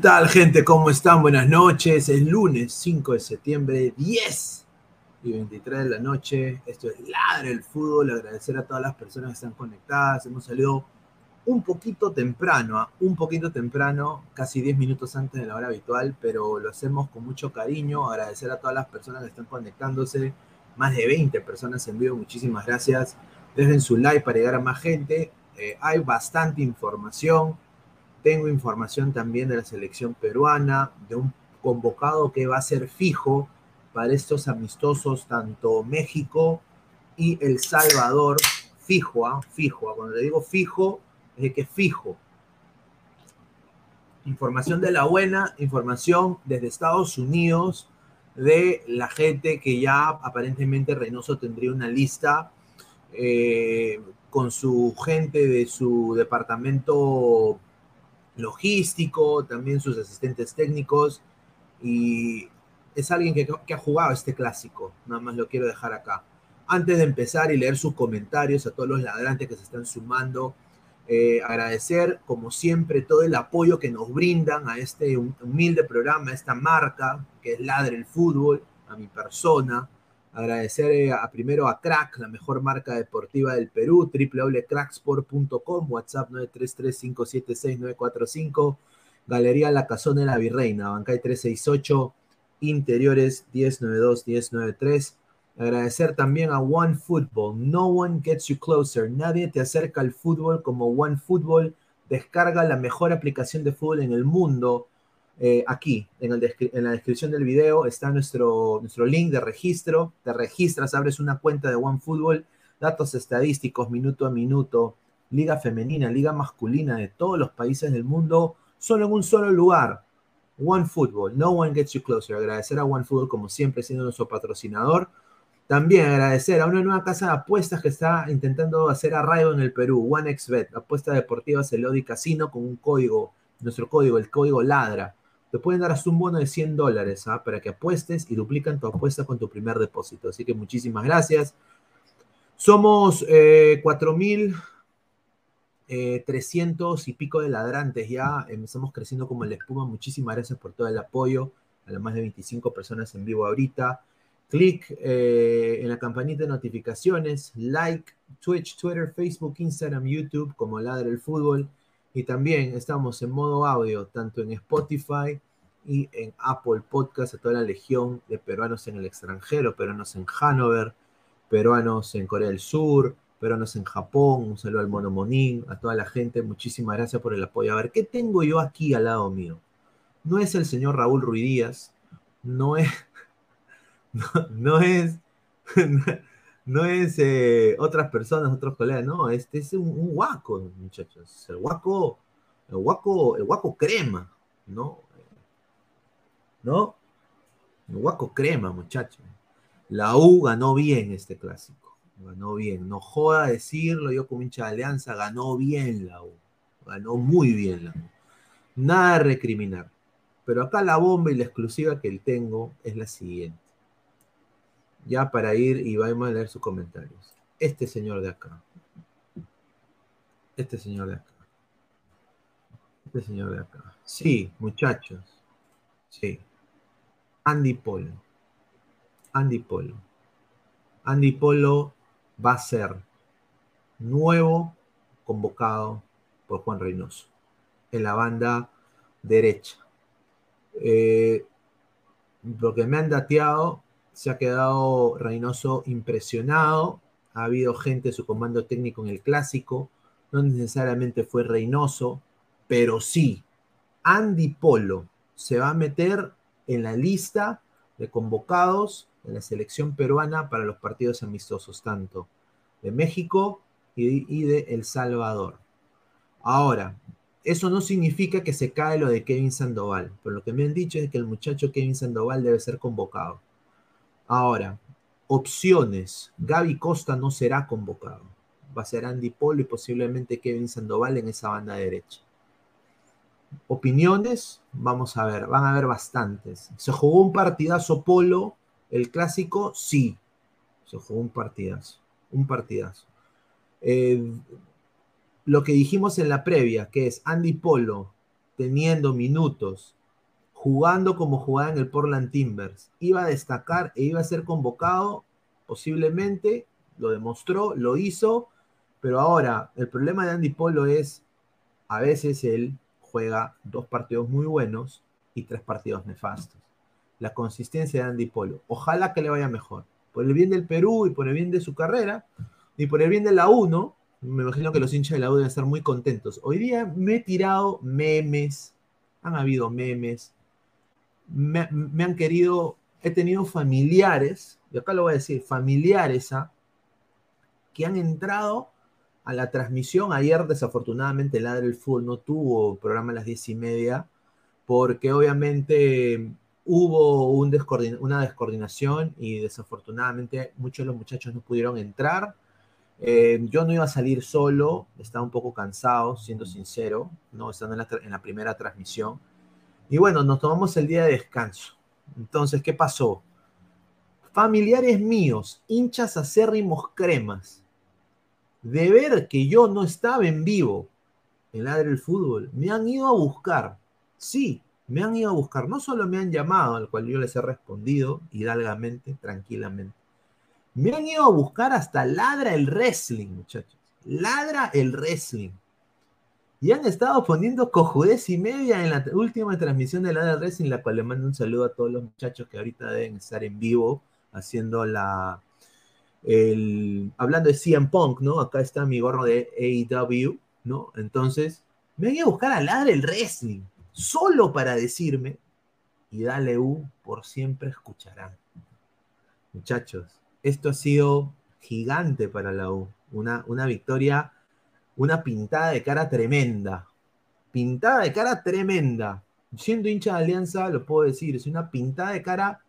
Tal, gente? ¿Cómo están? Buenas noches. Es lunes 5 de septiembre, 10 y 23 de la noche. Esto es Ladre el Fútbol. Agradecer a todas las personas que están conectadas. Hemos salido un poquito temprano, ¿ah? un poquito temprano, casi 10 minutos antes de la hora habitual, pero lo hacemos con mucho cariño. Agradecer a todas las personas que están conectándose. Más de 20 personas en vivo. Muchísimas gracias. Dejen su like para llegar a más gente. Eh, hay bastante información tengo información también de la selección peruana, de un convocado que va a ser fijo para estos amistosos, tanto México y El Salvador. Fijo, ¿ah? fijo. ¿ah? Cuando le digo fijo, es de que fijo. Información de la buena, información desde Estados Unidos de la gente que ya aparentemente Reynoso tendría una lista eh, con su gente de su departamento logístico, también sus asistentes técnicos y es alguien que, ha jugado este clásico, nada más lo quiero dejar acá. Antes de empezar y leer sus comentarios a todos los ladrantes que se están sumando, eh, agradecer como siempre todo el apoyo que nos brindan a este humilde programa, a esta marca que es Ladre el Fútbol, a mi persona, Agradecer eh, a, primero a Crack, la mejor marca deportiva del Perú, www.cracksport.com, WhatsApp 933-576-945, Galería La Casona de la Virreina, Bancay 368, Interiores 1092-1093. Agradecer también a One Football. No one gets you closer. Nadie te acerca al fútbol como One Football. Descarga la mejor aplicación de fútbol en el mundo eh, aquí, en, la descripción del video, está nuestro, nuestro link de registro. Te registras, abres una cuenta de OneFootball, datos estadísticos minuto a minuto, liga femenina, liga masculina de todos los países del mundo, solo en un solo lugar. OneFootball, no one gets you closer. Agradecer a OneFootball como siempre siendo nuestro patrocinador. También agradecer a una nueva casa de apuestas que está intentando hacer arraigo en el Perú, OneXBet, apuesta deportiva Celodi Casino con un código, nuestro código, el código LADRA te pueden dar hasta un bono de 100 dólares ¿ah? para que apuestes y duplican tu apuesta con tu primer depósito. Así que muchísimas gracias. Somos eh, 4.300 eh, y pico de ladrantes ya. Estamos creciendo como la espuma. Muchísimas gracias por todo el apoyo. A las más de 25 personas en vivo ahorita. Clic eh, en la campanita de notificaciones, like, Twitch, Twitter, Facebook, Instagram, YouTube, como Ladre el Fútbol. Y también estamos en modo audio, tanto en Spotify y en Apple Podcast, a toda la legión de peruanos en el extranjero, peruanos en Hanover, peruanos en Corea del Sur, peruanos en Japón, un saludo al Mono Monín, a toda la gente, muchísimas gracias por el apoyo. A ver, ¿qué tengo yo aquí al lado mío? No es el señor Raúl Ruidíaz, no es, no, es, no, es eh, otras personas, otros colegas, no, este es un, guaco, muchachos, el guaco, el guaco, el guaco crema, ¿no? ¿No? El guaco crema, muchachos. La U ganó bien este clásico, ganó bien, no joda decirlo, yo como hincha de Alianza, ganó bien la U, ganó muy bien la U. Nada de recriminar. Pero acá la bomba y la exclusiva que tengo es la siguiente ya para ir y vamos a leer sus comentarios. Este señor de acá. Este señor de acá. Este señor de acá. Sí, muchachos. Sí. Andy Polo. Andy Polo. Andy Polo va a ser nuevo convocado por Juan Reynoso en la banda derecha. Eh, lo que me han dateado se ha quedado Reynoso impresionado. Ha habido gente de su comando técnico en el clásico. No necesariamente fue Reynoso, pero sí, Andy Polo se va a meter en la lista de convocados en la selección peruana para los partidos amistosos, tanto de México y, de El Salvador. Ahora, eso no significa que se cae lo de Kevin Sandoval, pero lo que me han dicho es que el muchacho Kevin Sandoval debe ser convocado. Ahora, opciones. Gaby Costa no será convocado. Va a ser Andy Polo y posiblemente Kevin Sandoval en esa banda derecha. Opiniones, vamos a ver, van a haber bastantes. ¿Se jugó un partidazo Polo, el clásico? Sí, se jugó un partidazo, un partidazo. Eh, lo que dijimos en la previa, que es Andy Polo teniendo minutos jugando como jugaba en el Portland Timbers. Iba a destacar e iba a ser convocado, posiblemente, lo demostró, lo hizo, pero ahora el problema de Andy Polo es, a veces él juega dos partidos muy buenos y tres partidos nefastos. La consistencia de Andy Polo. Ojalá que le vaya mejor. Por el bien del Perú y por el bien de su carrera y por el bien de la 1, me imagino que los hinchas de la U deben estar muy contentos. Hoy día me he tirado memes, han habido memes, me, han querido, he tenido familiares, y acá lo voy a decir, familiares ¿ah? que han entrado a la transmisión. Ayer, desafortunadamente, el Fútbol no tuvo programa a las diez y media, porque obviamente hubo un una descoordinación y desafortunadamente muchos de los muchachos no pudieron entrar. Eh, yo no iba a salir solo, estaba un poco cansado, siendo sincero, no estando en la primera transmisión. Y bueno, nos tomamos el día de descanso. Entonces, ¿qué pasó? Familiares míos, hinchas acérrimos cremas, de ver que yo no estaba en vivo en la del fútbol, me han ido a buscar. Sí, me han ido a buscar. No solo me han llamado, al cual yo les he respondido hidalgamente, tranquilamente. Me han ido a buscar hasta Ladra el Wrestling, muchachos. Ladra el Wrestling. Y han estado poniendo cojudez y media en la última transmisión de la Racing, la cual le mando un saludo a todos los muchachos que ahorita deben estar en vivo haciendo la. El, hablando de CM Punk, ¿no? Acá está mi gorro de AEW, ¿no? Entonces, me voy a buscar a Ladre el Wrestling, solo para decirme, y dale U, por siempre escucharán. Muchachos, esto ha sido gigante para la U, una, una victoria una pintada de cara tremenda. Pintada de cara tremenda. Siendo hincha de Alianza, lo puedo decir, es una pintada de cara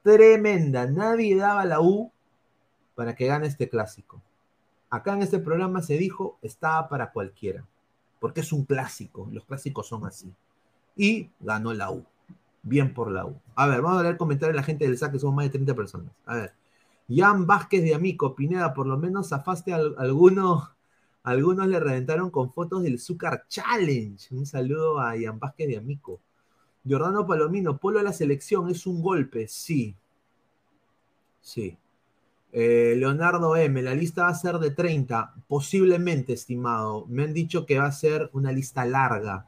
tremenda. Nadie daba la U para que gane este clásico. Acá en este programa se dijo, estaba para cualquiera, porque es un clásico, los clásicos son así. Y ganó la U. Bien por la U. A ver, vamos a leer comentarios de la gente del SAC, que somos más de 30 personas. A ver. Jan Vázquez de Amico, Pineda, por lo menos zafaste a alguno, algunos le reventaron con fotos del Zucar Challenge. Un saludo a Jan Vázquez de Amico. Jordano Palomino, Polo a la selección, es un golpe, sí. Sí. Eh, Leonardo M, la lista va a ser de 30, posiblemente, estimado. Me han dicho que va a ser una lista larga,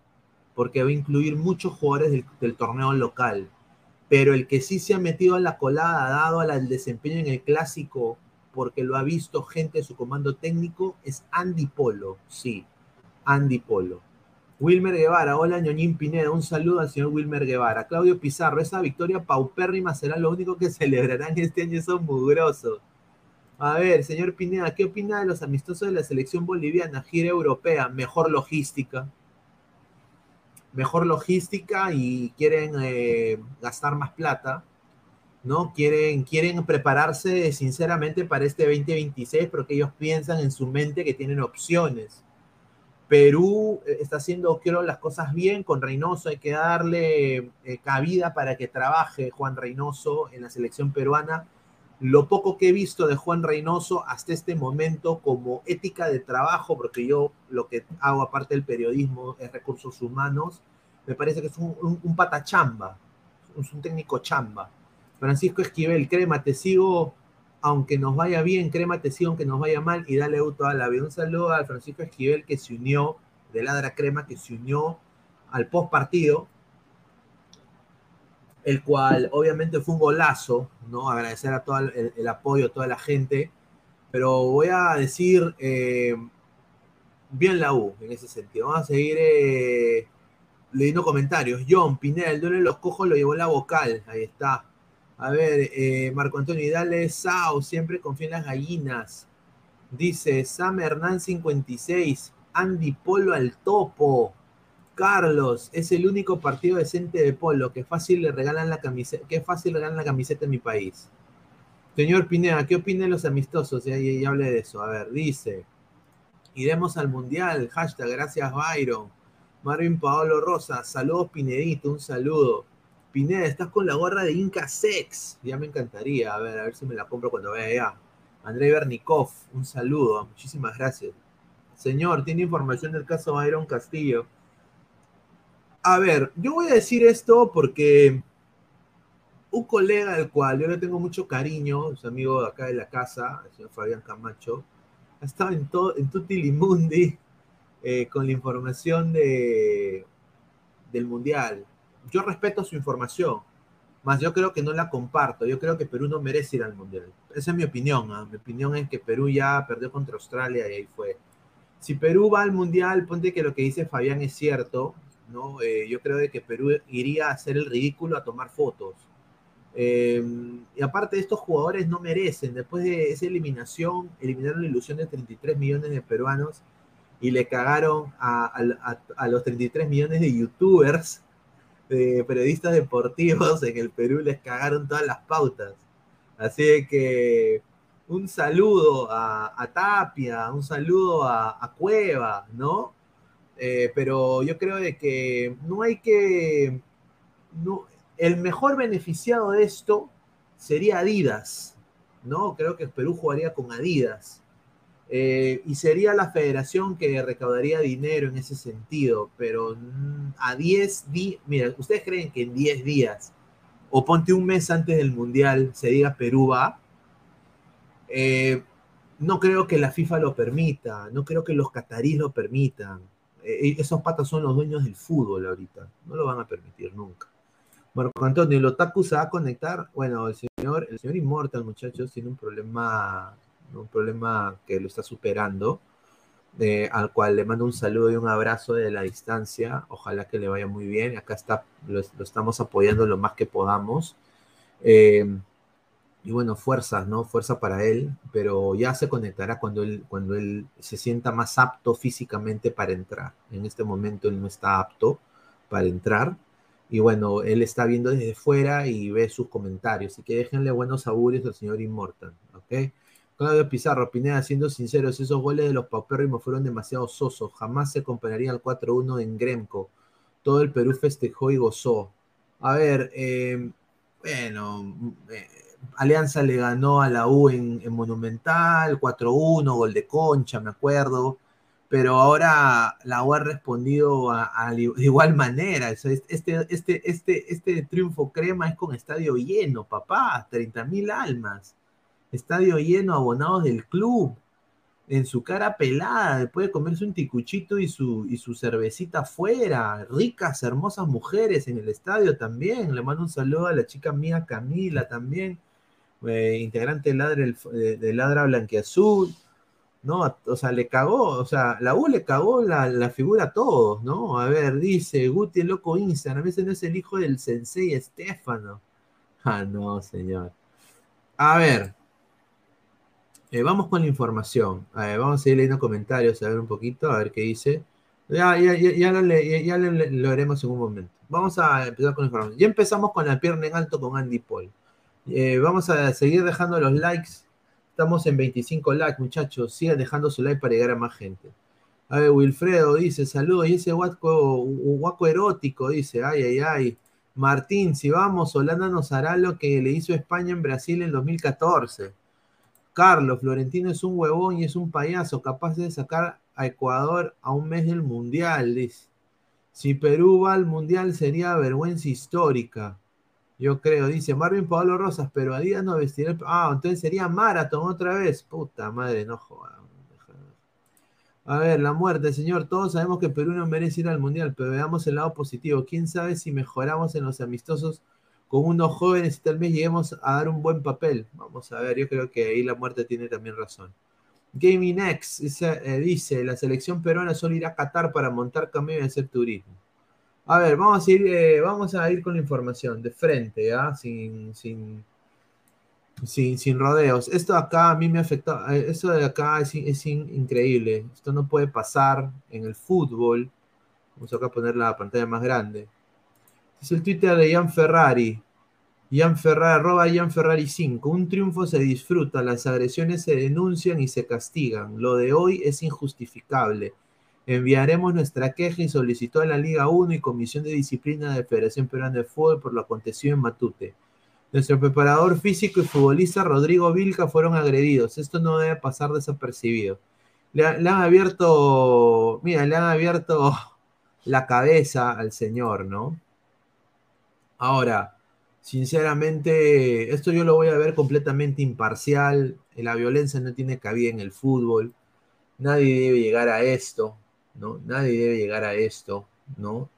porque va a incluir muchos jugadores del, torneo local. Pero el que sí se ha metido a la colada, dado al desempeño en el clásico, porque lo ha visto gente de su comando técnico, es Andy Polo. Sí, Andy Polo. Wilmer Guevara, hola ñoñín Pineda, un saludo al señor Wilmer Guevara. Claudio Pizarro, esa victoria paupérrima será lo único que celebrarán este año, son mugrosos. A ver, señor Pineda, ¿qué opina de los amistosos de la selección boliviana? Gira europea, mejor logística. Mejor logística y quieren eh, gastar más plata, ¿no? Quieren, quieren prepararse sinceramente para este 2026 porque ellos piensan en su mente que tienen opciones Perú eh, está haciendo, creo, las cosas bien con Reynoso. Hay que darle eh, cabida para que trabaje Juan Reynoso en la selección peruana. Lo poco que he visto de Juan Reynoso hasta este momento como ética de trabajo, porque yo lo que hago aparte del periodismo es recursos humanos, me parece que es un, un, un patachamba, es un técnico chamba. Francisco Esquivel, crema, te sigo aunque nos vaya bien, crémate sí, aunque nos vaya mal, y dale toda la vida. Un saludo al Francisco Esquivel que se unió, de Ladra Crema, que se unió al post partido, el cual obviamente fue un golazo, ¿no? Agradecer a todo el, apoyo, a toda la gente, pero voy a decir eh, bien la U en ese sentido. Vamos a seguir eh, leyendo comentarios. John Pineda, el duelo de los cojos lo llevó la vocal, ahí está. A ver, eh, Marco Antonio, dale Sao, siempre confía en las gallinas. Dice Sam Hernán 56, Andy Polo al topo. Carlos, es el único partido decente de Polo, que fácil le regalan la camiseta, que fácil la camiseta en mi país. Señor Pineda, ¿qué opinan los amistosos? Ya, ya, hablé de eso. A ver, dice, iremos al Mundial, hashtag, gracias Byron. Marvin Paolo Rosa, saludos Pinedito, un saludo. Pineda, estás con la gorra de Inca Sex. Ya me encantaría. A ver, a ver si me la compro cuando vaya allá. André Bernikov, un saludo. Muchísimas gracias. Señor, tiene información del caso Byron Castillo. A ver, yo voy a decir esto porque un colega del cual yo le tengo mucho cariño, es amigo de acá de la casa, el señor Fabián Camacho, ha estado en, todo, en Tutilimundi eh, con la información de, del Mundial yo respeto su información, más yo creo que no la comparto. Yo creo que Perú no merece ir al Mundial. Esa es mi opinión. ¿ah? Mi opinión es que Perú ya perdió contra Australia y ahí fue. Si Perú va al Mundial, ponte que lo que dice Fabián es cierto. ¿no? Eh, yo creo que Perú iría a hacer el ridículo a tomar fotos. Em, y aparte, estos jugadores no merecen. Después de esa eliminación, eliminaron la ilusión de 33 millones de peruanos y le cagaron a, a los 33 millones de youtubers periodistas deportivos en el Perú les cagaron todas las pautas. Así que un saludo a, Tapia, un saludo a, Cueva, ¿no? Eh, pero yo creo de que no hay que... No, el mejor beneficiado de esto sería Adidas, ¿no? Creo que Perú jugaría con Adidas. Eh, y sería la federación que recaudaría dinero en ese sentido, pero a 10 días, mira, ¿ustedes creen que en 10 días o ponte un mes antes del Mundial se diga Perú va? Eh, no creo que la FIFA lo permita, no creo que los cataríes lo permitan. Eh, esos patas son los dueños del fútbol ahorita, no lo van a permitir nunca. Bueno, Antonio, ¿el Otaku se va a conectar? Bueno, el señor, el señor Immortal, muchachos, tiene un problema un problema que lo está superando, eh, al cual le mando un saludo y un abrazo de la distancia. Ojalá que le vaya muy bien. Acá está, lo, estamos apoyando lo más que podamos. Eh, y bueno, fuerzas, ¿no? Fuerza para él, pero ya se conectará cuando él, cuando él se sienta más apto físicamente para entrar. En este momento él no está apto para entrar. Y bueno, él está viendo desde fuera y ve sus comentarios. Así que déjenle buenos augurios al señor Immortal, ¿ok? Claudio Pizarro, Pineda, siendo sinceros, esos goles de los paupérrimos fueron demasiado sosos. Jamás se compararía al 4-1 en Gremco. Todo el Perú festejó y gozó. A ver, eh, bueno, eh, Alianza le ganó a la U en, Monumental, 4-1, gol de concha, me acuerdo. Pero ahora la U ha respondido de igual manera. Este, este, este, este triunfo crema es con estadio lleno, papá, 30 mil almas. Estadio lleno, abonados del club en su cara pelada, después de comerse un ticuchito y su, y su cervecita afuera, ricas, hermosas mujeres en el estadio también. Le mando un saludo a la chica mía Camila también, eh, integrante de Ladra, de, Ladra Blanqueazul. ¿no? O sea, le cagó, o sea, la U le cagó la, figura a todos, ¿no? A ver, dice Guti el loco Instagram, veces no es el hijo del sensei Estefano. Ah, no, señor. A ver, eh, vamos con la información. vamos a seguir leyendo comentarios, a ver un poquito, a ver qué dice. Ya, ya, ya, lo, lo, haremos en un momento. Vamos a empezar con la información. Ya empezamos con la pierna en alto con Andy Paul. Eh, vamos a seguir dejando los likes. Estamos en 25 likes, muchachos. Sigan dejando su like para llegar a más gente. A ver, Wilfredo dice, saludos. Y ese guaco, guaco erótico dice, ay, ay, ay. Martín, si vamos, Holanda nos hará lo que le hizo España en Brasil en 2014. Carlos, Florentino es un huevón y es un payaso, capaz de sacar a Ecuador a un mes del Mundial, dice. Si Perú va al Mundial sería vergüenza histórica. Yo creo, dice Marvin Pablo Rosas, pero a día no vestirá. Ah, entonces sería Marathon otra vez. Puta madre, no jodas. A ver, la muerte, señor. Todos sabemos que Perú no merece ir al Mundial, pero veamos el lado positivo. ¿Quién sabe si mejoramos en los amistosos con unos jóvenes y tal vez lleguemos a dar un buen papel. Vamos a ver, yo creo que ahí la muerte tiene también razón. Gaming X eh, dice, la selección peruana solo irá a Qatar para montar camión y hacer turismo. A ver, vamos a ir, eh, vamos a ir con la información de frente, ¿ya? Sin, sin, sin, rodeos. Esto acá a mí me afectó, eh, esto de acá es increíble. Esto no puede pasar en el fútbol. Vamos acá a poner la pantalla más grande. Es el Twitter de Ian Ferrari. Ian Ferrari, arroba Ian Ferrari 5. Un triunfo se disfruta, las agresiones se denuncian y se castigan. Lo de hoy es injustificable. Enviaremos nuestra queja y solicitó a la Liga 1 y Comisión de Disciplina de Federación Peruana de Fútbol por lo acontecido en Matute. Nuestro preparador físico y futbolista Rodrigo Vilca fueron agredidos. Esto no debe pasar desapercibido. le han abierto, mira, le han abierto la cabeza al señor, ¿no? Ahora, sinceramente, esto yo lo voy a ver completamente imparcial. La violencia no tiene cabida en el fútbol. Nadie debe llegar a esto, ¿no? Nadie debe llegar a esto, ¿no?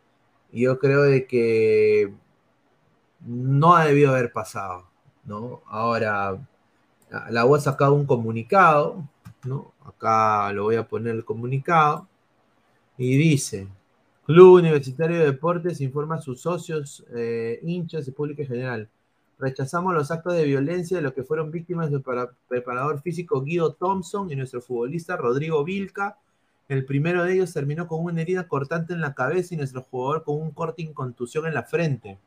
Y yo creo de que no ha debido haber pasado, ¿no? Ahora, la voy a sacar un comunicado, ¿no? Acá lo voy a poner el comunicado. Y dice, Club Universitario de Deportes informa a sus socios, eh, hinchas y público en general. Rechazamos los actos de violencia de los que fueron víctimas del preparador físico Guido Thompson y nuestro futbolista Rodrigo Vilca. El primero de ellos terminó con una herida cortante en la cabeza y nuestro jugador con un corte y contusión en la frente.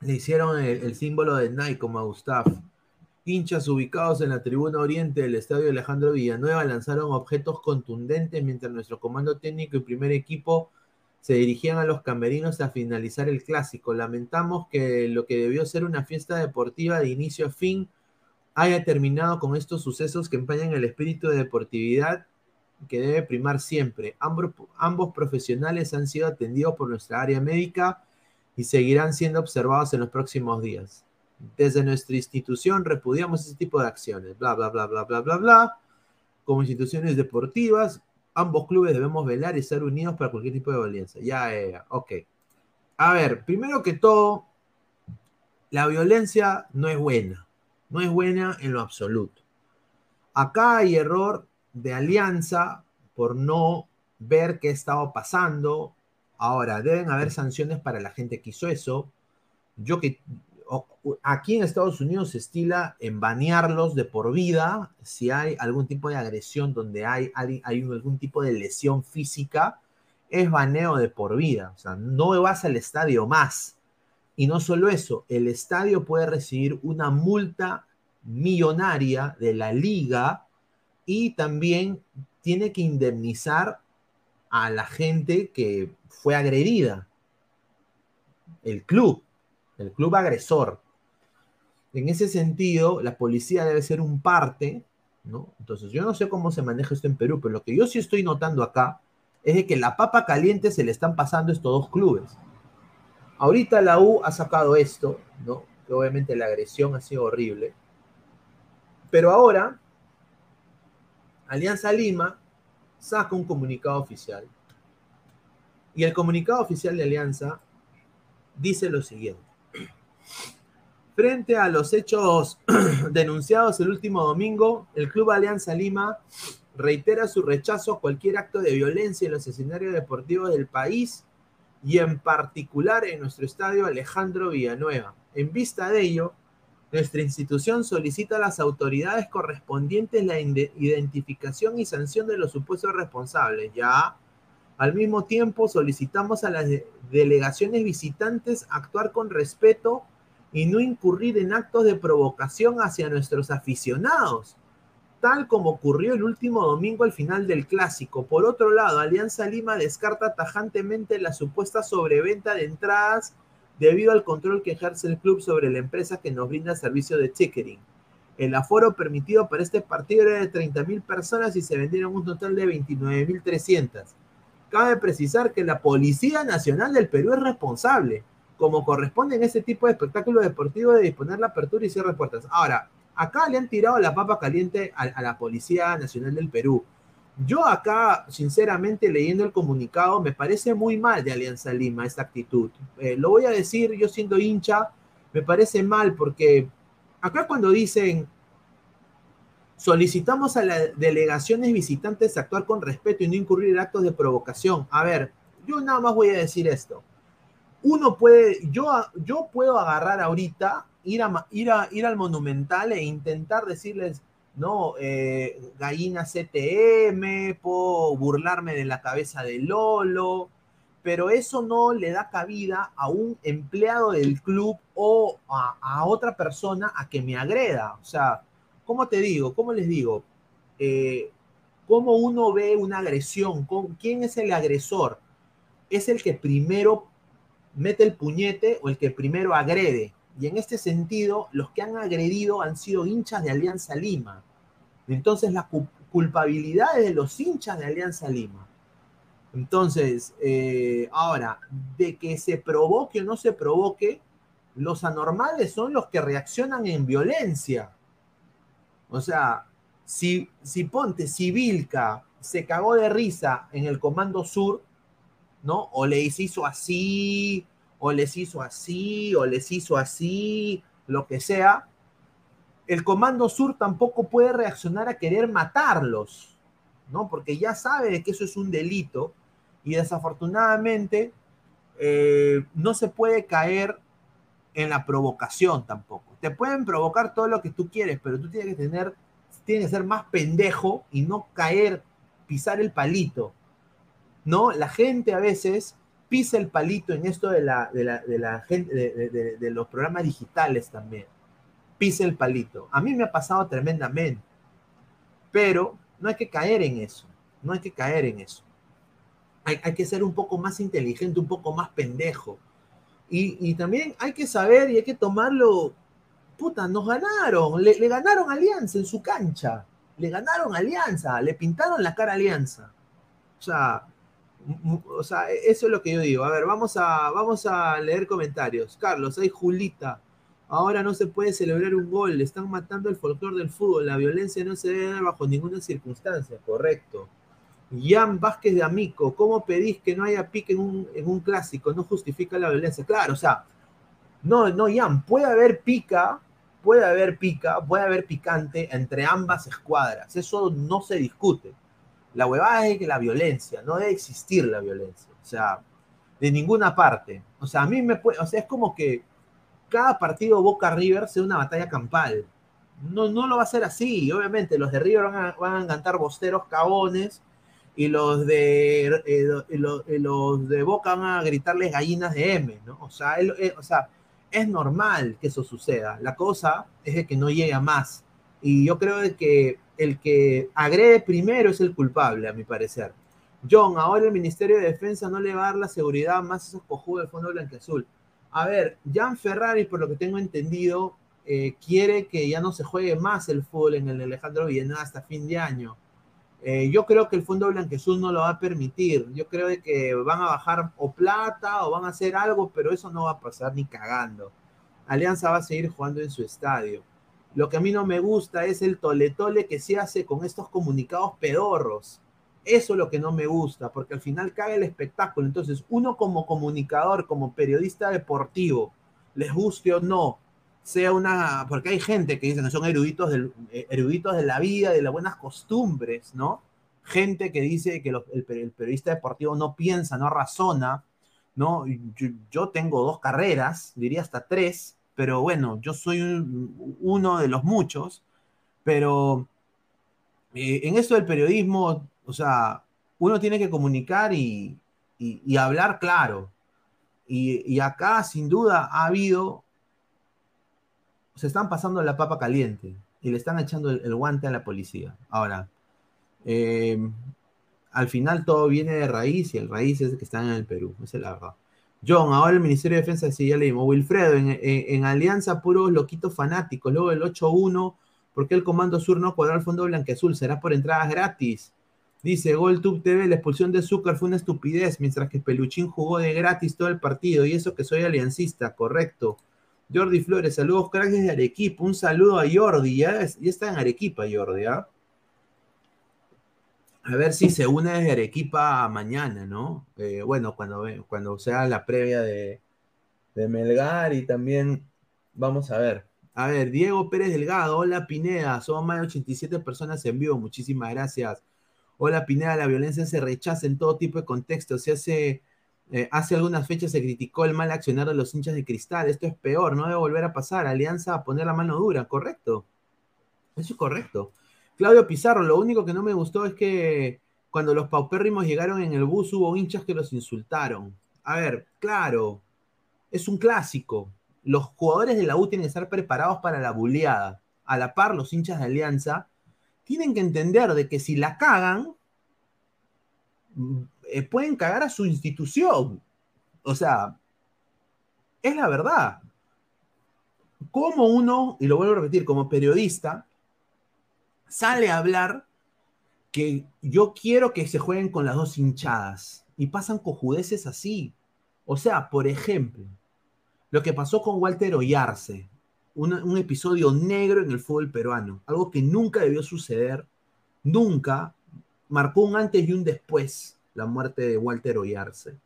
Le hicieron el, el símbolo de Nike como a Gustavo. Hinchas ubicados en la tribuna oriente del estadio Alejandro Villanueva lanzaron objetos contundentes mientras nuestro comando técnico y primer equipo se dirigían a los camerinos a finalizar el clásico. Lamentamos que lo que debió ser una fiesta deportiva de inicio a fin haya terminado con estos sucesos que empañan el espíritu de deportividad que debe primar siempre. Ambos, ambos profesionales han sido atendidos por nuestra área médica y seguirán siendo observados en los próximos días. Desde nuestra institución repudiamos ese tipo de acciones, bla, bla, bla, bla, bla, bla, bla. Como instituciones deportivas, ambos clubes debemos velar y estar unidos para cualquier tipo de violencia. Ya, ya, ok. A ver, primero que todo, la violencia no es buena. No es buena en lo absoluto. Acá hay error de alianza por no ver qué estaba pasando. Ahora, deben haber sanciones para la gente que hizo eso. Yo que aquí en Estados Unidos se estila en banearlos de por vida si hay algún tipo de agresión donde hay, hay, algún tipo de lesión física, es baneo de por vida. O sea, no vas al estadio más. Y no solo eso, el estadio puede recibir una multa millonaria de la liga y también tiene que indemnizar a la gente que fue agredida. el club, el club agresor. En ese sentido, la policía debe ser un parte, ¿no? Entonces, yo no sé cómo se maneja esto en Perú, pero lo que yo sí estoy notando acá es de que la papa caliente se le están pasando estos dos clubes. Ahorita la U ha sacado esto, ¿no? Que obviamente la agresión ha sido horrible. Pero ahora, Alianza Lima saca un comunicado oficial. Y el comunicado oficial de Alianza dice lo siguiente. Frente a los hechos denunciados el último domingo, el Club Alianza Lima reitera su rechazo a cualquier acto de violencia en los escenarios deportivos del país y en particular en nuestro estadio Alejandro Villanueva. En vista de ello, nuestra institución solicita a las autoridades correspondientes la identificación y sanción de los supuestos responsables. Ya, al mismo tiempo, solicitamos a las delegaciones visitantes actuar con respeto y no incurrir en actos de provocación hacia nuestros aficionados tal como ocurrió el último domingo al final del clásico. Por otro lado, Alianza Lima descarta tajantemente la supuesta sobreventa de entradas debido al control que ejerce el club sobre la empresa que nos brinda servicio de ticketing. El aforo permitido para este partido era de 30.000 personas y se vendieron un total de 29.300. Cabe precisar que la Policía Nacional del Perú es responsable, como corresponde en este tipo de espectáculo deportivo, de disponer la apertura y cierre puertas. Ahora, Acá le han tirado la papa caliente a, la Policía Nacional del Perú. Yo acá, sinceramente, leyendo el comunicado, me parece muy mal de Alianza Lima esta actitud. Eh, lo voy a decir, yo siendo hincha, me parece mal porque acá cuando dicen solicitamos a las delegaciones visitantes actuar con respeto y no incurrir en actos de provocación. A ver, yo nada más voy a decir esto. Uno puede, yo, yo puedo agarrar ahorita ir, a, ir, a, ir al Monumental e intentar decirles, no, eh, gallina CTM, puedo burlarme de la cabeza de Lolo, pero eso no le da cabida a un empleado del club o a, otra persona a que me agreda. O sea, ¿cómo te digo? ¿Cómo les digo? Eh, ¿Cómo uno ve una agresión? ¿Quién es el agresor? ¿Es el que primero mete el puñete o el que primero agrede? Y en este sentido, los que han agredido han sido hinchas de Alianza Lima. Entonces, la culpabilidad es de los hinchas de Alianza Lima. Entonces, eh, ahora, de que se provoque o no se provoque, los anormales son los que reaccionan en violencia. O sea, si, si ponte, si Vilca se cagó de risa en el Comando Sur, ¿no? O le hizo así, o les hizo así, o les hizo así, lo que sea, el Comando Sur tampoco puede reaccionar a querer matarlos, ¿no? Porque ya sabe que eso es un delito y desafortunadamente eh, no se puede caer en la provocación tampoco. Te pueden provocar todo lo que tú quieres, pero tú tienes que tener, tienes que ser más pendejo y no caer, pisar el palito. ¿No? La gente a veces pisa el palito en esto de la, de la, gente, de, los programas digitales también. Pisa el palito. A mí me ha pasado tremendamente. Pero no hay que caer en eso. No hay que caer en eso. Hay, que ser un poco más inteligente, un poco más pendejo. Y, también hay que saber y hay que tomarlo. Puta, nos ganaron. Le, ganaron Alianza en su cancha. Le ganaron Alianza. Le pintaron la cara Alianza. O sea, o sea, e-, eso es lo que yo digo. A ver, vamos a, vamos a leer comentarios. Carlos, hay Julita. Ahora no se puede celebrar un gol. Están matando el folclore del fútbol. La violencia no se debe dar bajo ninguna circunstancia. Correcto. Jan Vázquez de Amico. ¿Cómo pedís que no haya pique en un, en un clásico? No justifica la violencia. Claro, o sea, no, no, Jan, puede haber pica, puede haber pica, puede haber picante entre ambas escuadras. Eso no se discute. La huevada es que la violencia, no debe existir la violencia, o sea, de ninguna parte. O sea, a mí me puede, o sea, es como que cada partido Boca River sea una batalla campal. No, no lo va a ser así, obviamente, los de River van a, cantar bosteros cabones y los de, eh, los, de Boca van a gritarles gallinas de M, ¿no? O sea, o sea, es normal que eso suceda. La cosa es de que no llega más. Y yo creo que el que agrede primero es el culpable, a mi parecer. John, ahora el Ministerio de Defensa no le va a dar la seguridad más a esos cojudos del Fondo Blanqueazul. A ver, Jan Ferrari, por lo que tengo entendido, eh, quiere que ya no se juegue más el fútbol en el Alejandro Villanueva hasta fin de año. Eh, yo creo que el Fondo Blanquezul no lo va a permitir. Yo creo que van a bajar o plata o van a hacer algo, pero eso no va a pasar ni cagando. Alianza va a seguir jugando en su estadio. Lo que a mí no me gusta es el tole-tole que se hace con estos comunicados pedorros. Eso es lo que no me gusta, porque al final cae el espectáculo. Entonces, uno como comunicador, como periodista deportivo, les guste o no, sea una, porque hay gente que dice que son eruditos, del, eh, eruditos de la vida, de las buenas costumbres, ¿no? Gente que dice que el, periodista deportivo no piensa, no razona, ¿no? Yo, tengo dos carreras, diría hasta tres, pero bueno, yo soy uno de los muchos, pero eh, en esto del periodismo, o sea, uno tiene que comunicar y, hablar claro. Y, acá, sin duda, ha habido se están pasando la papa caliente y le están echando el, guante a la policía. Ahora, eh, al final todo viene de raíz y el raíz es que están en el Perú, esa es la verdad. John, ahora el Ministerio de Defensa, sí, ya leímos. Wilfredo, en, Alianza, puros loquitos fanáticos. Luego el 8-1, ¿por qué el Comando Sur no cuadra el fondo blanqueazul? Será por entradas gratis. Dice GolTube TV, la expulsión de Zúcar fue una estupidez, mientras que Peluchín jugó de gratis todo el partido. Y eso que soy aliancista, correcto. Jordi Flores, saludos crack de Arequipa. Un saludo a Jordi, ya, está en Arequipa, Jordi, ¿ah? A ver si se une desde Arequipa mañana, ¿no? Eh, bueno, cuando, cuando sea la previa de, Melgar y también vamos a ver. A ver, Diego Pérez Delgado, hola Pineda, somos más de 87 personas en vivo, muchísimas gracias. Hola Pineda, la violencia se rechaza en todo tipo de contexto, se hace eh, hace algunas fechas se criticó el mal accionar de los hinchas de cristal. Esto es peor, no debe volver a pasar. Alianza a poner la mano dura, correcto. Eso es correcto. Claudio Pizarro, lo único que no me gustó es que cuando los paupérrimos llegaron en el bus hubo hinchas que los insultaron. A ver, claro, es un clásico. Los jugadores de la U tienen que estar preparados para la buleada. A la par, los hinchas de Alianza tienen que entender de que si la cagan, eh, pueden cagar a su institución. O sea, es la verdad. Como uno, y lo vuelvo a repetir, como periodista, sale a hablar que yo quiero que se jueguen con las dos hinchadas y pasan cojudeces así. O sea, por ejemplo, lo que pasó con Walter Oyarce, un, episodio negro en el fútbol peruano, algo que nunca debió suceder, nunca, marcó un antes y un después la muerte de Walter Oyarce.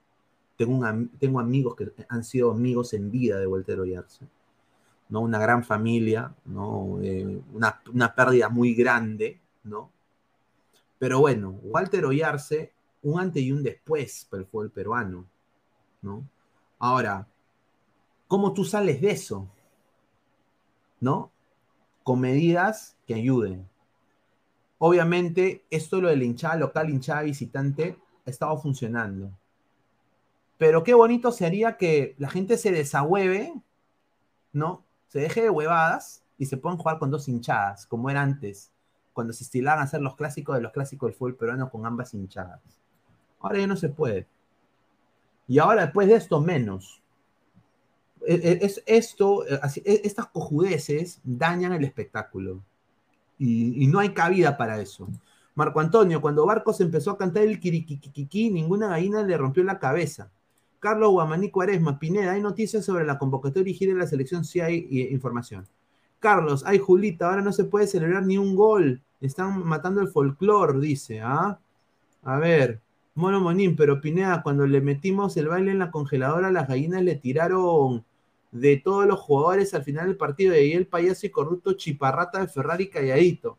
Tengo, tengo amigos que han sido amigos en vida de Walter Oyarce. ¿No? Una gran familia, ¿no? Eh, una, pérdida muy grande, ¿no? Pero bueno, Walter Oyarce, un antes y un después para el fútbol peruano, ¿no? Ahora, ¿cómo tú sales de eso? ¿No? Con medidas que ayuden. Obviamente, esto lo de la hinchada local, hinchada visitante, estado funcionando. Pero qué bonito sería que la gente se desahueve, ¿no? Se deje de huevadas y se puedan jugar con dos hinchadas, como era antes, cuando se estilaban a hacer los clásicos de los clásicos del fútbol peruano con ambas hinchadas. Ahora ya no se puede. Y ahora después de esto, menos. E, e, es, esto, e, estas cojudeces dañan el espectáculo. Y, no hay cabida para eso. Marco Antonio, cuando Barcos empezó a cantar el kirikikikiqui, ninguna gallina le rompió la cabeza. Carlos Guamaní Cuaresma, Pineda, ¿hay noticias sobre la convocatoria y de la selección? Sí hay eh, información. Carlos, ay Julita, ahora no se puede celebrar ni un gol. Están matando el folclore, dice. ¿ah? A ver, Mono Monín, pero Pineda, cuando le metimos el baile en la congeladora, las gallinas le tiraron de todos los jugadores al final del partido. Y ahí el payaso y corrupto chiparrata de Ferrari calladito.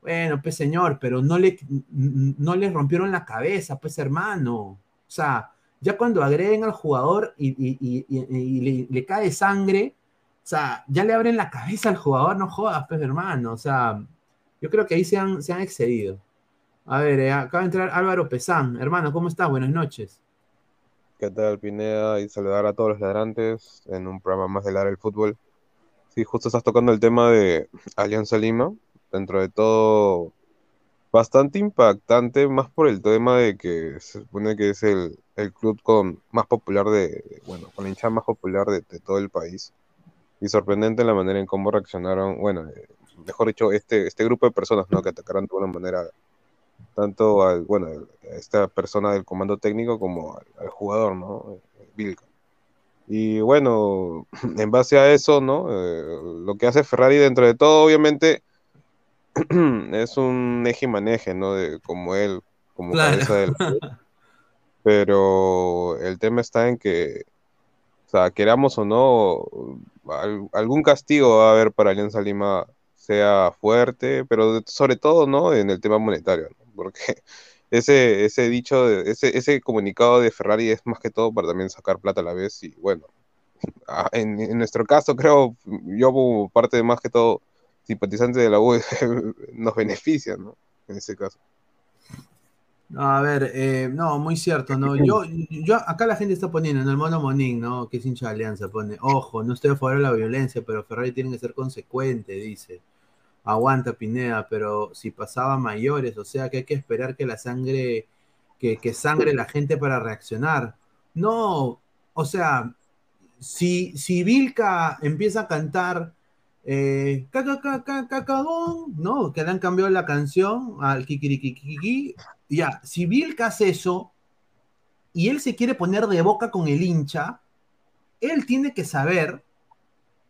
Bueno, pues señor, pero no le, no le rompieron la cabeza, pues hermano. O sea, ya cuando agreden al jugador y, le, cae sangre, o sea, ya le abren la cabeza al jugador, no jodas, pues hermano. O sea, yo creo que ahí se han, se han excedido. A ver, eh, acaba de entrar Álvaro Pesán. Hermano, ¿cómo estás? Buenas noches. ¿Qué tal, Pineda? Y saludar a todos los ladrantes en un programa más de Ladra el Fútbol. Sí, justo estás tocando el tema de Alianza Lima dentro de todo bastante impactante, más por el tema de que se supone que es el, el club con más popular de, bueno, con la hinchada más popular de, todo el país. Y sorprendente la manera en cómo reaccionaron, bueno, eh, mejor dicho, este, este grupo de personas, ¿no? Que atacaron de una manera tanto al, bueno, a esta persona del comando técnico como al, jugador, ¿no? Vilca. Y bueno, en base a eso, ¿no? Eh, lo que hace Ferrari dentro de todo, obviamente, es un eje y maneje, ¿no? De, como él, como cabeza del Pero el tema está en que, o sea, queramos o no, algún castigo va a haber para Alianza Lima, sea fuerte, pero sobre todo, ¿no? En el tema monetario, ¿no? Porque ese, ese dicho, ese, ese comunicado de Ferrari es más que todo para también sacar plata a la vez y bueno, en, en nuestro caso creo, yo como parte de más que todo simpatizante de la U nos beneficia, ¿no? En ese caso. A ver, eh, no, muy cierto, ¿no? Yo, yo, acá la gente está poniendo, en el mono Monín, ¿no? Que es hincha de Alianza, pone, ojo, no estoy a favor de la violencia, pero Ferrari tiene que ser consecuente, dice. Aguanta Pineda, pero si pasaba mayores, o sea que hay que esperar que la sangre, que, que sangre la gente para reaccionar. No, o sea, si, si Vilca empieza a cantar eh, ¿no? Que le han cambiado la canción al Kikirikikiki. Ya, si Vilca hace eso y él se quiere poner de boca con el hincha, él tiene que saber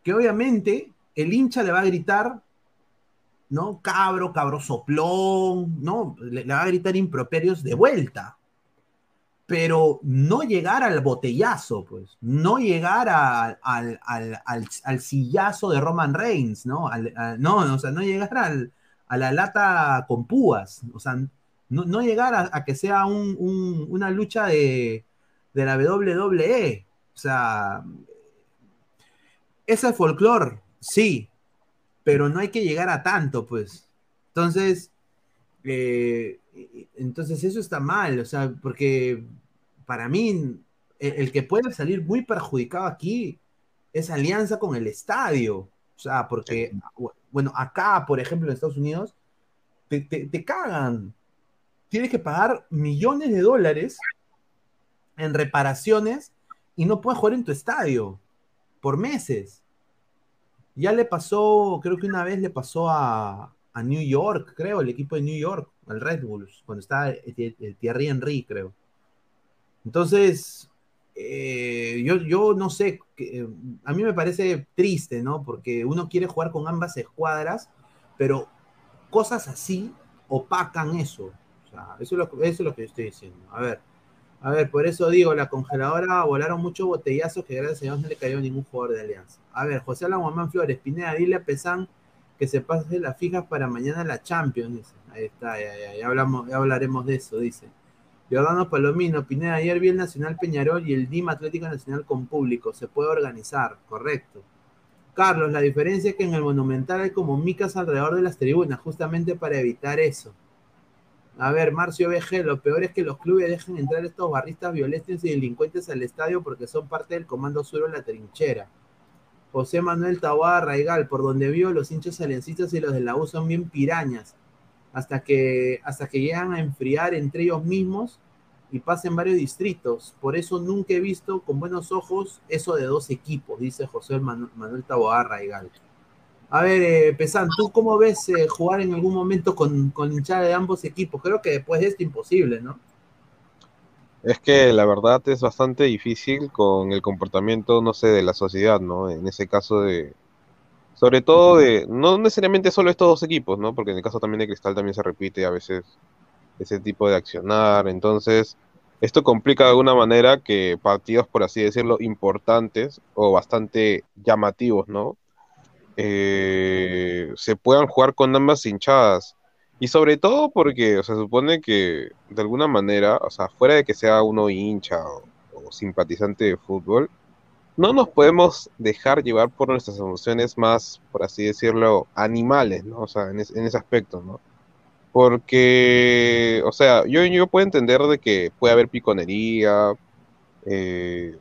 que obviamente el hincha le va a gritar, ¿no? Cabro, cabro soplón, ¿no? le va a gritar improperios de vuelta pero no llegar al botellazo, pues, no llegar al, sillazo de Roman Reigns, ¿no? no, o sea, no llegar a la lata con púas, o sea, no, llegar a, que sea una lucha de, la WWE, o sea, ese folclore, sí, pero no hay que llegar a tanto, pues. Entonces, eh, entonces eso está mal, o sea, porque para mí el, que puede salir muy perjudicado aquí es alianza con el estadio. O sea, porque, bueno, acá, por ejemplo, en Estados Unidos, te, te, cagan. Tienes que pagar millones de dólares en reparaciones y no puedes jugar en tu estadio por meses. Ya le pasó, creo que una vez le pasó a, a New York, creo, el equipo de New York, al Red Bulls, cuando estaba el, Thierry Henry, creo. Entonces, eh, yo, yo no sé, a mí me parece triste, ¿no? Porque uno quiere jugar con ambas escuadras, pero cosas así opacan eso. Eso es lo, que yo estoy diciendo. A ver, a ver, por eso digo, la congeladora volaron muchos botellazos que gracias a Dios no le cayó ningún jugador de Alianza. A ver, José Alaguamán Flores, Pineda, dile a Pesán que se pase las fijas para mañana la Champions, dice. Ahí está, ya, hablamos, ya hablaremos de eso, dice. Giordano Palomino, Pineda, ayer vi el Nacional Peñarol y el DIM Atlético Nacional con público. Se puede organizar, correcto. Carlos, la diferencia es que en el Monumental hay como micas alrededor de las tribunas, justamente para evitar eso. A ver, Marcio BG, lo peor es que los clubes dejen entrar estos barristas violentos y delincuentes al estadio porque son parte del Comando Sur en la trinchera. José Manuel Taboada Raigal, por donde vio, los hinchas aliancistas y los de la U son bien pirañas hasta que, hasta que llegan a enfriar entre ellos mismos y pasen varios distritos. Por eso nunca he visto con buenos ojos eso de dos equipos, dice José Manuel, Manuel Taboada A ver, eh, Pesan, ¿tú cómo ves eh, jugar en algún momento con, con hinchada de ambos equipos? Creo que después de esto imposible, ¿no? Es que la verdad es bastante difícil con el comportamiento, no sé, de la sociedad, ¿no? En ese caso de, sobre todo de, no necesariamente solo estos dos equipos, ¿no? Porque en el caso también de Cristal también se repite a veces ese tipo de accionar. Entonces, esto complica de alguna manera que partidos, por así decirlo, importantes o bastante llamativos, ¿no? Eh, se puedan jugar con ambas hinchadas. Y sobre todo porque se supone que de alguna manera, o sea, fuera de que sea uno hincha o simpatizante de fútbol, no nos podemos dejar llevar por nuestras emociones más, por así decirlo, animales, ¿no? O sea, en, ese aspecto, ¿no? Porque, o sea, yo, yo puedo entender de que puede haber piconería, eh,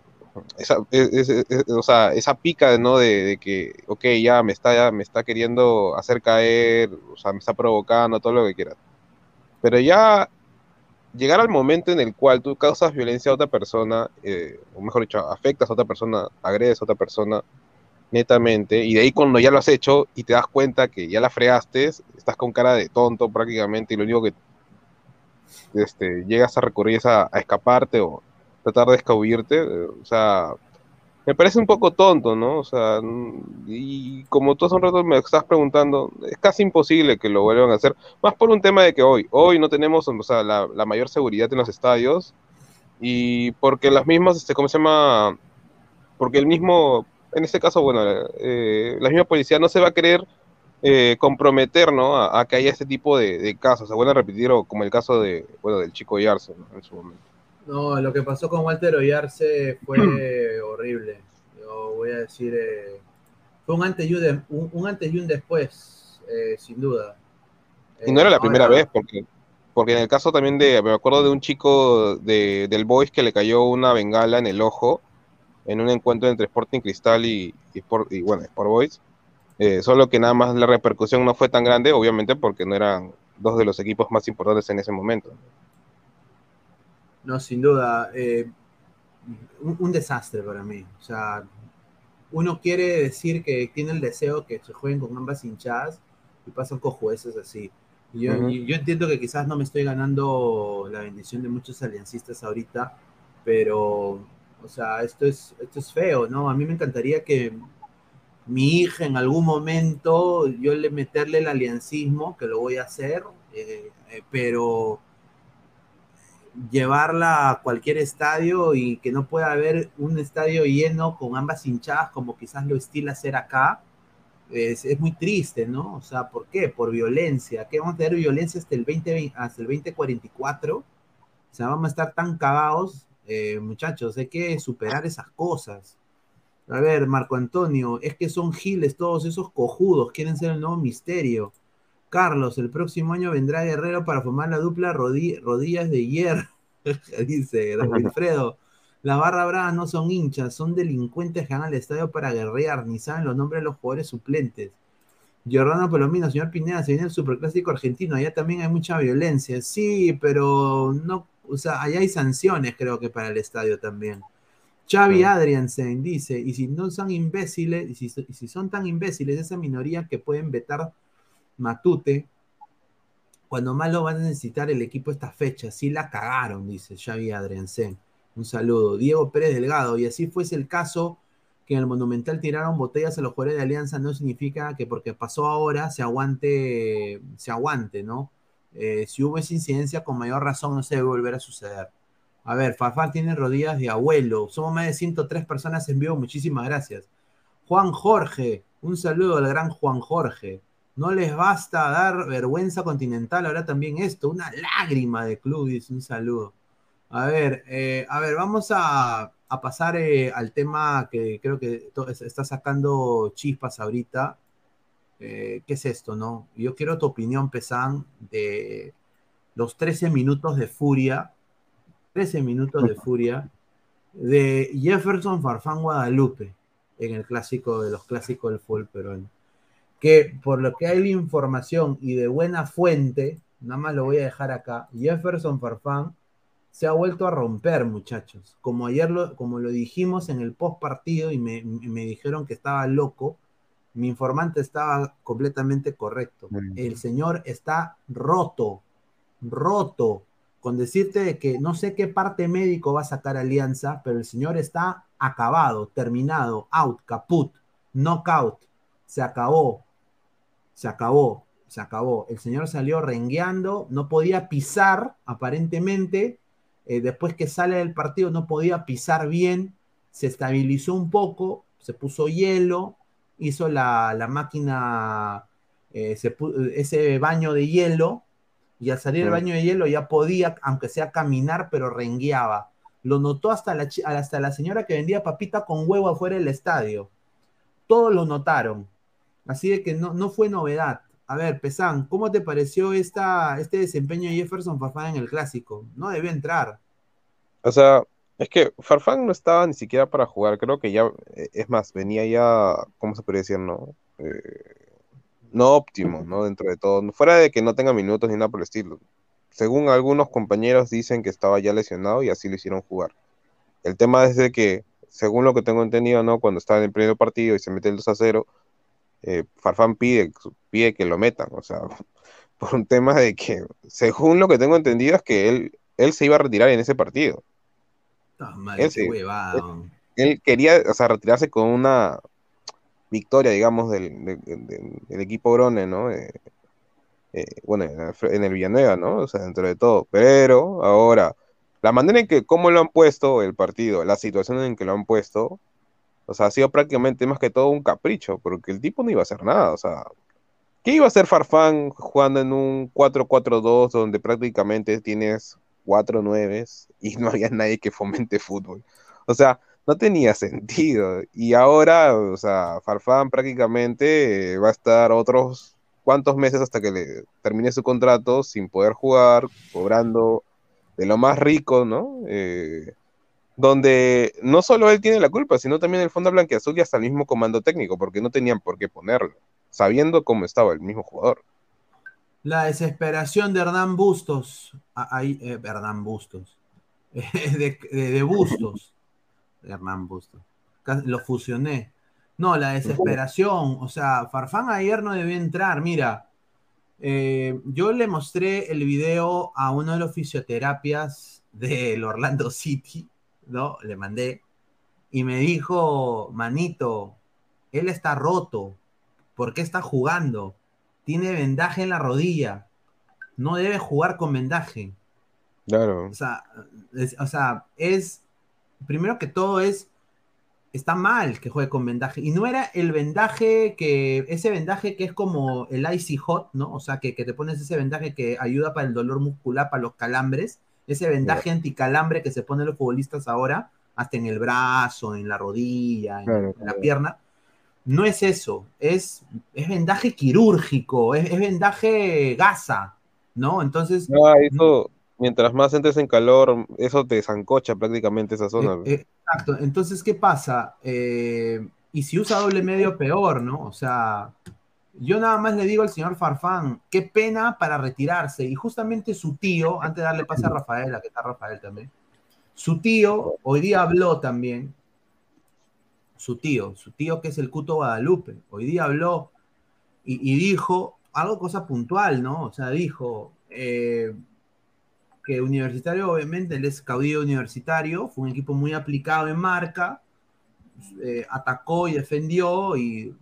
esa, o sea, esa pica, ¿no? De, que, ok, ya me está, ya me está queriendo hacer caer, o sea, me está provocando, todo lo que quieras. Pero ya llegar al momento en el cual tú causas violencia a otra persona, eh, o mejor dicho, afectas a otra persona, agredes a otra persona, netamente, y de ahí cuando ya lo has hecho y te das cuenta que ya la fregaste, estás con cara de tonto prácticamente, y lo único que este, llegas a recurrir es a, escaparte o tratar de escabullirte, eh, o sea, me parece un poco tonto, ¿no? O sea, y como tú hace un rato me estás preguntando, es casi imposible que lo vuelvan a hacer, más por un tema de que hoy, hoy no tenemos, o sea, la, mayor seguridad en los estadios, y porque las mismas, este, ¿cómo se llama? Porque el mismo en este caso, bueno, eh, la misma policía no se va a querer eh, comprometer, ¿no? A, que haya este tipo de, casos. Se vuelve a repetir, como el caso de, bueno, del chico Oyarse, ¿no? En su momento. No, lo que pasó con Walter Oyarse fue horrible. Yo voy a decir, eh, fue un antes y un, antes y un después, sin duda. Y no era la primera vez, porque, porque en el caso también de, me acuerdo de un chico de, del Boys que le cayó una bengala en el ojo en un encuentro entre Sporting Cristal y, y, bueno, Sport Boys. Eh, solo que nada más la repercusión no fue tan grande, obviamente porque no eran dos de los equipos más importantes en ese momento. No, sin duda. Eh, un, desastre para mí. O sea, uno quiere decir que tiene el deseo que se jueguen con ambas hinchadas y pasan con jueces así. yo, yo entiendo que quizás no me estoy ganando la bendición de muchos aliancistas ahorita, pero o sea, esto es, esto es feo, ¿no? A mí me encantaría que mi hija en algún momento yo le meterle el aliancismo, que lo voy a hacer, eh, eh, pero llevarla a cualquier estadio y que no pueda haber un estadio lleno con ambas hinchadas como quizás lo estila hacer acá, es, es, muy triste, ¿no? O sea, ¿por qué? Por violencia. ¿Qué vamos a tener violencia hasta el, 20, hasta el 2044? O sea, vamos a estar tan cagados eh, muchachos, hay que superar esas cosas. A ver, Marco Antonio, es que son giles todos esos cojudos, quieren ser el nuevo misterio. Carlos, el próximo año vendrá Guerrero para formar la dupla rodillas de hierro, dice Wilfredo. La barra brava no son hinchas, son delincuentes que van al estadio para guerrear, ni saben los nombres de los jugadores suplentes. Giordano Palomino, señor Pineda, se viene el superclásico argentino, allá también hay mucha violencia. Sí, pero no o sea, allá hay sanciones, creo que para el estadio también. Xavi Adriansen dice, y si no son imbéciles, y si, son tan imbéciles, esa minoría que pueden vetar Matute, cuando más lo van a necesitar el equipo esta fecha, sí la cagaron, dice Xavi Adriansen. Un saludo. Diego Pérez Delgado, y así fuese el caso que en el Monumental tiraron botellas a los jugadores de Alianza, no significa que porque pasó ahora se aguante, se aguante, ¿no? Eh, si hubo esa incidencia, con mayor razón no se debe volver a suceder. A ver, Farfán tiene rodillas de abuelo. Somos más de 103 personas en vivo. Muchísimas gracias. Juan Jorge, un saludo al gran Juan Jorge. No les basta dar vergüenza continental, ahora también esto, una lágrima de club, un saludo. A ver, eh, a ver, vamos a, pasar eh, al tema que creo que está sacando chispas ahorita. Eh, ¿qué es esto, no? Yo quiero tu opinión, Pesan, de los 13 minutos de furia, 13 minutos de furia de Jefferson Farfán Guadalupe en el clásico de los clásicos del fútbol peruano. Que por lo que hay la información y de buena fuente, nada más lo voy a dejar acá, Jefferson Farfán se ha vuelto a romper, muchachos. Como ayer lo, como lo dijimos en el post partido y me, me dijeron que estaba loco, mi informante estaba completamente correcto. El señor está roto, roto. Con decirte que no sé qué parte médico va a sacar Alianza, pero el señor está acabado, terminado, out, caput, knockout. Se acabó, se acabó, se acabó. El señor salió rengueando, no podía pisar, aparentemente. Eh, después que sale del partido, no podía pisar bien. Se estabilizó un poco, se puso hielo, hizo la, máquina, eh, ese baño de hielo, y al salir el baño de hielo ya podía, aunque sea caminar, pero rengueaba. Lo notó hasta la, hasta la señora que vendía papita con huevo afuera del estadio. Todos lo notaron. Así de que no, no fue novedad. A ver, Pesán, ¿cómo te pareció esta, este desempeño de Jefferson Farfán en el clásico? No debe entrar. O sea, es que Farfán no estaba ni siquiera para jugar, creo que ya, eh, es más, venía ya, ¿cómo se podría decir, no? Eh, no óptimo, ¿no? Dentro de todo, fuera de que no tenga minutos ni nada por el estilo. según algunos compañeros dicen que estaba ya lesionado y así lo hicieron jugar. El tema es de que, según lo que tengo entendido, ¿no? Cuando está en el primer partido y se mete el 2 a 0, eh, Farfán pide, pide que lo metan, o sea, por un tema de que, según lo que tengo entendido, es que él, él se iba a retirar en ese partido. él, quería, o sea, retirarse con una victoria, digamos, del, equipo Grone, ¿no? Eh, eh, bueno, en el Villanueva, ¿no? O sea, dentro de todo. Pero ahora, la manera en que, cómo lo han puesto el partido, la situación en que lo han puesto, o sea, ha sido prácticamente más que todo un capricho, porque el tipo no iba a hacer nada, o sea, ¿qué iba a hacer Farfán jugando en un 4-4-2 donde prácticamente tienes 4 9 y no había nadie que fomente fútbol? O sea, no tenía sentido. Y ahora, o sea, Farfán prácticamente va a estar otros cuántos meses hasta que le termine su contrato sin poder jugar, cobrando de lo más rico, ¿no? Eh, donde no solo él tiene la culpa, sino también el Fondo Blanqueazul y hasta el mismo comando técnico, porque no tenían por qué ponerlo, sabiendo cómo estaba el mismo jugador. La desesperación de Hernán Bustos, ahí, eh, Hernán Bustos, de, Bustos, Hernán Bustos, lo fusioné. No, la desesperación. O sea, Farfán ayer no debió entrar. Mira, eh, yo le mostré el video a uno de los fisioterapias del Orlando City, ¿no? Le mandé. Y me dijo, manito, él está roto. ¿Por qué está jugando? Tiene vendaje en la rodilla. No debe jugar con vendaje. Claro. O sea, o sea, es, primero que todo es está mal que juegue con vendaje. Y no era el vendaje que, ese vendaje que es como el Icy Hot, ¿no? O sea, que, te pones ese vendaje que ayuda para el dolor muscular, para los calambres, ese vendaje anticalambre que se ponen los futbolistas ahora, hasta en el brazo, en la rodilla, en, la pierna. No es eso, es, es vendaje quirúrgico, es, vendaje gasa, ¿no? Entonces. No, eso, mientras más entres en calor, eso te zancocha prácticamente esa zona. Eh, exacto, entonces, ¿qué pasa? Eh, y si usa doble medio, peor, ¿no? O sea, yo nada más le digo al señor Farfán, qué pena para retirarse. Y justamente su tío, antes de darle pase a Rafael, a que está Rafael también, su tío hoy día habló también, su tío, su tío que es el Cuto Guadalupe, hoy día habló y, dijo algo, cosa puntual, ¿no? O sea, dijo, que Universitario, obviamente, él es caudillo universitario, fue un equipo muy aplicado en marca, eh, atacó y defendió, y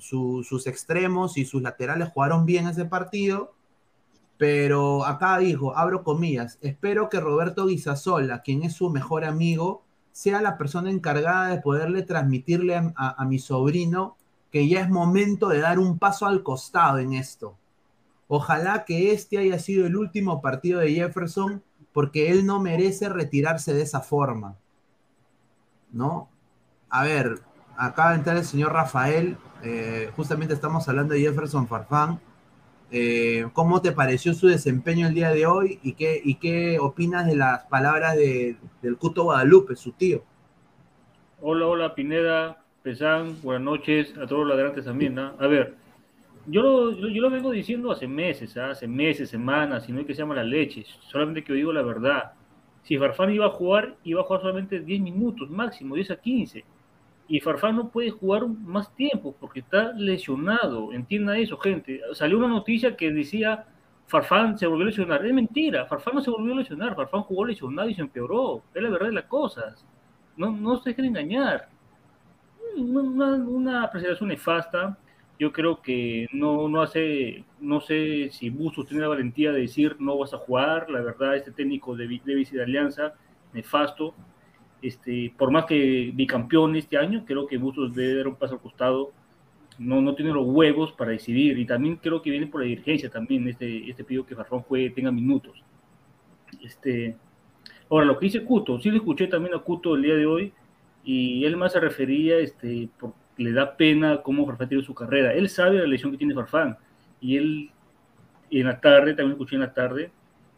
sus extremos y sus laterales jugaron bien ese partido, pero acá dijo, abro comillas, espero que Roberto Guisasola, quien es su mejor amigo, sea la persona encargada de poderle transmitirle a mi sobrino que ya es momento de dar un paso al costado en esto Ojalá que este haya sido el último partido de Jefferson porque él no merece retirarse de esa forma. ¿No? A ver, acaba de entrar el señor Rafael. Eh, justamente estamos hablando de Jefferson Farfán. Eh, ¿Cómo te pareció su desempeño el día de hoy y qué, y qué opinas de las palabras de, del Cuto Guadalupe, su tío? Hola, hola Pineda, Pesán, buenas noches a todos los ladrantes también. ¿no? A ver, yo lo, vengo diciendo hace meses, ¿ah? hace meses, semanas, y no hay que se llama la leche, solamente que yo digo la verdad. Si Farfán iba a jugar, iba a jugar solamente 10 minutos, máximo 10 a 15. Y Farfán no puede jugar más tiempo porque está lesionado. Entienda eso, gente. Salió una noticia que decía Farfán se volvió a lesionar. Es mentira, Farfán no se volvió a lesionar. Farfán jugó lesionado y se empeoró. Es la verdad de las cosas. No, no se dejen engañar. Una, una apreciación nefasta yo creo que no, no hace, no sé si Bustos tiene la valentía de decir no vas a jugar, la verdad, este técnico de, de de Alianza, nefasto, este, por más que bicampeón este año, creo que Bustos debe dar un paso al costado, no, no tiene los huevos para decidir, y también creo que viene por la dirigencia también, este, este pido que Farfán juegue, tenga minutos. Este, ahora, lo que dice Cuto, sí le escuché también a Cuto el día de hoy, y él más se refería, este, por, le da pena cómo Farfán tiene su carrera. Él sabe la lesión que tiene Farfán y él en la tarde, también escuché en la tarde,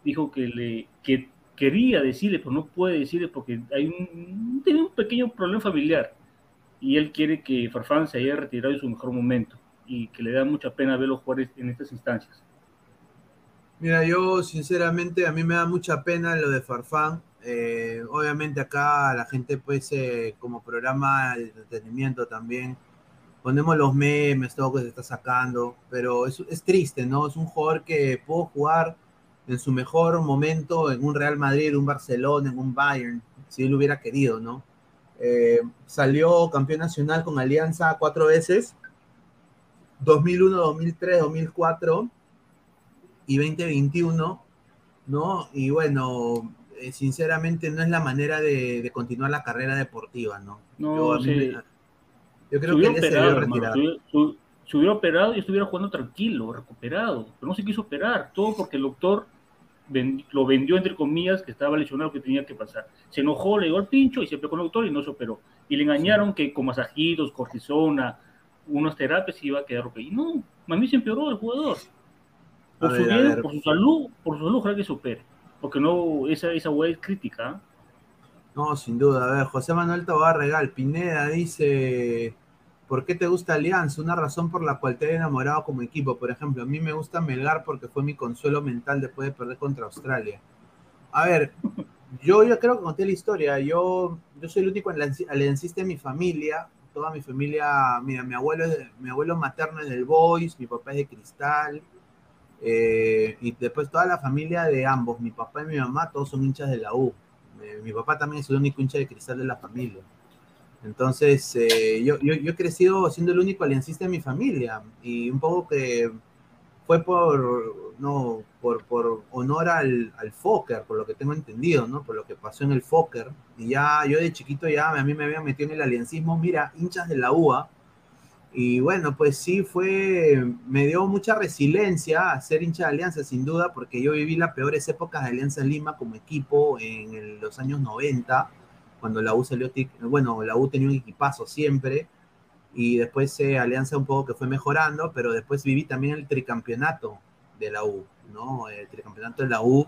dijo que le que quería decirle, pero no puede decirle porque hay un, tiene un pequeño problema familiar y él quiere que Farfán se haya retirado en su mejor momento y que le da mucha pena verlo jugar en estas instancias. Mira, yo sinceramente a mí me da mucha pena lo de Farfán. Eh, obviamente acá la gente pues eh, como programa de entretenimiento también ponemos los memes, todo que se está sacando, pero es, es triste, ¿no? Es un jugador que pudo jugar en su mejor momento en un Real Madrid, un Barcelona, en un Bayern, si él hubiera querido, ¿no? Eh, salió campeón nacional con Alianza cuatro veces, 2001, 2003, 2004 y 2021, ¿no? Y bueno, eh, sinceramente no es la manera de, de, continuar la carrera deportiva, ¿no? No, yo, sí. me, yo creo que él se hermano, retirar. se hubiera operado y estuviera jugando tranquilo, recuperado, pero no se quiso operar, todo porque el doctor lo vendió entre comillas que estaba lesionado que tenía que pasar. Se enojó, le dio al pincho y se pegó con el doctor y no se operó. Y le engañaron que con masajitos, cortisona, unas terapias iba a quedar ok. Y no, a mí se empeoró el jugador. A Por su ver, bien, por su salud, por su salud, ojalá que se opere. Porque no, esa, esa weá es crítica. ¿ah? No, sin duda. A ver, José Manuel Tobar Regal, Pineda dice, ¿por qué te gusta Alianza? Una razón por la cual te he enamorado como equipo. Por ejemplo, a mí me gusta Melgar porque fue mi consuelo mental después de perder contra Australia. A ver, yo, yo creo que conté la historia. Yo, yo soy el único alianci- aliancista de mi familia. Toda mi familia, mira, mi abuelo, mi abuelo materno es del Boys, mi papá es de Cristal. eh, y después toda la familia de ambos, mi papá y mi mamá, todos son hinchas de la U. Eh, mi papá también es el único hincha de cristal de la familia. Entonces, eh, yo, yo, he crecido siendo el único aliancista de mi familia y un poco que fue por, no, por, por honor al, al Fokker, por lo que tengo entendido, ¿no? Por lo que pasó en el Fokker. Y ya yo de chiquito ya a mí me habían metido en el aliancismo, mira, hinchas de la UA. Y bueno, pues sí fue, me dio mucha resiliencia a ser hincha de Alianza, sin duda, porque yo viví las peores épocas de Alianza Lima como equipo en los años 90, cuando la U salió, bueno, la U tenía un equipazo siempre, y después eh, Alianza un poco que fue mejorando, pero después viví también el tricampeonato de la U, ¿no? El tricampeonato de la U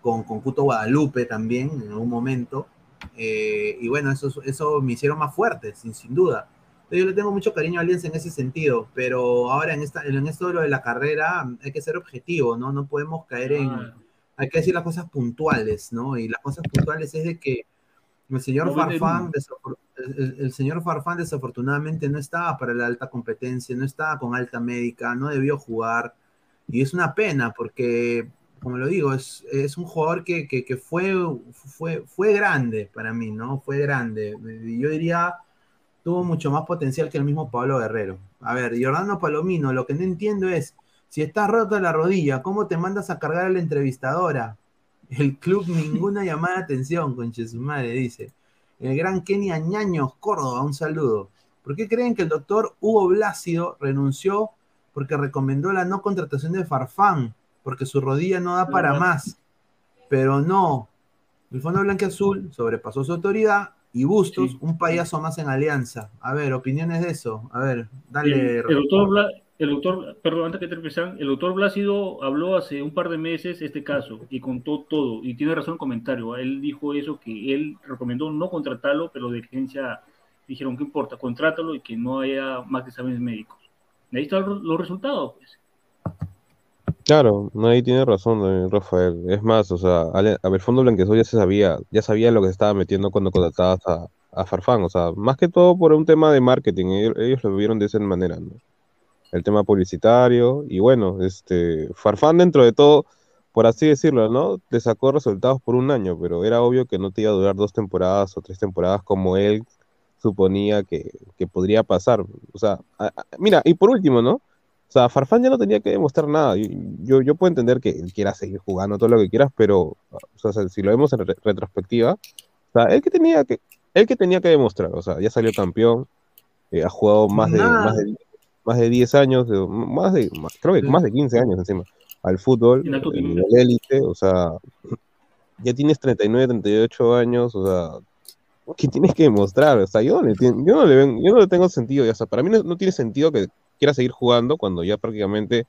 con, con Cuto Guadalupe también en algún momento, eh, y bueno, eso, eso me hicieron más fuerte, sin, sin duda. Yo le tengo mucho cariño a Alianza en ese sentido, pero ahora en, esta, en esto de lo de la carrera hay que ser objetivo, ¿no? No podemos caer en... Ah, Hay que decir las cosas puntuales, ¿no? Y las cosas puntuales es de que el señor No Farfán, el, el señor Farfán desafortunadamente no estaba para la alta competencia, no estaba con alta médica, no debió jugar. Y es una pena porque, como lo digo, es, es un jugador que, que, que fue, fue, fue grande para mí, ¿no? Fue grande. Yo diría tuvo mucho más potencial que el mismo Pablo Guerrero. A ver, Giordano Palomino, lo que no entiendo es, si estás rota la rodilla, ¿cómo te mandas a cargar a la entrevistadora? El club ninguna llamada de atención, conche su madre, dice. El gran Kenny Añaños, Córdoba, un saludo. ¿Por qué creen que el doctor Hugo Blácido renunció porque recomendó la no contratación de Farfán? Porque su rodilla no da para más. Pero no. El Fondo Blanqueazul sobrepasó su autoridad y Bustos, Sí. un payaso más en alianza. A ver, opiniones de eso. A ver, dale. el, el doctor el doctor, perdón, antes que te empiezan, el doctor Blácido habló hace un par de meses este caso y contó todo, y tiene razón el comentario. Él dijo eso, que él recomendó no contratarlo, pero de agencia dijeron que importa, contrátalo y que no haya más exámenes médicos. Ahí están los resultados, pues. Claro, ahí tiene razón, Rafael. Es más, o sea, a ver, Fondo Blanquezul ya se sabía, ya sabía lo que se estaba metiendo cuando contratabas a, a Farfán, o sea, más que todo por un tema de marketing, ellos, ellos lo vieron de esa manera, ¿no? El tema publicitario, y bueno, este, Farfán dentro de todo, por así decirlo, ¿no? Te sacó resultados por un año, pero era obvio que no te iba a durar dos temporadas o tres temporadas como él suponía que, que podría pasar. O sea, a- a- mira, y por último, ¿no? O sea, Farfán ya no tenía que demostrar nada. Y- Yo, yo puedo entender que él quiera seguir jugando todo lo que quieras, pero o sea, si lo vemos en re- retrospectiva, o sea, él que tenía que, él que tenía que demostrar, o sea, ya salió campeón, eh, ha jugado más de, más de, más de 10 años, de- más de, más- creo que más de 15 años encima, al fútbol, En nivel élite, o sea, ya tienes 39, 38 años, o sea, ¿qué tienes que demostrar? O sea, yo no le, yo no le, yo no le tengo sentido, ya, o sea, para mí no, no tiene sentido que quiera seguir jugando cuando ya prácticamente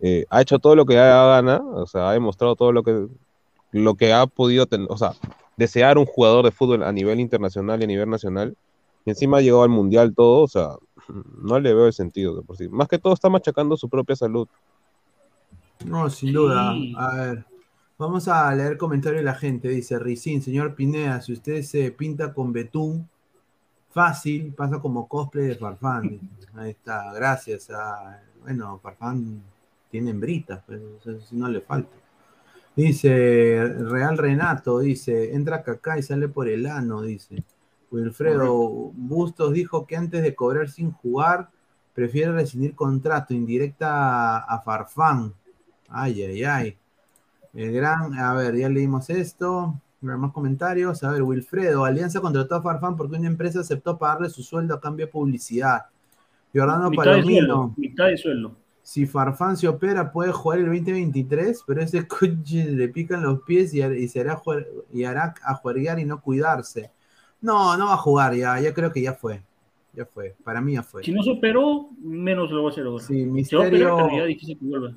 eh, ha hecho todo lo que da gana, o sea, ha demostrado todo lo que, lo que ha podido, ten- o sea, desear un jugador de fútbol a nivel internacional y a nivel nacional, y encima ha llegado al mundial todo, o sea, no le veo el sentido de por sí. Más que todo está machacando su propia salud. No, sin duda. A ver, vamos a leer comentarios de la gente. Dice Ricín, señor Pineda, si usted se pinta con betún, fácil, pasa como cosplay de Farfán. Ahí está, gracias. A, bueno, Farfán tiene hembritas, pero si no le falta. Dice Real Renato, dice, entra acá y sale por el ano, dice. Wilfredo Bustos dijo que antes de cobrar sin jugar, prefiere rescindir contrato, indirecta a, Farfán. Ay, ay, ay. El gran, a ver, ya leímos esto. Más comentarios. A ver, Wilfredo, Alianza contrató a Farfán porque una empresa aceptó pagarle su sueldo a cambio de publicidad. Jordano Palomino. mitad de sueldo. Si Farfán se opera, puede jugar el 2023, pero ese coche le pican los pies y, y, se hará, y hará a jugar y no cuidarse. No, no va a jugar ya, ya creo que ya fue. Ya fue, para mí ya fue. Si no se operó, menos lo va a hacer ahora. Sí, Misterio,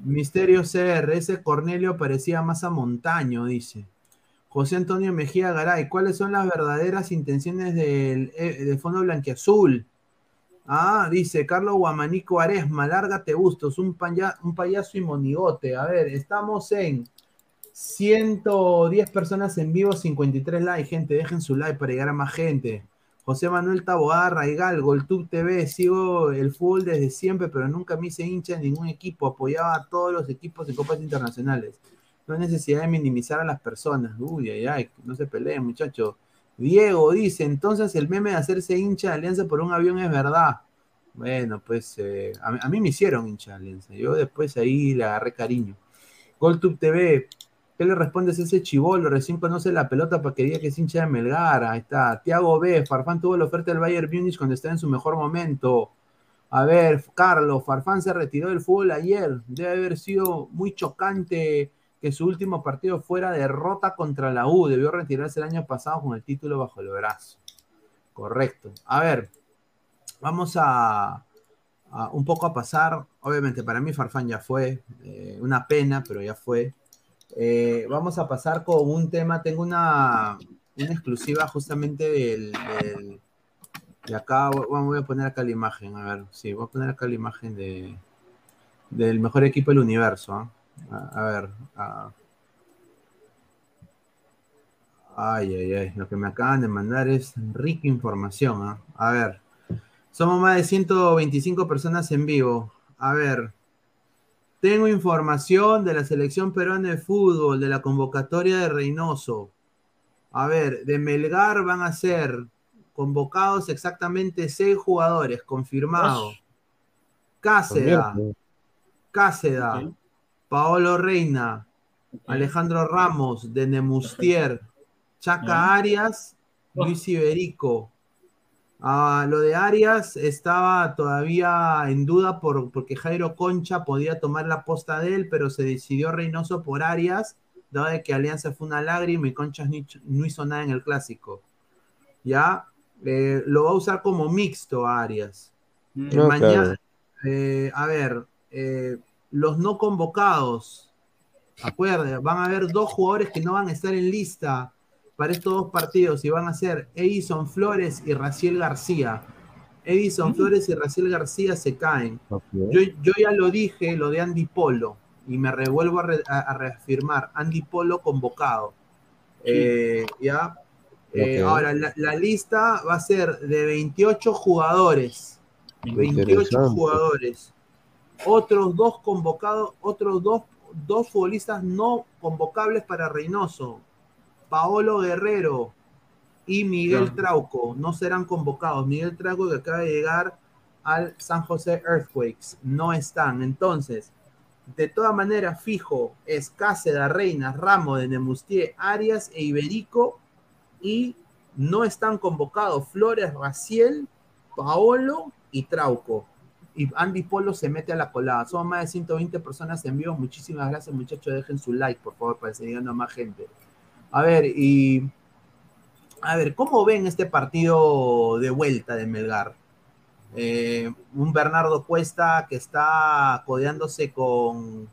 Misterio CR, ese Cornelio parecía más a Montaño, dice. José Antonio Mejía Garay, ¿cuáles son las verdaderas intenciones del, eh, del Fondo Blanquiazul? Ah, dice Carlos Guamanico Aresma, lárgate gustos, un, un payaso y monigote. A ver, estamos en 110 personas en vivo, 53 likes, gente. Dejen su like para llegar a más gente. José Manuel Taboada, Raigal, GolTube TV, sigo el fútbol desde siempre, pero nunca me hice hincha en ningún equipo. Apoyaba a todos los equipos en copas internacionales. No hay necesidad de minimizar a las personas. Uy, ay, ay, no se peleen, muchachos. Diego dice, entonces el meme de hacerse hincha de Alianza por un avión es verdad. Bueno, pues eh, a, mí me hicieron hincha de Alianza. Yo después ahí le agarré cariño. GolTube TV, ¿qué le respondes a ese chivolo? Recién conoce la pelota para que diga que es hincha de Melgar. Ahí está. Tiago B, Farfán tuvo la oferta del Bayern Munich cuando estaba en su mejor momento. A ver, Carlos, Farfán se retiró del fútbol ayer. Debe haber sido muy chocante que su último partido fuera derrota contra la U. Debió retirarse el año pasado con el título bajo el brazo. Correcto. A ver, vamos a, un poco a pasar. Obviamente, para mí Farfán ya fue. Eh, una pena, pero ya fue. Eh, vamos a pasar con un tema. Tengo una, exclusiva justamente del, de acá. Voy a poner acá la imagen. A ver, sí, voy a poner acá la imagen de, del mejor equipo del universo. ¿ah? A, ver. Ay, ay, ay. Lo que me acaban de mandar es rica información. ¿ah? A ver. Somos más de 125 personas en vivo. A ver. Tengo información de la selección peruana de fútbol, de la convocatoria de Reynoso. A ver, de Melgar van a ser convocados exactamente seis jugadores, confirmados. Cáceda, Cáceda, Paolo Reina, Alejandro Ramos, de Nemustier, Chaca Arias, Luis Iberico. Ah, lo de Arias estaba todavía en duda por, porque Jairo Concha podía tomar la posta de él, pero se decidió Reynoso por Arias, dado de que Alianza fue una lágrima y Concha no hizo nada en el clásico. Ya, eh, lo va a usar como mixto Arias. Mm. mañana, eh, a ver, eh, los no convocados. Acuerden, van a haber dos jugadores que no van a estar en lista para estos dos partidos y van a ser Edison Flores y Raciel García. Edison mm. Flores y Raciel García se caen. Yo, ya lo dije, lo de Andy Polo, y me revuelvo a, reafirmar, Andy Polo convocado. Eh, ya. Eh, ahora, la, lista va a ser de 28 jugadores. 28 jugadores otros dos convocados, otros dos, dos futbolistas no convocables para Reynoso, Paolo Guerrero y Miguel Trauco, no serán convocados. Miguel Trauco que acaba de llegar al San José Earthquakes, no están. Entonces, de todas maneras, fijo, es Cáceda, Reina, Ramo de Nemustier, Arias e Iberico y no están convocados Flores, Raciel, Paolo y Trauco y Andy Polo se mete a la colada. Somos más de 120 personas en vivo. Muchísimas gracias, muchachos. Dejen su like, por favor, para seguir llegando a más gente. A ver, y. A ver, ¿cómo ven este partido de vuelta de Melgar? Eh, un Bernardo Cuesta que está codeándose con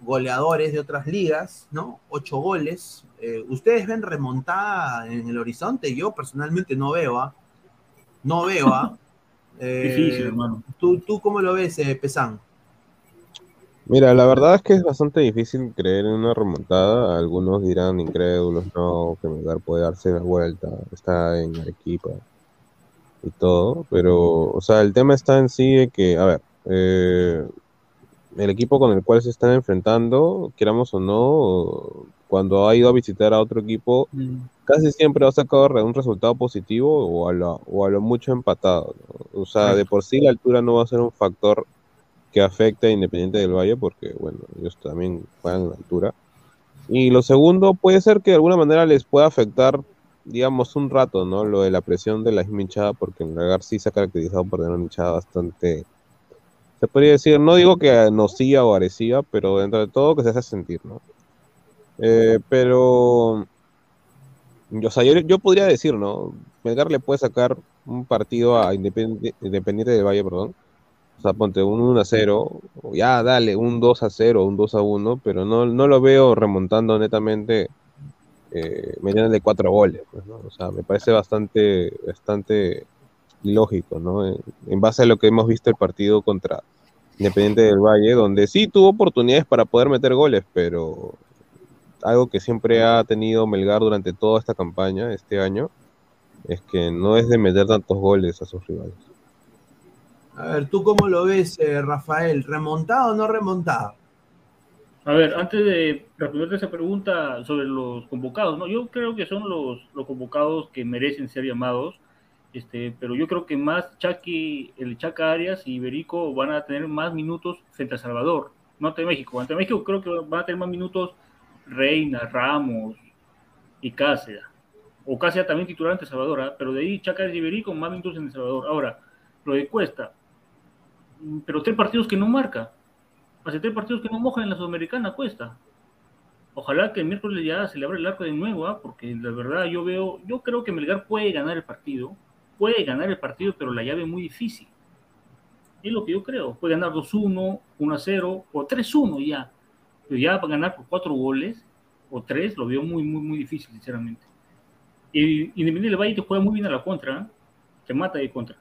goleadores de otras ligas, ¿no? Ocho goles. Eh, ¿Ustedes ven remontada en el horizonte? Yo personalmente no veo, ¿ah? No veo, ¿ah? Difícil, eh, hermano. ¿tú, ¿Tú cómo lo ves, eh, Pesán? Mira, la verdad es que es bastante difícil creer en una remontada. Algunos dirán incrédulos, no, que Melgar puede darse la vuelta, está en Arequipa y todo. Pero, o sea, el tema está en sí de que, a ver, eh, el equipo con el cual se están enfrentando, queramos o no, cuando ha ido a visitar a otro equipo, mm. casi siempre ha sacado un resultado positivo o a lo, o a lo mucho empatado. O sea, de por sí la altura no va a ser un factor que afecta a Independiente del Valle, porque, bueno, ellos también juegan la altura. Y lo segundo, puede ser que de alguna manera les pueda afectar, digamos, un rato, ¿no? Lo de la presión de la misma hinchada, porque en Lagar sí se ha caracterizado por tener una hinchada bastante, se podría decir, no digo que nociva o agresiva, pero dentro de todo que se hace sentir, ¿no? Eh, pero, o sea, yo, yo, podría decir, ¿no? Melgar le puede sacar un partido a Independiente, Independiente del Valle, perdón, o sea, ponte un 1 a 0, ya dale, un 2 a 0, un 2 a 1, pero no, no lo veo remontando netamente eh, de cuatro goles. Pues. O sea, me parece bastante, bastante lógico, ¿no? En, base a lo que hemos visto el partido contra Independiente del Valle, donde sí tuvo oportunidades para poder meter goles, pero algo que siempre ha tenido Melgar durante toda esta campaña, este año, es que no es de meter tantos goles a sus rivales. A ver, ¿tú cómo lo ves, eh, Rafael? ¿Remontado o no remontado? A ver, antes de responderte esa pregunta sobre los convocados, ¿no? Yo creo que son los, los convocados que merecen ser llamados, este, pero yo creo que más Chucky, el Chaca Arias y Iberico van a tener más minutos frente a Salvador, no ante México. Ante México creo que van a tener más minutos Reina, Ramos y Cáceres. O Cáceres también titular ante Salvador, ¿ah? pero de ahí Chaca Arias y Iberico más minutos en El Salvador. Ahora, lo de Cuesta, pero tres partidos que no marca. Hace tres partidos que no moja en la Sudamericana, cuesta. Ojalá que el miércoles ya se le abra el arco de nuevo, ¿ah? porque la verdad yo veo, yo creo que Melgar puede ganar el partido, puede ganar el partido, pero la llave es muy difícil. Es lo que yo creo. Puede ganar 2-1, 1-0 o 3-1 ya. Pero ya para ganar por cuatro goles o tres lo veo muy, muy, muy difícil, sinceramente. Y Independiente del Valle te juega muy bien a la contra, te mata de contra.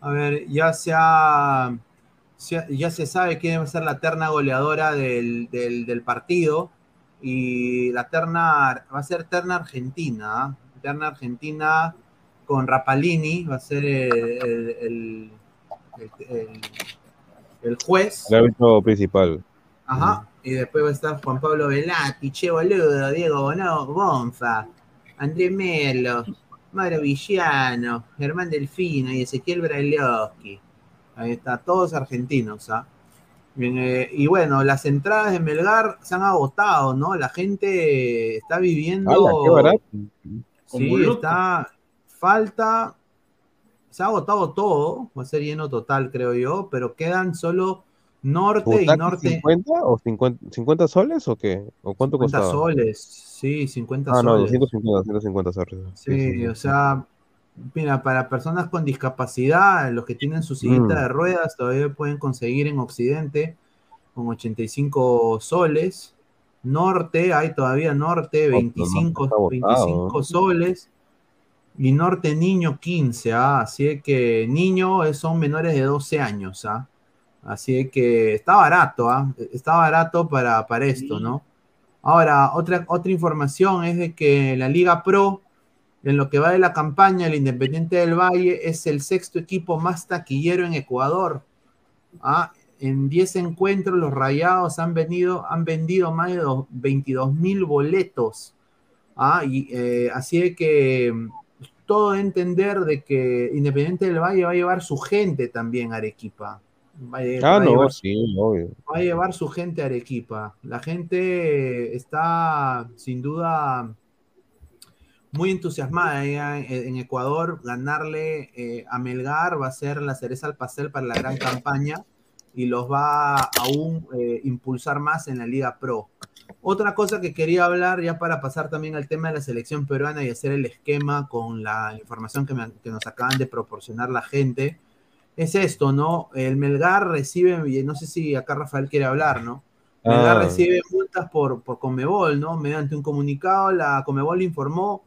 A ver, ya se ha, ya se sabe quién va a ser la terna goleadora del, partido. Y la terna va a ser terna argentina. ¿ah? Terna argentina con Rapalini, va a ser el, el, juez. El árbitro principal. Ajá. Y después va a estar Juan Pablo Velati, Che Boludo, Diego Bono, Gonza, André Melo, Mario Villano, Germán Delfino y Ezequiel Brailovsky. Ahí está, todos argentinos. ¿ah? Eh, y bueno, las entradas de Melgar se han agotado, ¿no? La gente está viviendo. qué barato. Sí, está. Falta. Se ha agotado todo. Va a ser lleno total, creo yo. Pero quedan solo norte y norte. 50 o 50, soles o qué? ¿O cuánto 50 soles, sí, 50 soles. Ah, no, 250, 250 soles. Sí, o sea, mira, para personas con discapacidad, los que tienen su sillita mm. de ruedas todavía pueden conseguir en Occidente con 85 soles. Norte, hay todavía norte, 25, 25 soles. Y norte niño 15, ¿ah? así que niño son menores de 12 años, ¿ah? Así que está barato, ¿ah? Está barato para, para esto, ¿no? Ahora, otra, otra información es de que la Liga Pro, en lo que va de la campaña, el Independiente del Valle es el sexto equipo más taquillero en Ecuador. ¿ah? En 10 encuentros, los Rayados han, venido, han vendido más de 22 mil boletos. ¿ah? Y, eh, así que todo entender de que Independiente del Valle va a llevar su gente también a Arequipa. Va a, ah, llevar, va a llevar su gente a Arequipa. La gente está sin duda muy entusiasmada en, Ecuador. Ganarle eh, a Melgar va a ser la cereza al pastel para la gran campaña y los va a aún eh, impulsar más en la Liga Pro. Otra cosa que quería hablar, ya para pasar también al tema de la selección peruana y hacer el esquema con la información que, que nos acaban de proporcionar la gente es esto, ¿no? El Melgar recibe, no sé si acá Rafael quiere hablar, ¿no? Melgar ah. recibe multas por, por Comebol, ¿no? Mediante un comunicado, la Comebol informó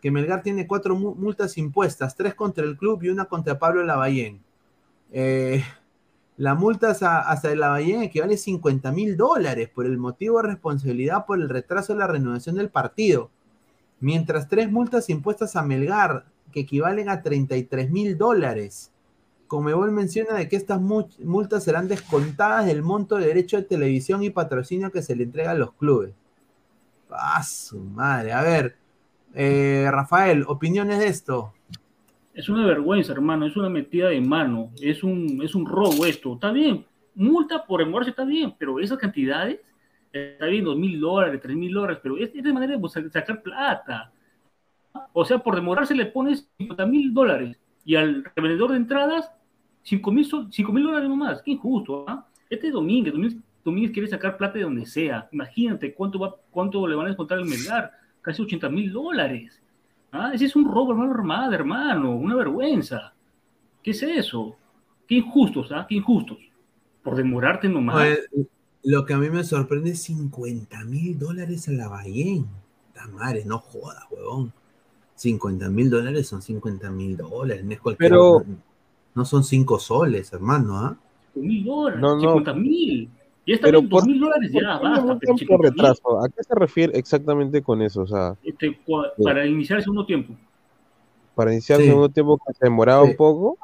que Melgar tiene cuatro multas impuestas, tres contra el club y una contra Pablo Lavallén. Eh, La multa hasta, hasta la Bahía equivale a 50 mil dólares por el motivo de responsabilidad por el retraso de la renovación del partido. Mientras tres multas impuestas a Melgar, que equivalen a 33 mil dólares. Comebol menciona de que estas multas serán descontadas del monto de derecho de televisión y patrocinio que se le entrega a los clubes. ¡Ah, su madre! A ver, eh, Rafael, opiniones de esto. Es una vergüenza, hermano, es una metida de mano, es un, es un robo esto. Está bien, multa por demorarse está bien, pero esas cantidades, está bien, dos mil dólares, tres mil dólares, pero es, de manera de sacar plata. O sea, por demorarse le pones 50 mil dólares y al revendedor de entradas 5 mil dólares nomás. Qué injusto, ¿ah? Este es Domínguez, Domínguez, quiere sacar plata de donde sea. Imagínate cuánto, va, cuánto le van a descontar al Melgar. Casi 80 mil dólares. ¿Ah? Ese es un robo, hermano armada, hermano. Una vergüenza. ¿Qué es eso? Qué injustos, ¿ah? Qué injustos. Por demorarte nomás. lo que a mí me sorprende es 50 mil dólares a la Bahía. La madre, no jodas, huevón. 50 mil dólares son 50 mil dólares, no es cualquier. Pero, no son 5 soles, hermano, ¿ah? mil dólares, no, no. 50 mil. Está bien, dos mil dólares ya, basta. Pero retraso? ¿A qué se refiere exactamente con eso? O sea, este, para iniciar el segundo tiempo. Para iniciar el segundo tiempo que se demoraba un poco.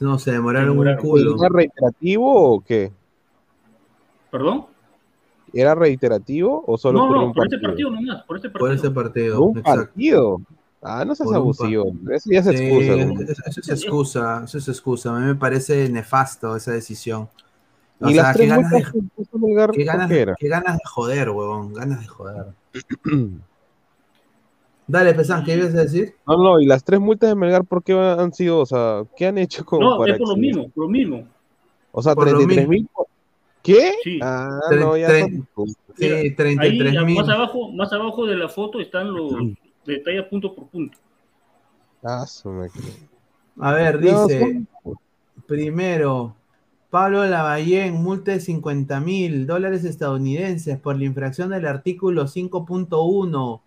No, se demoraron un culo. ¿Era reiterativo o qué? ¿Perdón? ¿Era reiterativo o solo no, por no, un por partido? este partido nomás, por este partido. Por ese partido. ¿Un partido? Ah, no seas abusivo. Eso ya es excusa. eso es excusa, eso es excusa. A mí me parece nefasto esa decisión. O ¿Y sea, las tres qué ganas, de, qué, ganas, qué ganas de joder, huevón. Ganas de joder. Dale, Pesan, ¿qué ibas a decir? No, no, y las tres multas de Melgar, ¿por qué han sido? O sea, ¿qué han hecho como No, es por lo mismo, por lo mismo. O sea, 33 mil. ¿Qué? Sí. Ah, no, ya tre Sí, 33 mil. Más abajo, más abajo de la foto están los detalles punto por punto. Ah, a ver, dice, primero, Pablo Lavallén, multa de 50 mil dólares estadounidenses por la infracción del artículo 5.1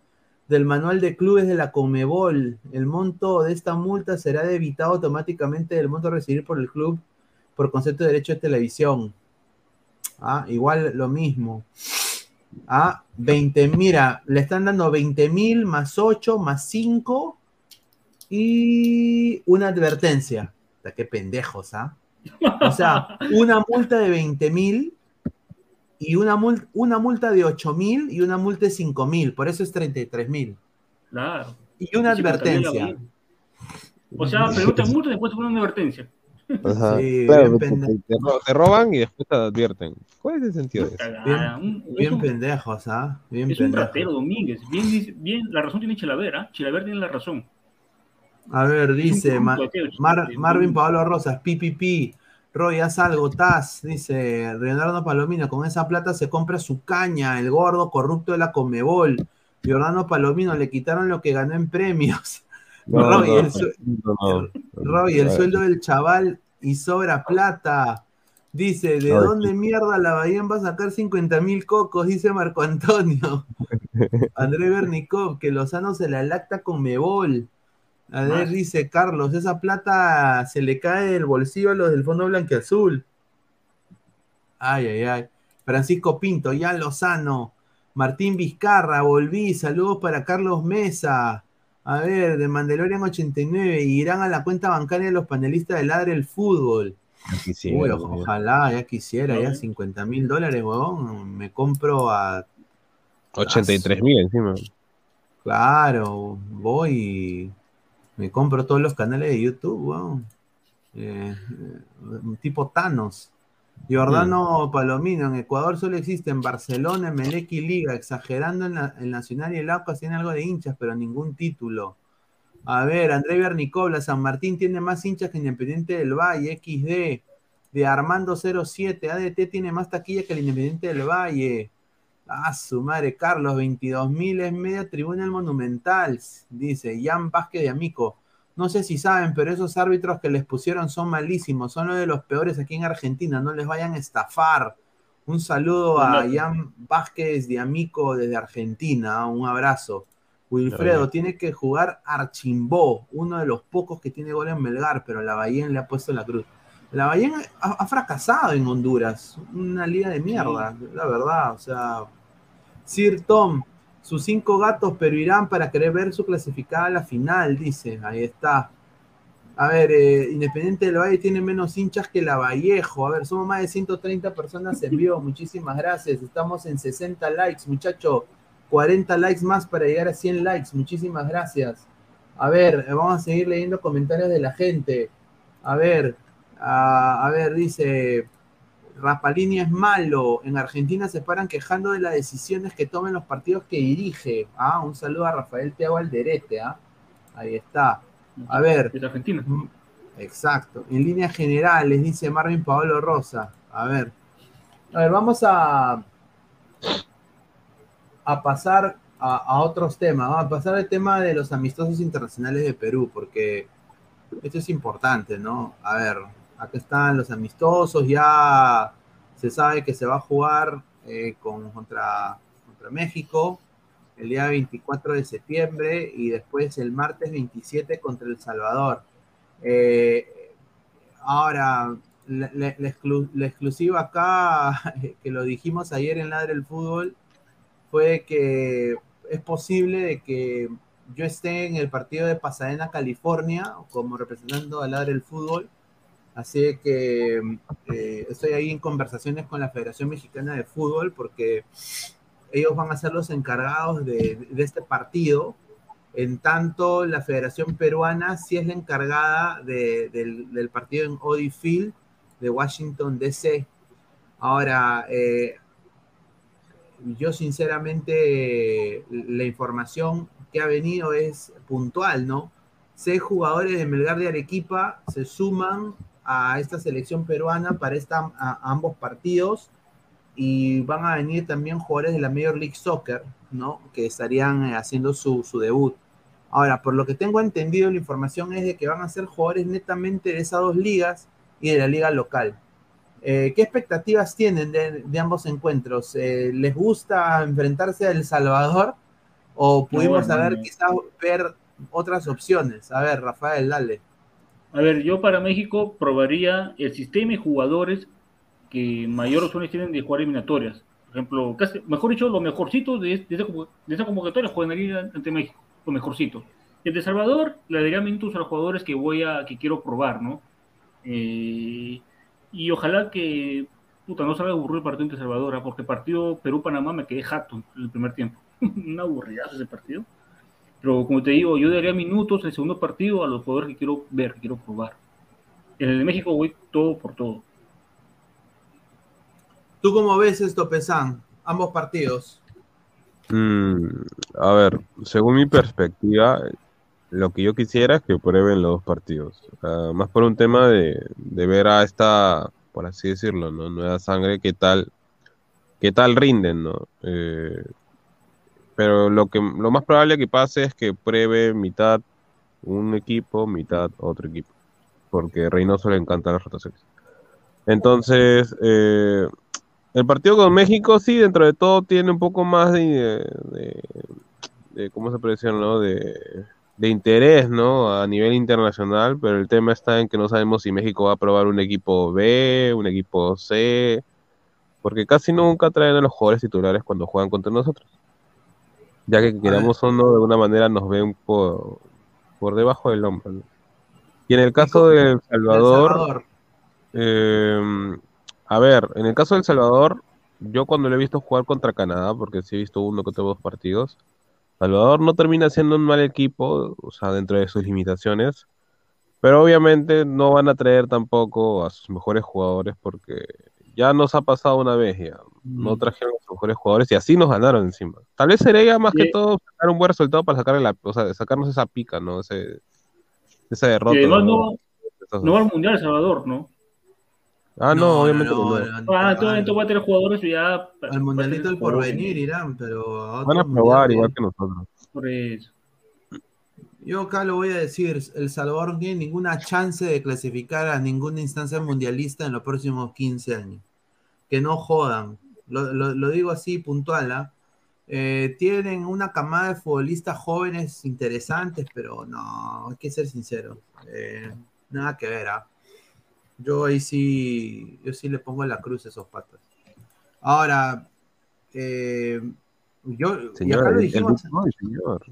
del manual de clubes de la Comebol. El monto de esta multa será debitado automáticamente del monto a recibir por el club por concepto de derecho de televisión. Ah, igual lo mismo. Ah, 20, mira, le están dando 20 mil más 8 más 5 y una advertencia. Qué pendejos, ¿ah? O sea, una multa de 20 mil y una multa, una multa de 8 mil y una multa de 5 mil. Por eso es 33 mil. Claro. Y una advertencia. O sea, pregunta multa y después una advertencia. Ajá. Sí, claro, te, te, roban y después te advierten. ¿Cuál es el sentido de eso? Bien, bien pendejos, ¿ah? Bien es un ratero, Domínguez. Bien, bien, la razón tiene Chilaver, ¿ah? Chilaver tiene la razón. A ver, dice Mar, Mar, Marvin Pablo Rosas, PPP. Roy, haz algo, Taz, dice Leonardo Palomino, con esa plata se compra su caña, el gordo corrupto de la Comebol. Leonardo Palomino, le quitaron lo que ganó en premios. No, Roy, no, el sueldo del chaval y sobra plata. Dice, ¿de dónde mierda la Bahía va a sacar 50 mil cocos? Dice Marco Antonio. André Bernicov, que Lozano se la lacta con Mebol. A ver, dice Carlos, esa plata se le cae del bolsillo a los del Fondo Blanqueazul. Ay, ay, ay. Francisco Pinto, ya Lozano. Martín Vizcarra, volví. Saludos para Carlos Mesa. A ver, de Mandalorian 89. Irán a la cuenta bancaria de los panelistas de Ladre el Fútbol. Quisiera, ojalá, ya quisiera, ya 50 mil dólares, huevón. Me compro a. 83 mil encima. Claro, voy me compro todos los canales de YouTube, weón. Eh, eh, tipo Thanos. Giordano mm. Palomino, en Ecuador solo existen Barcelona, Melec y Liga, exagerando en el Nacional y el Aucas tiene algo de hinchas, pero ningún título. A ver, André Bernicobla, San Martín tiene más hinchas que Independiente del Valle, XD. De Armando 07, ADT tiene más taquilla que el Independiente del Valle. Ah, su madre, Carlos, 22 mil es media tribuna el Monumental, dice Jan Vázquez de Amico. No sé si saben, pero esos árbitros que les pusieron son malísimos, son uno de los peores aquí en Argentina, no les vayan a estafar. Un saludo a Jan Vázquez de Amico desde Argentina, un abrazo. Wilfredo tiene que jugar Archimbó, uno de los pocos que tiene gol en Melgar, pero la Bahía le ha puesto la cruz. La Bahía ha, fracasado en Honduras. Una liga de mierda, la verdad. O sea, Sir Tom, sus cinco gatos, pero irán para querer ver su clasificada a la final, dice. Ahí está. A ver, eh, Independiente del Valle tiene menos hinchas que la Vallejo. A ver, somos más de 130 personas en vivo. Muchísimas gracias. Estamos en 60 likes, muchacho. 40 likes más para llegar a 100 likes. Muchísimas gracias. A ver, vamos a seguir leyendo comentarios de la gente. A ver, a, ver, dice, Rapalini es malo. En Argentina se paran quejando de las decisiones que tomen los partidos que dirige. Ah, un saludo a Rafael Teago Alderete. ¿ah? Ahí está. A ver. De Argentina. Mm, exacto. En líneas generales, dice Marvin Paolo Rosa. A ver. A ver, vamos a, a pasar a, otros temas. Vamos a pasar al tema de los amistosos internacionales de Perú, porque esto es importante, ¿no? A ver, acá están los amistosos, ya se sabe que se va a jugar eh, con, contra, contra México el día 24 de septiembre y después el martes 27 contra El Salvador. Eh, ahora, la, exclusiva acá, que lo dijimos ayer en Ladre del Fútbol, fue que es posible de que yo esté en el partido de Pasadena, California, como representando al Ladre del Fútbol. Así que eh, estoy ahí en conversaciones con la Federación Mexicana de Fútbol porque ellos van a ser los encargados de, este partido, en tanto la Federación Peruana sí es la encargada del, partido en Audi Field de Washington, D.C. Ahora, eh, yo sinceramente la información que ha venido es puntual, ¿no? Seis jugadores de Melgar de Arequipa se suman a esta selección peruana para esta, ambos partidos y van a venir también jugadores de la Major League Soccer, ¿no? Que estarían eh, haciendo su, debut. Ahora, por lo que tengo entendido, la información es de que van a ser jugadores netamente de esas dos ligas y de la liga local. Eh, ¿Qué expectativas tienen de, ambos encuentros? Eh, ¿Les gusta enfrentarse a El Salvador? ¿O pudimos saber, quizás ver otras opciones? A ver, Rafael, dale. A ver, yo para México probaría el sistema de jugadores que mayor opciones tienen de jugar eliminatorias. Por ejemplo, mejor dicho, los mejorcitos de, de, esa, convocatoria juegan ante México, los mejorcitos. El de Salvador le daría minutos a los jugadores que voy a, que quiero probar, ¿no? Eh, y ojalá que, puta, no salga aburrido el partido entre Salvador, ¿ah? porque partido Perú-Panamá me quedé jato en el primer tiempo. Una aburrida ese partido. Pero como te digo, yo daría minutos el segundo partido a los jugadores que quiero ver, que quiero probar. En el de México voy todo por todo. ¿Tú cómo ves esto, Pesan? Ambos partidos. Mm, a ver, según mi perspectiva, lo que yo quisiera es que prueben los dos partidos. más por un tema de, ver a esta, por así decirlo, ¿no? Nueva sangre, qué tal, qué tal rinden, ¿no? Eh, pero lo que lo más probable que pase es que pruebe mitad un equipo, mitad otro equipo. Porque Reynoso le encantan las rotaciones. Entonces, eh, el partido con México sí, dentro de todo, tiene un poco más de, de, ¿cómo se decir, no? De, de, interés, ¿no? A nivel internacional, pero el tema está en que no sabemos si México va a probar un equipo B, un equipo C, porque casi nunca traen a los jugadores titulares cuando juegan contra nosotros. Ya que queramos o no, de alguna manera nos ven por, por debajo del hombro. Y en el caso de El Salvador, eh, a ver, en el caso de El Salvador, yo cuando lo he visto jugar contra Canadá, porque sí he visto uno que tuvo dos partidos, Salvador no termina siendo un mal equipo, o sea, dentro de sus limitaciones, pero obviamente no van a traer tampoco a sus mejores jugadores porque ya nos ha pasado una vez ya. No mm. trajeron a sus mejores jugadores y así nos ganaron encima. Tal vez sería más que todo sacar un buen resultado para sacarle la, o sea, sacarnos esa pica, ¿no? Ese, esa derrota. ¿no? No, no va al Mundial Salvador, ¿no? Ah, no, obviamente no. Ah, entonces va a tener jugadores ya. Al mundialito del porvenir irán, pero. Van a probar igual que nosotros. Por eso. Yo acá lo voy a decir: El Salvador no tiene ninguna chance de clasificar a ninguna instancia mundialista en los próximos 15 años. Que no jodan. Lo, digo así, puntual. ¿ah? Eh, tienen una camada de futbolistas jóvenes interesantes, pero no, hay que ser sincero. Eh, nada que ver. ¿ah? Yo ahí sí, yo sí le pongo la cruz a esos patas. Ahora, eh, yo, señor, acá lo el- dijimos, el- no, señor.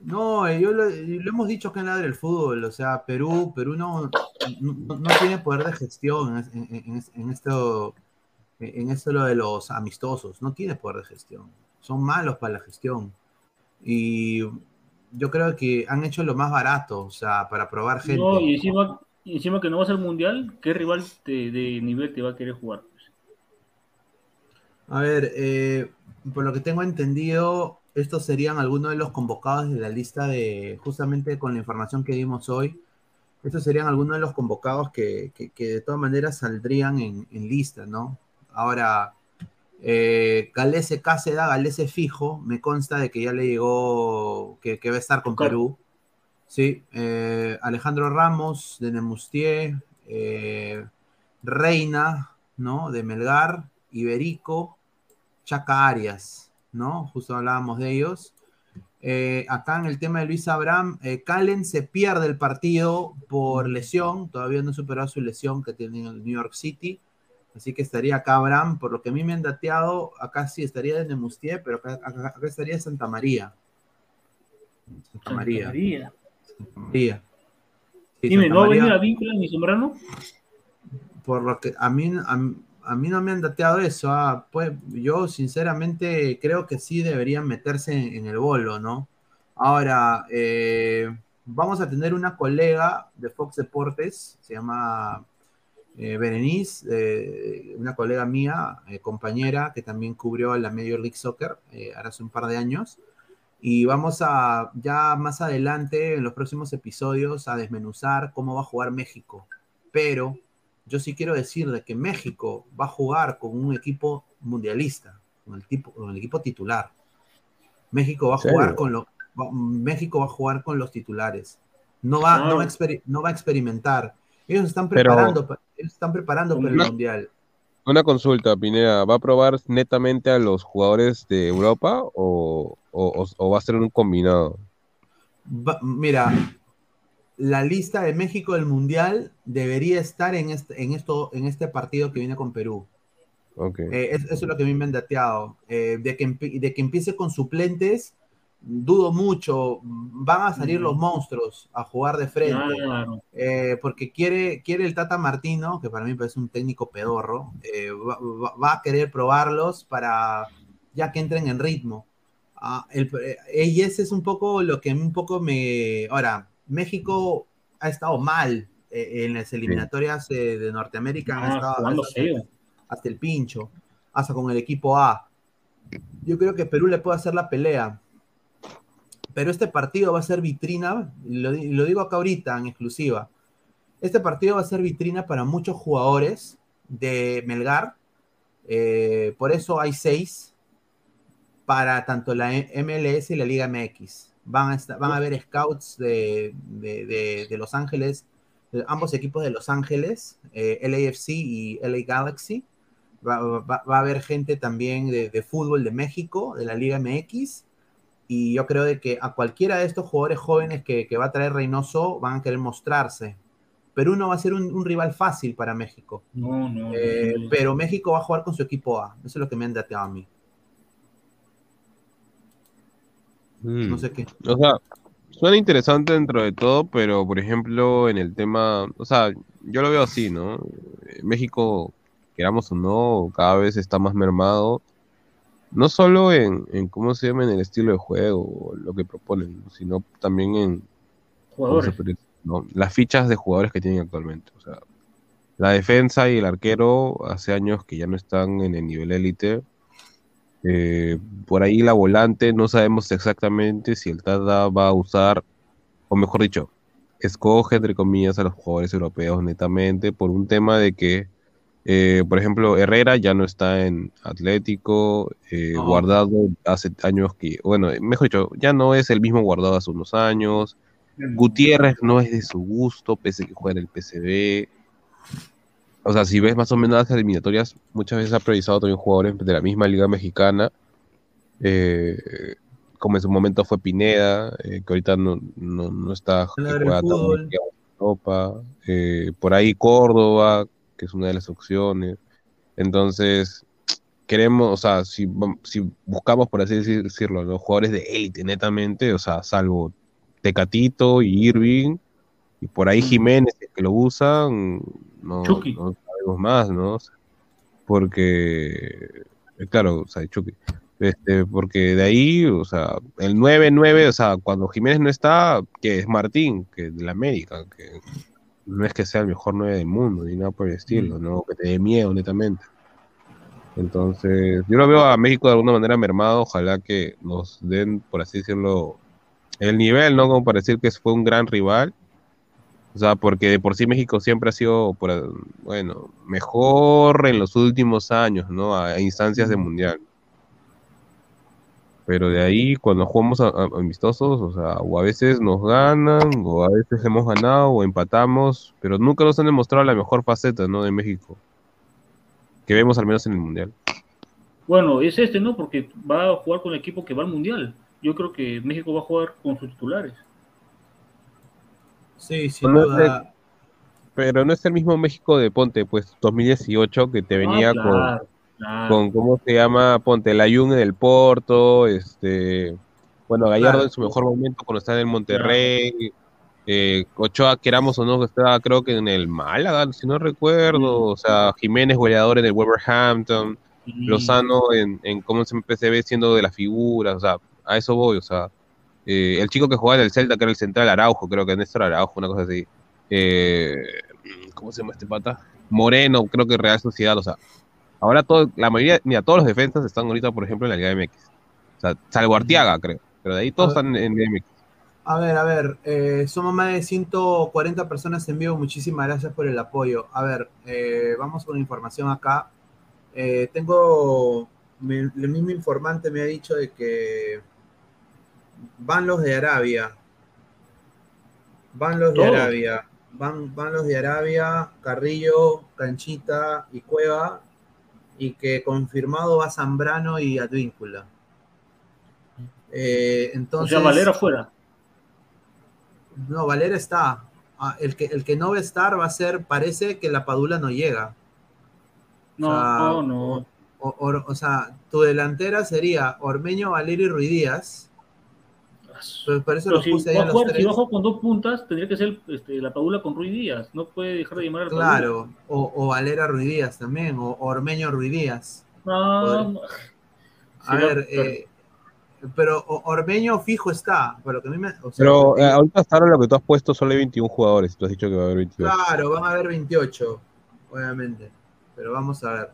no, eh, yo lo, lo hemos dicho acá en del Fútbol, o sea, Perú, Perú no, no, no tiene poder de gestión en, en- en- en esto, en esto lo de los amistosos, no tiene poder de gestión, son malos para la gestión. Y yo creo que han hecho lo más barato, o sea, para probar gente. No, y encima, que no vas al mundial, ¿qué rival te- de nivel te va a querer jugar? A ver, eh, por lo que tengo entendido, estos serían algunos de los convocados de la lista de, justamente con la información que dimos hoy, estos serían algunos de los convocados que, que- que de todas maneras saldrían en, en lista, ¿no? Ahora, eh, Galese Cáceda, Galese fijo, me consta de que ya le llegó, que, que va a estar con Claro. Perú. Sí, eh, Alejandro Ramos de Nemustier, eh, Reina, ¿no? De Melgar, Iberico, Chaca Arias, ¿no? Justo hablábamos de ellos. Eh, acá en el tema de Luis Abraham, Calen se pierde el partido por lesión, todavía no ha superado su lesión que tiene en el New York City, así que estaría acá Abraham, por lo que a mí me han dateado, acá sí estaría de Nemustier, pero acá, acá- acá estaría Santa María. Santa María. María. Santa María. Sí, Dime, Santa ¿no va a María. venir a Víncula ni Zambrano? por lo que a mí, a, a mí no me han dateado eso. ah, pues yo sinceramente creo que sí deberían meterse en, en el bolo, ¿no? Ahora, eh, vamos a tener una colega de Fox Deportes, se llama eh, Berenice, eh, una colega mía, eh, compañera, que también cubrió la Major League Soccer eh, ahora hace un par de años. Y vamos a, ya más adelante, en los próximos episodios, a desmenuzar cómo va a jugar México. Pero yo sí quiero decir de que México va a jugar con un equipo mundialista, con el, tipo, con el equipo titular. México va a jugar con los México va a jugar con los titulares. No va, no va, a, exper- no va a experimentar. Ellos están preparando, pa- ellos están preparando para el mundial. Una consulta, Pineda, ¿va a probar netamente a los jugadores de Europa o, o- o- o va a ser un combinado? Va- mira, la lista de México del mundial debería estar en este, en esto, en este partido que viene con Perú. Ok. Eh, es- eso es lo que a mí me han dateado. Eh, de, que, de que empiece con suplentes, dudo mucho. Van a salir Mm. los monstruos a jugar de frente. Claro. Eh, porque quiere, quiere el Tata Martino, que para mí parece un técnico pedorro, eh, va, va- va a querer probarlos para ya que entren en ritmo. Ah, el- eh, y ese es un poco lo que un poco me... Ahora, México ha estado mal en las eliminatorias de Norteamérica. Ah, estado- hasta el pincho, hasta con el equipo A. Yo creo que Perú le puede hacer la pelea. Pero este partido va a ser vitrina, lo, digo acá ahorita en exclusiva. Este partido va a ser vitrina para muchos jugadores de Melgar. eh, por eso hay seis para tanto la MLS y la Liga MX. Van a, estar- van a haber scouts de, Los Ángeles, ambos equipos de Los Ángeles, eh, LAFC y LA Galaxy. Va a haber gente también de, de fútbol de México, de la Liga MX. Y yo creo de que a cualquiera de estos jugadores jóvenes que, que va a traer Reynoso van a querer mostrarse. Perú no va a ser un, un rival fácil para México. No, no. Eh, no. pero México va a jugar con su equipo A. Eso es lo que me han dateado a mí. Mm. No sé qué. O sea, suena interesante dentro de todo, pero por ejemplo, en el tema, o sea, yo lo veo así, ¿no? Eh, México, queramos o no, cada vez está más mermado, no solo en, en cómo se llama, en el estilo de juego, o lo que proponen, sino también en las fichas de jugadores que tienen actualmente. O sea, la defensa y el arquero hace años que ya no están en el nivel élite. Eh, por ahí la volante no sabemos exactamente si el Tata va a usar, o mejor dicho, escoge entre comillas a los jugadores europeos netamente por un tema de que, eh, por ejemplo, Herrera ya no está en Atlético, eh, No. Guardado hace años que, bueno, mejor dicho, ya no es el mismo Guardado hace unos años. Gutiérrez no es de su gusto, pese a que juega en el PCB. O sea, si ves más o menos las eliminatorias, muchas veces ha priorizado también jugadores de la misma liga mexicana, eh, como en su momento fue Pineda, eh, que ahorita no, no, no está, que juega tan bien, Europa, eh, por ahí Córdoba, que es una de las opciones. Entonces, queremos, o sea, si, si buscamos, por así decirlo, los jugadores de élite netamente, o sea, salvo Tecatito y Irving, y por ahí Jiménez, que lo usan, no, no sabemos más, ¿no? Porque, eh, claro, o sea, Chucky. Este, porque de ahí, o sea, el 9-9, o sea, cuando Jiménez no está, que es Martín, que de la América, que no es que sea el mejor 9 del mundo, ni nada por el estilo, ¿no? Que te dé miedo, netamente. Entonces, yo lo veo a México de alguna manera mermado, ojalá que nos den, por así decirlo, el nivel, ¿no? Como para decir que fue un gran rival. O sea, porque de por sí México siempre ha sido, bueno, mejor en los últimos años, ¿no? A, instancias de mundial. Pero de ahí, cuando jugamos amistosos, o sea, o a veces nos ganan, o a veces hemos ganado, o empatamos, pero nunca nos han demostrado la mejor faceta, ¿no? De México. Que vemos al menos en el mundial. Bueno, es este, ¿no? Porque va a jugar con el equipo que va al mundial yo creo que México va a jugar con sus titulares. Sí, sin duda. pero no es el mismo México de Ponte, pues 2018 que te ah, venía con, con, ¿cómo se llama? Ponte, la Jung del Porto, este, bueno, Gallardo en su mejor momento cuando está en el Monterrey, eh, Ochoa, queramos o no, estaba creo que en el Málaga, si no recuerdo, o sea, Jiménez, goleador en el Wolverhampton, Lozano en, en cómo se ve siendo de las figuras, o sea, a eso voy, o sea, eh, el chico que jugaba en el Celta, que era el central Araujo, creo que Néstor Araujo, una cosa así. Eh, ¿Cómo se llama este pata? Moreno, creo que Real Sociedad, o sea, ahora todo, la mayoría, mira, todos los defensas están ahorita, por ejemplo, en la Liga MX. O sea, salvo Artiaga, creo, pero de ahí todos están en Liga MX. A ver, a ver, eh, somos más de 140 personas en vivo, muchísimas gracias por el apoyo. A ver, vamos con información acá. tengo, el mismo informante me ha dicho de que van los de Arabia. Van los de Arabia. Van, van los de Arabia, Carrillo, Canchita y Cueva. Y que confirmado va Zambrano y Advíncula. Eh, entonces, o sea, Valera fuera. No, Valera está. Ah, el, que, el que no va a estar va a ser, parece que la Padula no llega. No, no, no. O, sea, tu delantera sería Ormeño, Valerio y Pero eso si, puse bajo con dos puntas, tendría que ser este, la Padula con Ruiz Díaz. No puede dejar de llamar a Claro, o, o, Valera Ruiz Díaz también, o Ormeño Ruiz Díaz. No, A ver, eh, pero Ormeño fijo está. Pero, que a mí me, pero eh, ahorita hasta ahora lo que tú has puesto solo hay 21 jugadores. Tú has dicho que va a haber 28. Claro, van a haber 28, obviamente. Pero vamos a ver.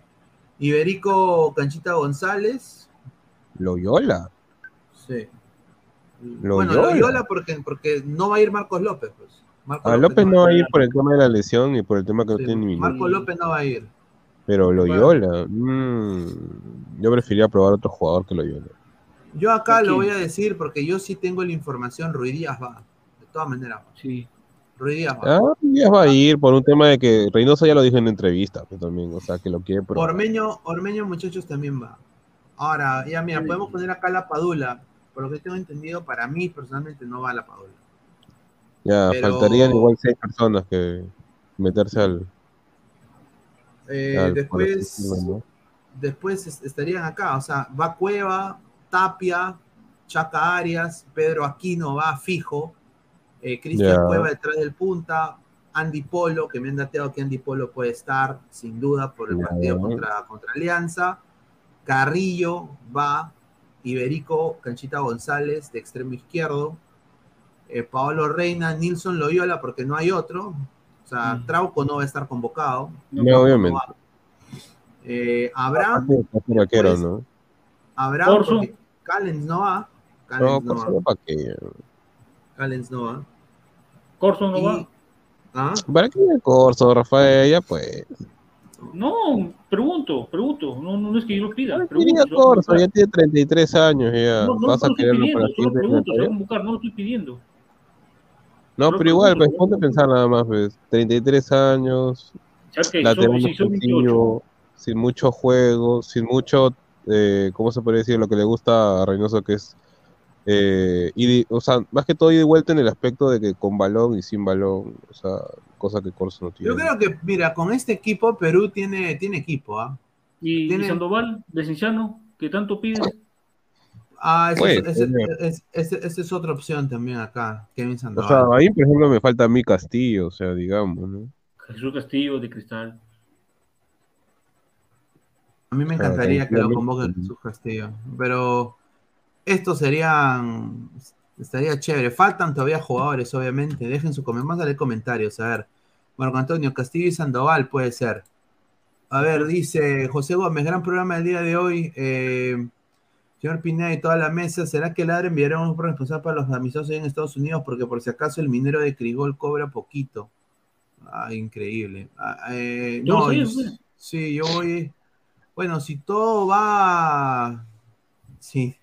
Iberico Canchita González. Loyola. Sí bueno, Loyola porque, porque no va a ir Marcos López. Pues. Marcos López, no va a ir por el tema de la lesión y por el tema que no tiene ni Marcos López no va a ir. Pero Loyola, mmm, yo preferiría probar otro jugador que Loyola. Yo acá lo voy a decir porque yo sí tengo la información, Ruidías va, de todas maneras. Sí. Ruidías va. Ah, Ruidías va a ir por un tema de que Reynoso ya lo dijo en entrevista, pues, también, o sea, que lo quiere probar. Ormeño, Ormeño, muchachos, también va. Ahora, ya mira, podemos poner acá la Padula por lo que tengo entendido, para mí personalmente no va a la Padula. Ya, faltarían igual seis personas que meterse al. Eh, después, después estarían acá, o sea, va Cueva, Tapia, Chaca Arias, Pedro Aquino va fijo, eh, Cristian Cueva detrás del punta, Andy Polo, que me han dateado que Andy Polo puede estar, sin duda, por el partido contra, contra Alianza. Carrillo va, Iberico, Canchita González de extremo izquierdo, eh, Paolo Reina, Nilson Loyola, porque no hay otro. O sea, mm. Trauco no va a estar convocado. No, obviamente. Eh, Abraham. Pues, ¿no? Abraham, porque Callens no va. Callens no, no va. ¿para qué? Callens no va. Corso no va. ¿Ah? ¿Para qué Corso, Rafael? Ya pues. No, pregunto, pregunto. No, no es que yo lo pida. No, Corso, ya tiene 33 años. Ya. No, no, Vas a quererlo para solo pregunto, se va a convocar, no lo estoy pidiendo. No, pero igual, pues ponte a pensar nada más, pues. 33 años. la tenemos sin mucho juego, sin mucho, eh, ¿cómo se puede decir? Lo que le gusta a Reynoso, que es Eh, y, o sea, más que todo y de vuelta en el aspecto de que con balón y sin balón, o sea, cosa que Corso no tiene. Yo creo que, mira, con este equipo Perú tiene, tiene equipo, ¿ah? ¿Y, Tiene- ¿Y Sandoval, de Cinciano, que tanto pide? Ah, esa Puede es, ser. ese- ese- ese- esa es otra opción también acá, Kevin O Sandoval. sea, ahí, por ejemplo, me falta a mí Castillo, o sea, digamos, ¿no? Jesús Castillo, de Cristal. A mí me O sea, encantaría que lo convoque Jesús Castillo, pero estos serían, estaría chévere. Faltan todavía jugadores, obviamente. Dejen su comentario, más darle comentarios, a ver. Marco Antonio Castillo y Sandoval puede ser. A ver, dice José Gómez, gran programa del día de hoy. Eh, señor Pineda y toda la mesa, ¿será que Ladre enviará un responsable para los amistosos en Estados Unidos? Porque por si acaso el minero de Crigol cobra poquito. Ah, increíble. Ah, eh, Yo no, yo- sí, yo voy. Bueno, si todo va. Sí.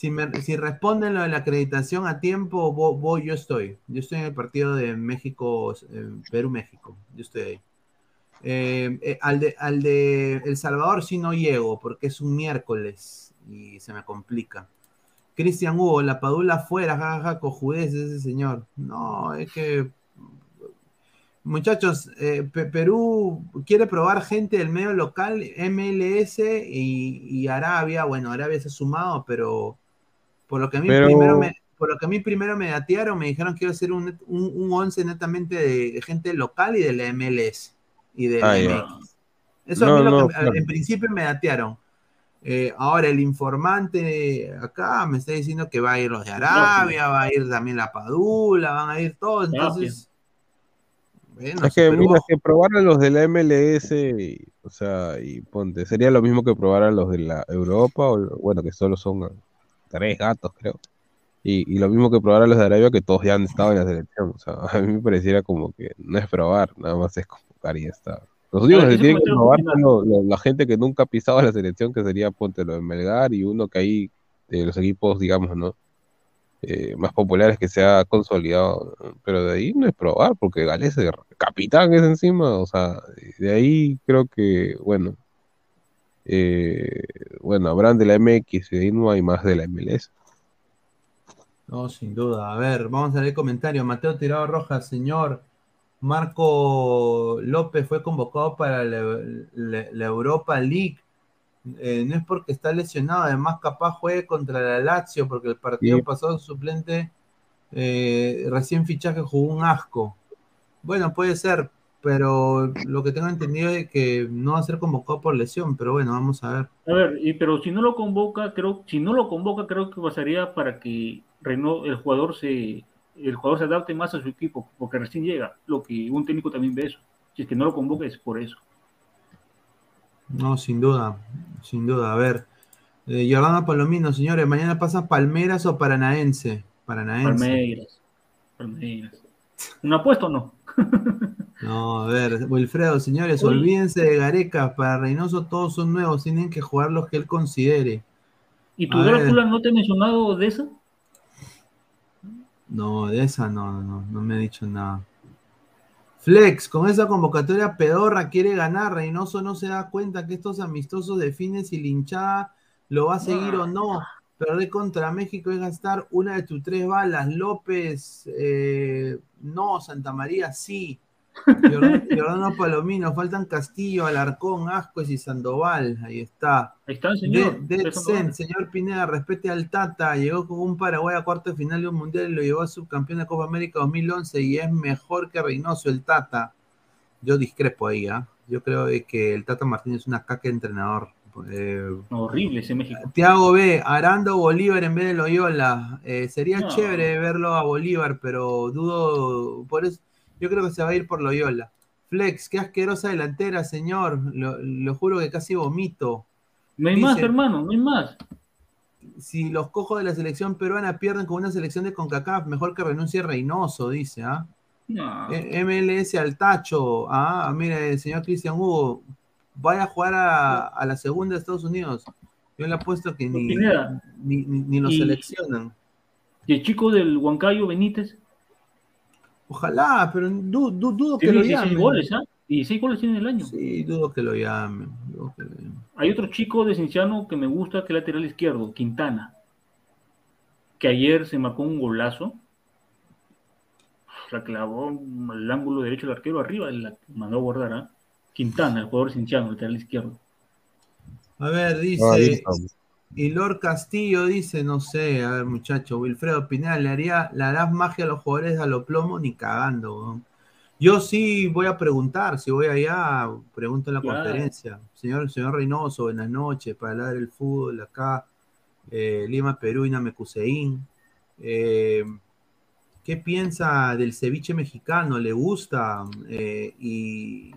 Si, responden lo de la acreditación a tiempo, vo- voy, yo estoy. Yo estoy en el partido de México, eh, Perú-México. Yo estoy ahí. Eh, eh, al, de, al de El Salvador sí no llego porque es un miércoles y se me complica. Cristian Hugo, la padula afuera, jajaja, cojudez ese señor. No, es que. Muchachos, Pe- Perú quiere probar gente del medio local, MLS y Arabia. Bueno, Arabia se ha sumado, pero por lo que a mí Pero- primero me, por lo que a mí primero me datearon, me dijeron que iba a ser un, un, un once netamente de, gente local y de la MLS y de la Ah. MX. Eso a No, mí lo no, que- claro. en principio me datearon. Eh, ahora el informante acá me está diciendo que va a ir los de Arabia, va a ir también la Padula, van a ir todos. Entonces, bueno, Es que, mira, que probar a los de la MLS, y, o sea, y ponte, sería lo mismo que probar a los de la Europa, o, bueno, que solo son tres gatos, creo. Y, y lo mismo que probar a los de Arabia, que todos ya han estado en la selección. O sea, a mí me pareciera como que no es probar, nada más es convocar y ya está. Los únicos que tienen que probar son la gente que nunca ha pisado la selección, que sería, ponte, lo de Melgar, y uno que ahí, de los equipos, digamos, ¿no? eh, más populares que se ha consolidado, ¿no? pero de ahí no es probar, porque Gales es capitán es encima, o sea, de ahí creo que, bueno, eh, bueno, habrán de la MX y de ahí no hay más de la MLS. No, sin duda. A ver, vamos a leer comentarios. Mateo Tirado Rojas, señor. Marco López fue convocado para la, la- la Europa League. Eh, no es porque está lesionado, además capaz juegue contra la Lazio, porque el partido Sí. pasado suplente eh, recién fichaje jugó un asco. Bueno, puede ser, pero lo que tengo entendido es que no va a ser convocado por lesión, pero bueno, vamos a ver. A ver, y, pero si no lo convoca, creo, si no lo convoca, creo que pasaría para que Reyno- el jugador se, el jugador se adapte más a su equipo, porque recién llega, lo que un técnico también ve eso. Si es que no lo convoca es por eso. No, sin duda, sin duda. A ver, eh, Jordano Palomino, señores, mañana pasa Palmeras o Paranaense. Paranaense. Palmeiras, Palmeiras. ¿Una apuesta o no? No, a ver, Wilfredo, señores, Uy. olvídense de Gareca. Para Reynoso todos son nuevos, tienen que jugar los que él considere. ¿Y tu. Drácula no te ha mencionado de esa? No, de esa no, no, no me ha dicho nada. Flex, con esa convocatoria pedorra quiere ganar. Reynoso no se da cuenta que estos amistosos definen si la hinchada lo va a seguir o no. Perder contra México es gastar una de tus tres balas. López, eh, no. Santa María, sí. Jordano Palomino, faltan Castillo, Alarcón, Ascuez y Sandoval. Ahí está. Ahí está señor. De, Zen, vale. señor Pineda, respete al Tata. Llegó con un Paraguay a cuarto de final de un mundial y lo llevó a subcampeón de Copa América 2011 y es mejor que Reynoso, el Tata. Yo discrepo ahí, ¿ah? Yo creo de que el Tata Martínez es una caca de entrenador. Eh, Horrible ese México. Tiago B, Arando Bolívar en vez de Loyola. Eh, sería No. chévere verlo a Bolívar, pero dudo. Por eso, yo creo que se va a ir por Loyola. Flex, qué asquerosa delantera, señor. Lo, lo juro que casi vomito. No hay más, hermano, no hay más. si los cojos de la selección peruana pierden con una selección de CONCACAF, mejor que renuncie Reynoso, dice, ¿ah? No. Eh, MLS al tacho, ah, mire, señor Cristian Hugo, vaya a jugar a, a la segunda de Estados Unidos. Yo le apuesto que ni, ni, ni, ni lo Y- seleccionan. Y el chico del Huancayo Benítez Ojalá, pero du- du- dudo que lo 16 llamen. goles, ¿ah? 16 goles tiene en el año. Sí, dudo que lo llamen. dudo que lo llamen. Hay otro chico de Cinciano que me gusta, que es lateral izquierdo, Quintana. que ayer se marcó un golazo. La clavó al ángulo derecho del arquero arriba la mandó a guardar. ¿ah? Quintana, el jugador cinciano, lateral izquierdo. A ver, Ah, dice. Y Lord Castillo dice, no sé, a ver muchacho, Wilfredo Pineda, ¿le, haría, ¿le harás magia a los jugadores a lo plomo? Ni cagando. Yo sí voy a preguntar, si voy allá, pregunto en la Claro. conferencia. Señor, señor Reynoso, buenas noches, para hablar del fútbol acá, eh, Lima, Perú y Namecuseín. Eh, ¿Qué piensa del ceviche mexicano? ¿Le gusta? Eh, y...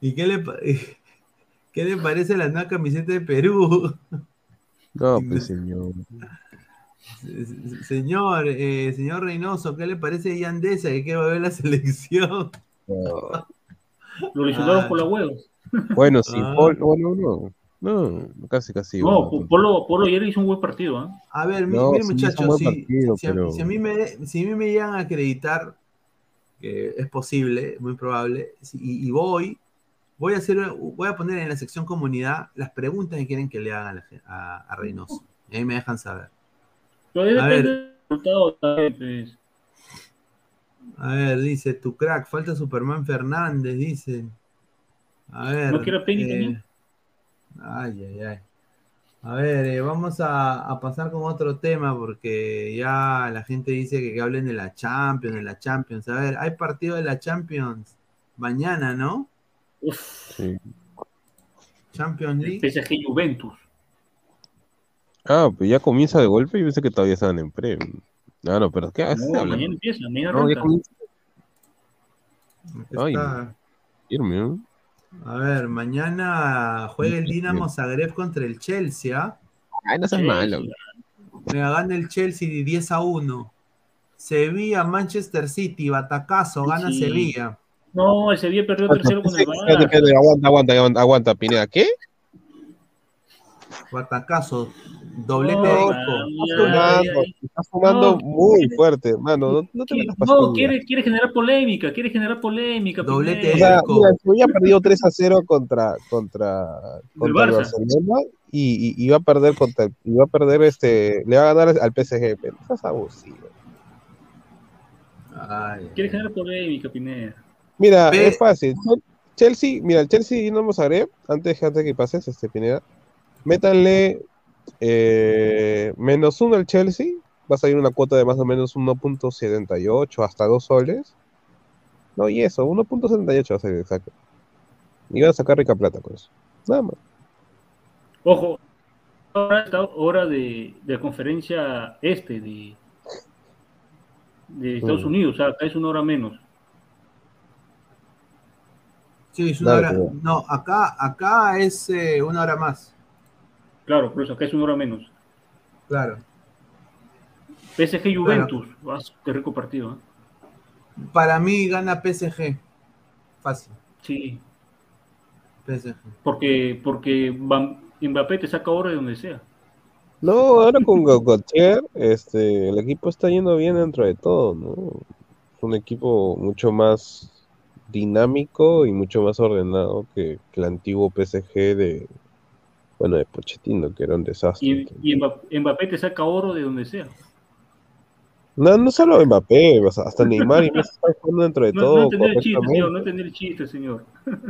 ¿Y qué le, ¿Qué le parece la nueva camiseta de Perú? No, pues señor. Señor, eh, señor Reynoso, ¿qué le parece a Yandesa que quiere ver la selección? No. Lo Ah. por la huevos. Bueno, sí, Ah. Paul- bueno, no. No, casi, casi. No, bueno. Polo, Polo ayer hizo un buen partido. ¿ah? A ver, No, miren sí, muchachos, si, partido, si a, pero- si a mí me, si a mí me llegan a acreditar, que es posible, muy probable, si- y, y voy, voy a hacer, voy a poner en la sección comunidad las preguntas que quieren que le hagan a, Reynoso. Y ahí me dejan saber. A depende ver. del. A ver, dice tu crack, falta Superman Fernández, dice. A ver. ¿No Penny eh? Ay, ay, ay. A ver, eh, vamos a, a pasar con otro tema porque ya la gente dice que, que hablen de la Champions, de la Champions. A ver, hay partido de la Champions mañana, ¿no? Uf, Sí. Champions League. PSG Juventus. Ah, pues ya comienza de golpe y pensé que todavía estaban en pre. Ah, no, pero ¿qué haces? No, mañana empieza, mañana No, ya arranca. comienza Está- Ay, firme, ¿no? A ver, mañana juega el Dinamo Zagreb contra el Chelsea. ¿ah? Ay, no seas malo. Mira, gana el Chelsea 10 a 1. Sevilla, Manchester City, batacazo, gana Sí. Sevilla. No, el Sevilla perdió tercero con el espérate, aguanta, aguanta, aguanta, aguanta, Pineda. ¿Qué? Batacazo, doblete de Isco. Estás fumando, muy fuerte, mano. No, no te No, quiere, quiere generar polémica, quiere generar polémica. Doblete sea, Isco. Sevilla perdió 3 a 0 contra, contra, contra el Barça. Barcelona y, y, va a perder contra el- y va a perder este, le va a ganar al PSG, pero estás abusivo. Ay, Quiere generar polémica, Pineda. Mira, Ve- es fácil. Chelsea, mira, el Chelsea y no Zagreb, antes, antes que pases, este Pineda, métanle eh, menos uno al Chelsea, va a salir una cuota de más o menos 1.78 hasta 2 soles. No, y eso, 1.78 va a salir exacto. Y van a sacar rica plata con eso. Nada más. Ojo, ahora está hora de, de conferencia este de, de Estados Mm. Unidos, o sea, acá es una hora menos. Sí, es una Dale, hora. cuidado. No, acá, acá es eh, una hora más. Claro, por eso acá es una hora menos. Claro. PSG Juventus, ah, qué rico partido. ¿eh? Para mí gana PSG. Fácil. Sí, PSG. porque, porque Mbappé te saca oro de donde sea. No, ahora con Gautier, este, el equipo está yendo bien dentro de todo, ¿no? Es un equipo mucho más dinámico y mucho más ordenado que, que el antiguo PSG de, bueno, de Pochettino, que era un desastre. Y, y Mbappé, Mbappé te saca oro de donde sea. No, no solo Mbappé, hasta Neymar y Messi están jugando dentro de No, todo no entendí el chiste, señor, no entendí el chiste, señor.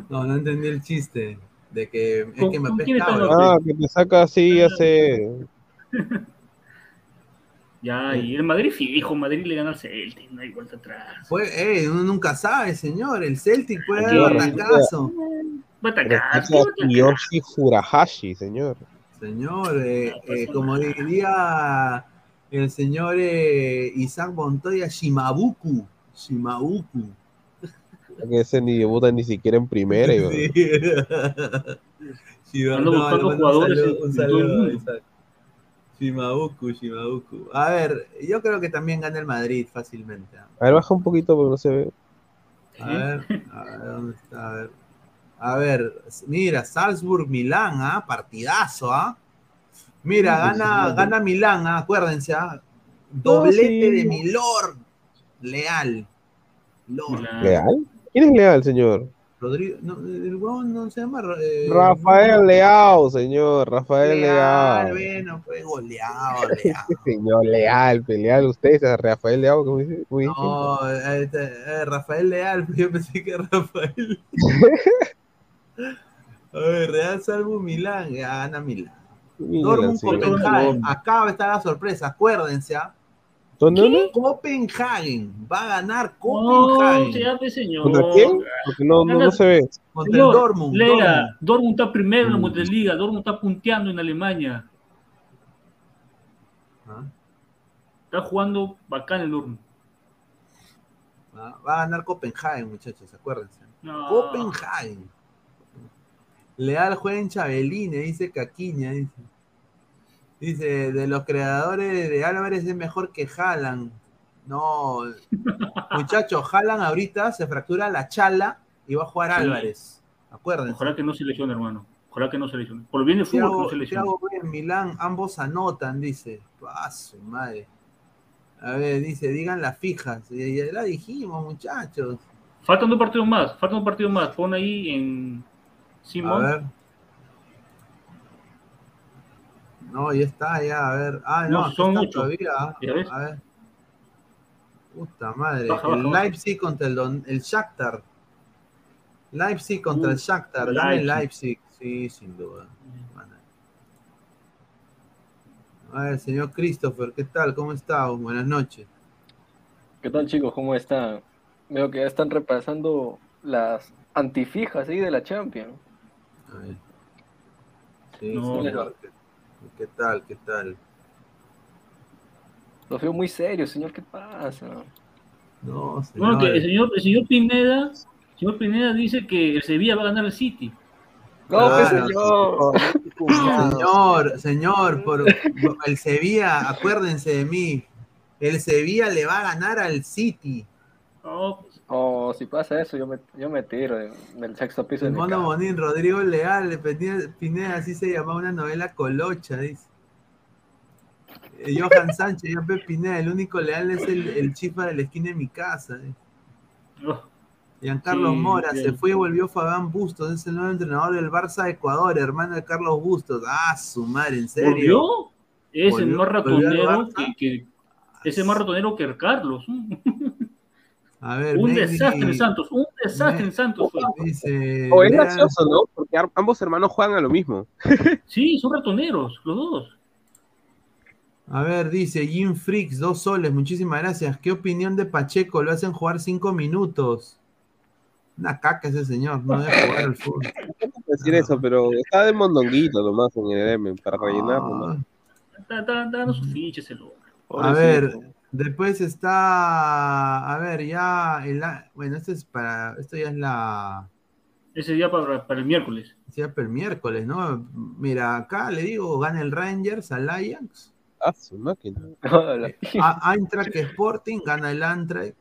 No, no entendí el chiste. De que es ¿Con- que Mbappé está? Ah, que te saca así, hace... Ya, y el Madrid fijo, Madrid le gana al Celtic, no hay vuelta atrás. Fue, eh, uno nunca sabe, señor. El Celtic puede dar batacazo. Batacazo. Kiyoshi Furahashi, señor. Señor, eh, eh, como diría el señor eh, Isaac Montoya, Shimabuku. Shimabuku. Que ese ni debuta ni siquiera en primera. Sí. No, buscando jugadores Un saludo, un saludo. Isaac. Shimabuku, Shimabuku. A ver, yo creo que también gana el Madrid fácilmente. ¿ah? A ver, baja un poquito porque no se ve. A ver, a ver, ¿dónde está? A ver, a ver mira, Salzburg-Milán, ¿ah? Partidazo, ¿ah? Mira, gana, gana Milán, ¿ah? acuérdense, ¿ah? Doblete sí. de Milord. Leal. Lord. Milán. ¿Leal? ¿Quién es leal, señor? Rodrigo, no, el huevón no se llama. eh, Rafael Leao, señor, Rafael Leal, Leao. bueno, fue goleado, Leao. Señor Leal, Leal, usted es Rafael Leao, como dice. No, eh, eh, Rafael Leal, yo pensé que era Rafael. A ver, Real Salvo Milán, gana Milán. Dortmund. Copenhagen, acá está la sorpresa, acuérdense, ¿ah? ¿Dónde, dónde? Copenhagen, va a ganar No, Copenhagen señor. ¿Contra quién? Porque no, no, no se ve. contra Señor, el Dortmund. Lea, Dortmund. Dortmund está primero en la Mm. Bundesliga, Dortmund está punteando en Alemania. Ah, Está jugando bacán el Dortmund. Va a ganar Copenhagen, muchachos, acuérdense. No. Copenhagen. Leal juega en Chabelines, dice Caquiña, dice. Dice, de los creadores de Álvarez es mejor que Haaland. No, muchachos, Haaland ahorita se fractura la chala y va a jugar Sí. Álvarez. Acuérdense. Ojalá que no se lesione, hermano. Ojalá que no se lesione. Por el bien del fútbol, que no Thiago, se lesione. Thiago en Milán, ambos anotan, dice. Paso, madre. A ver, dice, digan las fijas. Y ya la dijimos, muchachos. Faltan dos partidos más, faltan dos partidos más. Pon ahí en A Simón. ver. No, ya está, ya, a ver. Ah, no, No, son está ocho. todavía. ¿Ya ves? A ver. Puta madre. Baja, el baja, baja. Leipzig contra el, Don- el Shakhtar. Leipzig contra Uh, el Shakhtar. El Leipzig. Leipzig. Sí, sin duda. A ver, señor Christopher, ¿qué tal? ¿Cómo está? Buenas noches. ¿Qué tal chicos? ¿Cómo están? Veo que ya están repasando las antifijas ahí de la Champions. A ver. Sí, No. señor. ¿Qué, tal? ¿Qué tal? Los veo muy serios, señor. ¿Qué pasa? No, señor. Bueno, que el señor, el señor Pineda, el señor Pineda dice que el Sevilla va a ganar el City. No, Claro, pues señor. Señor, señor, por el Sevilla, acuérdense de mí. El Sevilla le va a ganar al City. No, pues, Oh, si pasa eso, yo me, yo me tiro de- del sexto piso de El mi mono. Bonín, Rodrigo Leal, le Pineda, Pineda, así se llamaba una novela colocha, dice. Eh, Johan Sánchez, yo Pepe Pineda, el único leal es el, el chifa de la esquina de mi casa. dice. oh, Giancarlo Sí, Mora, bien. se fue y volvió Fabián Bustos, es el nuevo entrenador del Barça de Ecuador, hermano de Carlos Bustos. Ah, su madre, en serio. ¿Volvió? Es el más ratonero que- es el más ratonero que Carlos. A ver, Un desastre en Santos, un desastre en Santos. Dice. O es gracioso, ¿no? Porque ambos hermanos juegan a lo mismo. Sí, son ratoneros, los dos. A ver, dice Jim Freaks, dos soles, muchísimas gracias. ¿Qué opinión de Pacheco? Lo hacen jugar cinco minutos. Una caca ese señor, no debe jugar al fútbol. decir eso, pero está de mondonguito nomás en el M para rellenar Ah, nomás. Está, dando sus fichas el a ver, después está. A ver, ya. el- bueno, esto es para. Esto ya es la. Ese día para, para el miércoles. Ya para el miércoles, ¿no? Mira, acá le digo, gana el Rangers al Ajax. Ah, su máquina. Hola. A- Eintracht Sporting gana el Eintracht.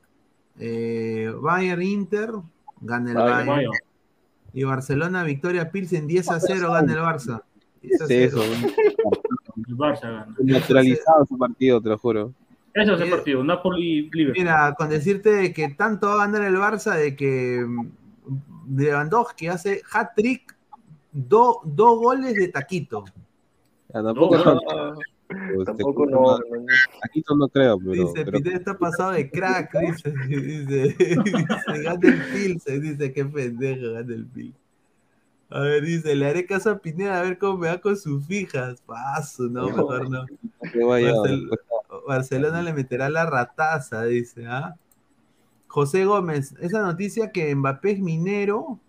Eh, Bayern Inter gana el Bayern. Y Barcelona Victoria Pilsen 10 a 0 gana el Barça. 10 a ¿Qué es 0. eso? El Barça gana. Naturalizado su partido, te lo juro. A ser Eh, partido, Napoli-Liverpool. Mira, con decirte de que tanto va a ganar el Barça de que mm, Lewandowski hace hat-trick, do- dos goles de taquito. Ya, tampoco, No, no, No, este, tampoco no. no. Taquito no creo, pero, Dice, pero Peter está pasado de crack, dice, dice, dice, gana el Pilsen, dice, qué pendejo, gana el Pilsen. A ver, dice, le haré caso a Pineda a ver cómo me va con sus fijas. Paso, no, mejor no. que vaya, pues, Barcelona le meterá la rataza, dice, ¿ah? José Gómez, esa noticia que Mbappé es minero.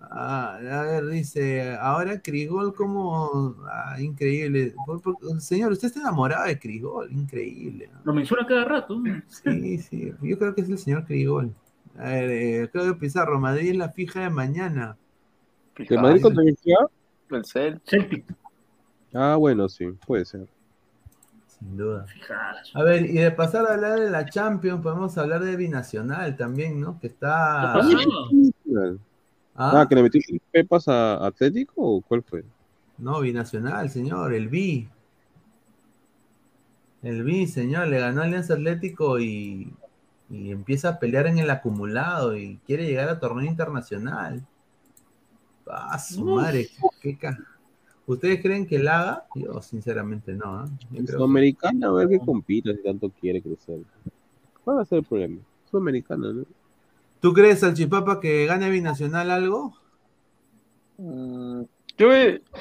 Ah, a ver, dice, ahora Crigol como ah, increíble. Por- por- señor, usted está enamorado de Crigol, increíble. ¿no? Lo menciona cada rato. Sí, sí, yo creo que es el señor Crigol. A ver, eh, Claudio Pizarro, Madrid es la fija de mañana. ¿Que Madrid contra? El Cel. Celtic, Ah, bueno, sí, puede ser. Sin duda. fijadas. A ver, y de pasar a hablar de la Champions, podemos hablar de Binacional también, ¿no? Que está. ¿Qué pasó? Ah, Ah, que le metió Pepas a Atlético o cuál fue? No, binacional, señor, el B. El B, señor, le ganó Alianza Atlético y, y empieza a pelear en el acumulado y quiere llegar a torneo internacional. Ah, su madre, qué, ¿Ustedes creen que la haga? Yo sinceramente no. ¿eh? Sudamericana, a ver qué compita si tanto quiere crecer. ¿Cuál va a ser el problema? Sudamericana, ¿no? ¿Tú crees, Salchipapa, que gane Binacional algo? Mm, yo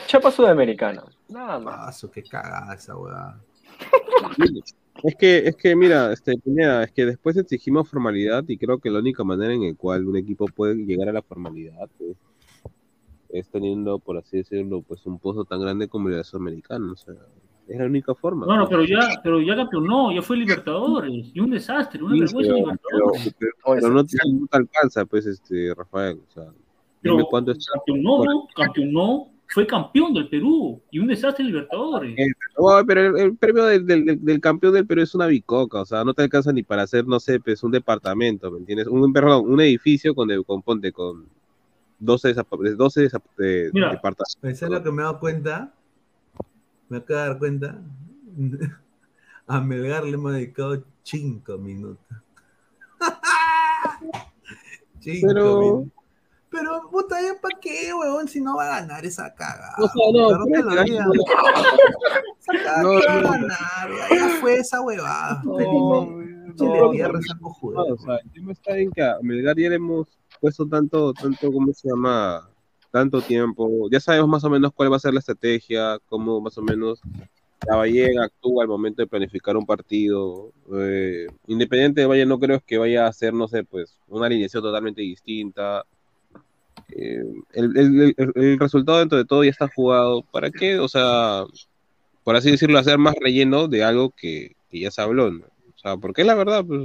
Chapa Sudamericana. Nada más. Paso, qué cagada esa weá. Es que, es que, mira, este, es que después exigimos formalidad y creo que la única manera en la cual un equipo puede llegar a la formalidad es, teniendo, por así decirlo, pues un pozo tan grande como el de Sudamericana. O sea, es la única forma. Bueno, pero ya, pero ya campeonó, ya fue Libertadores, y un desastre, una vergüenza Libertadores. Pero, no, te, alcanza, pues, este, Rafael. O sea, pero cuánto es... campeonó, campeonó, fue campeón del Perú y un desastre Libertadores. pero el, premio del, del, del, campeón del Perú es una bicoca, o sea, no te alcanza ni para hacer, no sé, pues un departamento, ¿me entiendes? Un, perdón, un edificio con, con ponte con 12, 12 de, departamentos. Eso es lo que me he dado cuenta, me acabo de dar cuenta, a Melgar le hemos dedicado 5 minutos. 5 minutos. Pero, puta, ¿ya para qué, weón? Si no va a ganar esa caga. No, no, no. no, no, esa no, va a ganar, ya, fue esa huevada. No, tierra, esa cojuda. o sea, el tema está en que a Melgar ya le hemos puesto tanto, tanto, ¿cómo se llama? Tanto tiempo. Ya sabemos más o menos cuál va a ser la estrategia, cómo más o menos la Valle actúa al momento de planificar un partido. Eh, independiente de Valle, no creo que vaya a hacer, no sé, pues, una alineación totalmente distinta eh, el, resultado dentro de todo ya está jugado. ¿Para qué? O sea, por así decirlo, hacer más relleno de algo que, ya se habló. O sea, porque la verdad, pues,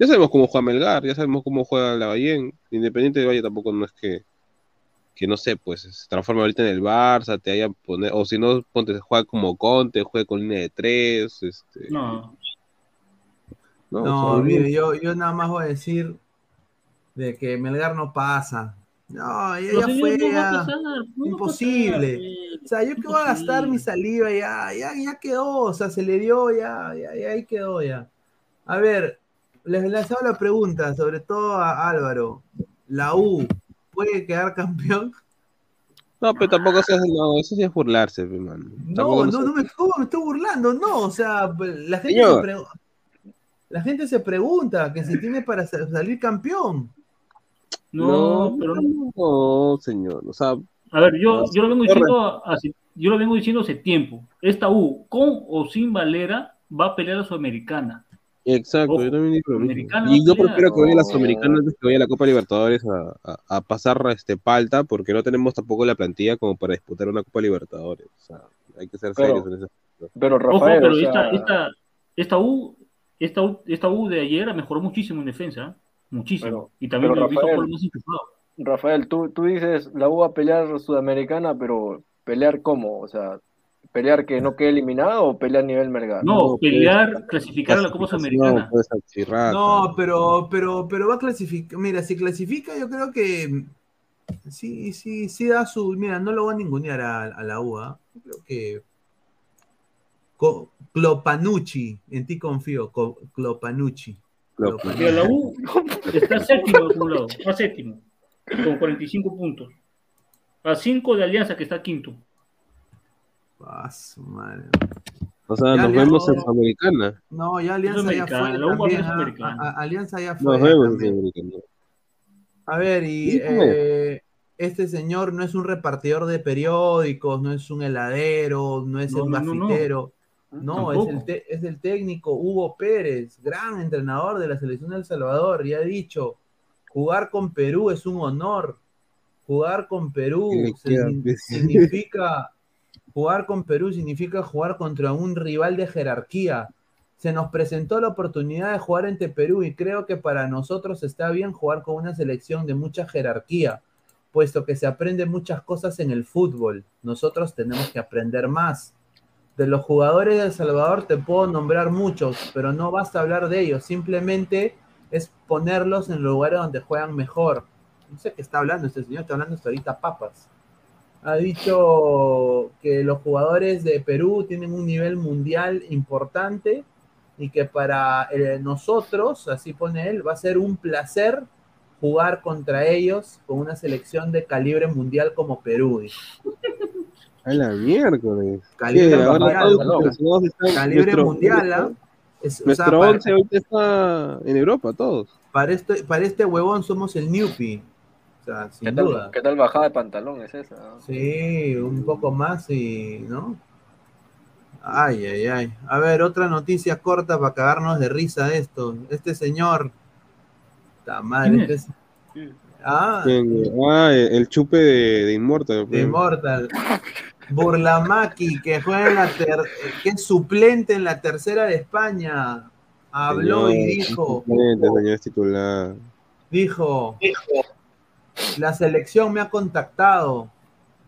ya sabemos cómo juega Melgar, ya sabemos cómo juega la Ballén. Independiente de Valle tampoco no es que, que no sé, pues se transforma ahorita en el Barça, te haya poner, o si no, ponte, juega como Conte, juega con línea de tres. Este, no. No, mire, yo, yo nada más voy a decir de que Melgar no pasa. No, ya, fue imposible. o sea, yo que voy a gastar mi saliva, ya, ya, ya quedó, o sea, se le dio, ya, ya, ya ahí quedó ya. A ver, les, hago la pregunta, sobre todo a Álvaro. ¿La U puede quedar campeón? No, pero tampoco eso, no, eso sí es burlarse, hermano. No, no, no me, me, estoy burlando, no, o sea, la gente, se, la gente se pregunta que si tiene para salir campeón. No, pero no, señor. O sea, a ver, yo, yo lo vengo diciendo hace, yo lo vengo diciendo hace tiempo. Esta U, con o sin Valera, va a pelear a Sudamericana. Exacto, yo también digo Y yo prefiero que vaya a la Sudamericana antes que vaya a la Copa Libertadores a, a, pasar este palta, porque no tenemos tampoco la plantilla como para disputar una Copa Libertadores. O sea, hay que ser serios en ese Pero Rafael, pero esta, esta, esta, U, esta, U, esta U de ayer mejoró muchísimo en defensa. Muchísimo. y también lo Rafael, por más Rafael, tú, tú dices, la U va a pelear sudamericana, pero ¿pelear cómo? O sea, ¿pelear que no quede eliminado o pelear a nivel mergado? No, pelear, clasificar a la Copa Sudamericana. No, pero, pero, pero va a clasificar. Mira, si clasifica, yo creo que sí, sí, sí da su. Mira, no lo va a ningunear a, la U, ¿ah? creo que. Clopanucci, en ti confío, Clopanucci. Pero la U está séptimo acumulado, está séptimo, con 45 puntos. A 5 de Alianza, que está quinto. Paso, madre. O sea, nos vemos en Sudamericana. No, ya Alianza ya fue. También, a, a, Alianza ya fue. Nos vemos en Sudamericana. A ver, y eh, este señor no es un repartidor de periódicos, no es un heladero, no es no, el gafitero. No, es el, es el técnico Hugo Pérez, gran entrenador de la selección de El Salvador, y ha dicho, jugar con Perú es un honor. Jugar con Perú significa jugar con Perú significa jugar contra un rival de jerarquía. Se nos presentó la oportunidad de jugar entre Perú y creo que para nosotros está bien jugar con una selección de mucha jerarquía, puesto que se aprende muchas cosas en el fútbol. Nosotros tenemos que aprender más de los jugadores de El Salvador te puedo nombrar muchos, pero no basta hablar de ellos, simplemente es ponerlos en lugares donde juegan mejor. No sé qué está hablando este señor, está hablando hasta ahorita papas. Ha dicho que los jugadores de Perú tienen un nivel mundial importante y que para eh, nosotros, así pone él, va a ser un placer jugar contra ellos con una selección de calibre mundial como Perú. A la miércoles. Calibre mundial. están- Calibre nuestro- mundial, ¿ah? Es- o sea, para- ahorita está en Europa, todos. Para este, para este huevón somos el Newpie. O sea, ¿Qué tal, duda. ¿Qué tal bajada de pantalón es esa? Sí, un poco más y, ¿no? Ay, ay, ay. A ver, otra noticia corta para cagarnos de risa de esto. Este señor. Está mal. ¿Quién este es? es- Ah, ¿Quién? Ah, el, el chupe de, de Immortal. de Immortal. Burlamaki, que juega en la ter- que es suplente en la tercera de España. Habló y Señor, dijo. suplente, señor, es titular. Dijo. La selección me ha contactado.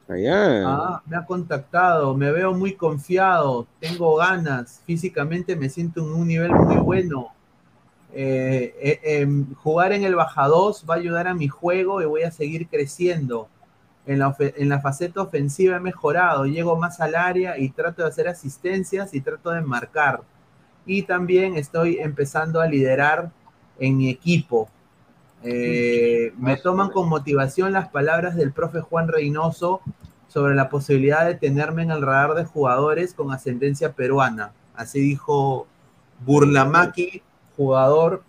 Allá. Ah, me ha contactado, me veo muy confiado, tengo ganas, físicamente me siento en un nivel muy bueno. Eh, eh, em, jugar en el Baja 2 va a ayudar a mi juego y voy a seguir creciendo. En la, en la faceta ofensiva he mejorado, llego más al área y trato de hacer asistencias y trato de marcar. Y también estoy empezando a liderar en mi equipo. Eh, me toman con motivación las palabras del profe Juan Reynoso sobre la posibilidad de tenerme en el radar de jugadores con ascendencia peruana. Así dijo Burlamaki, jugador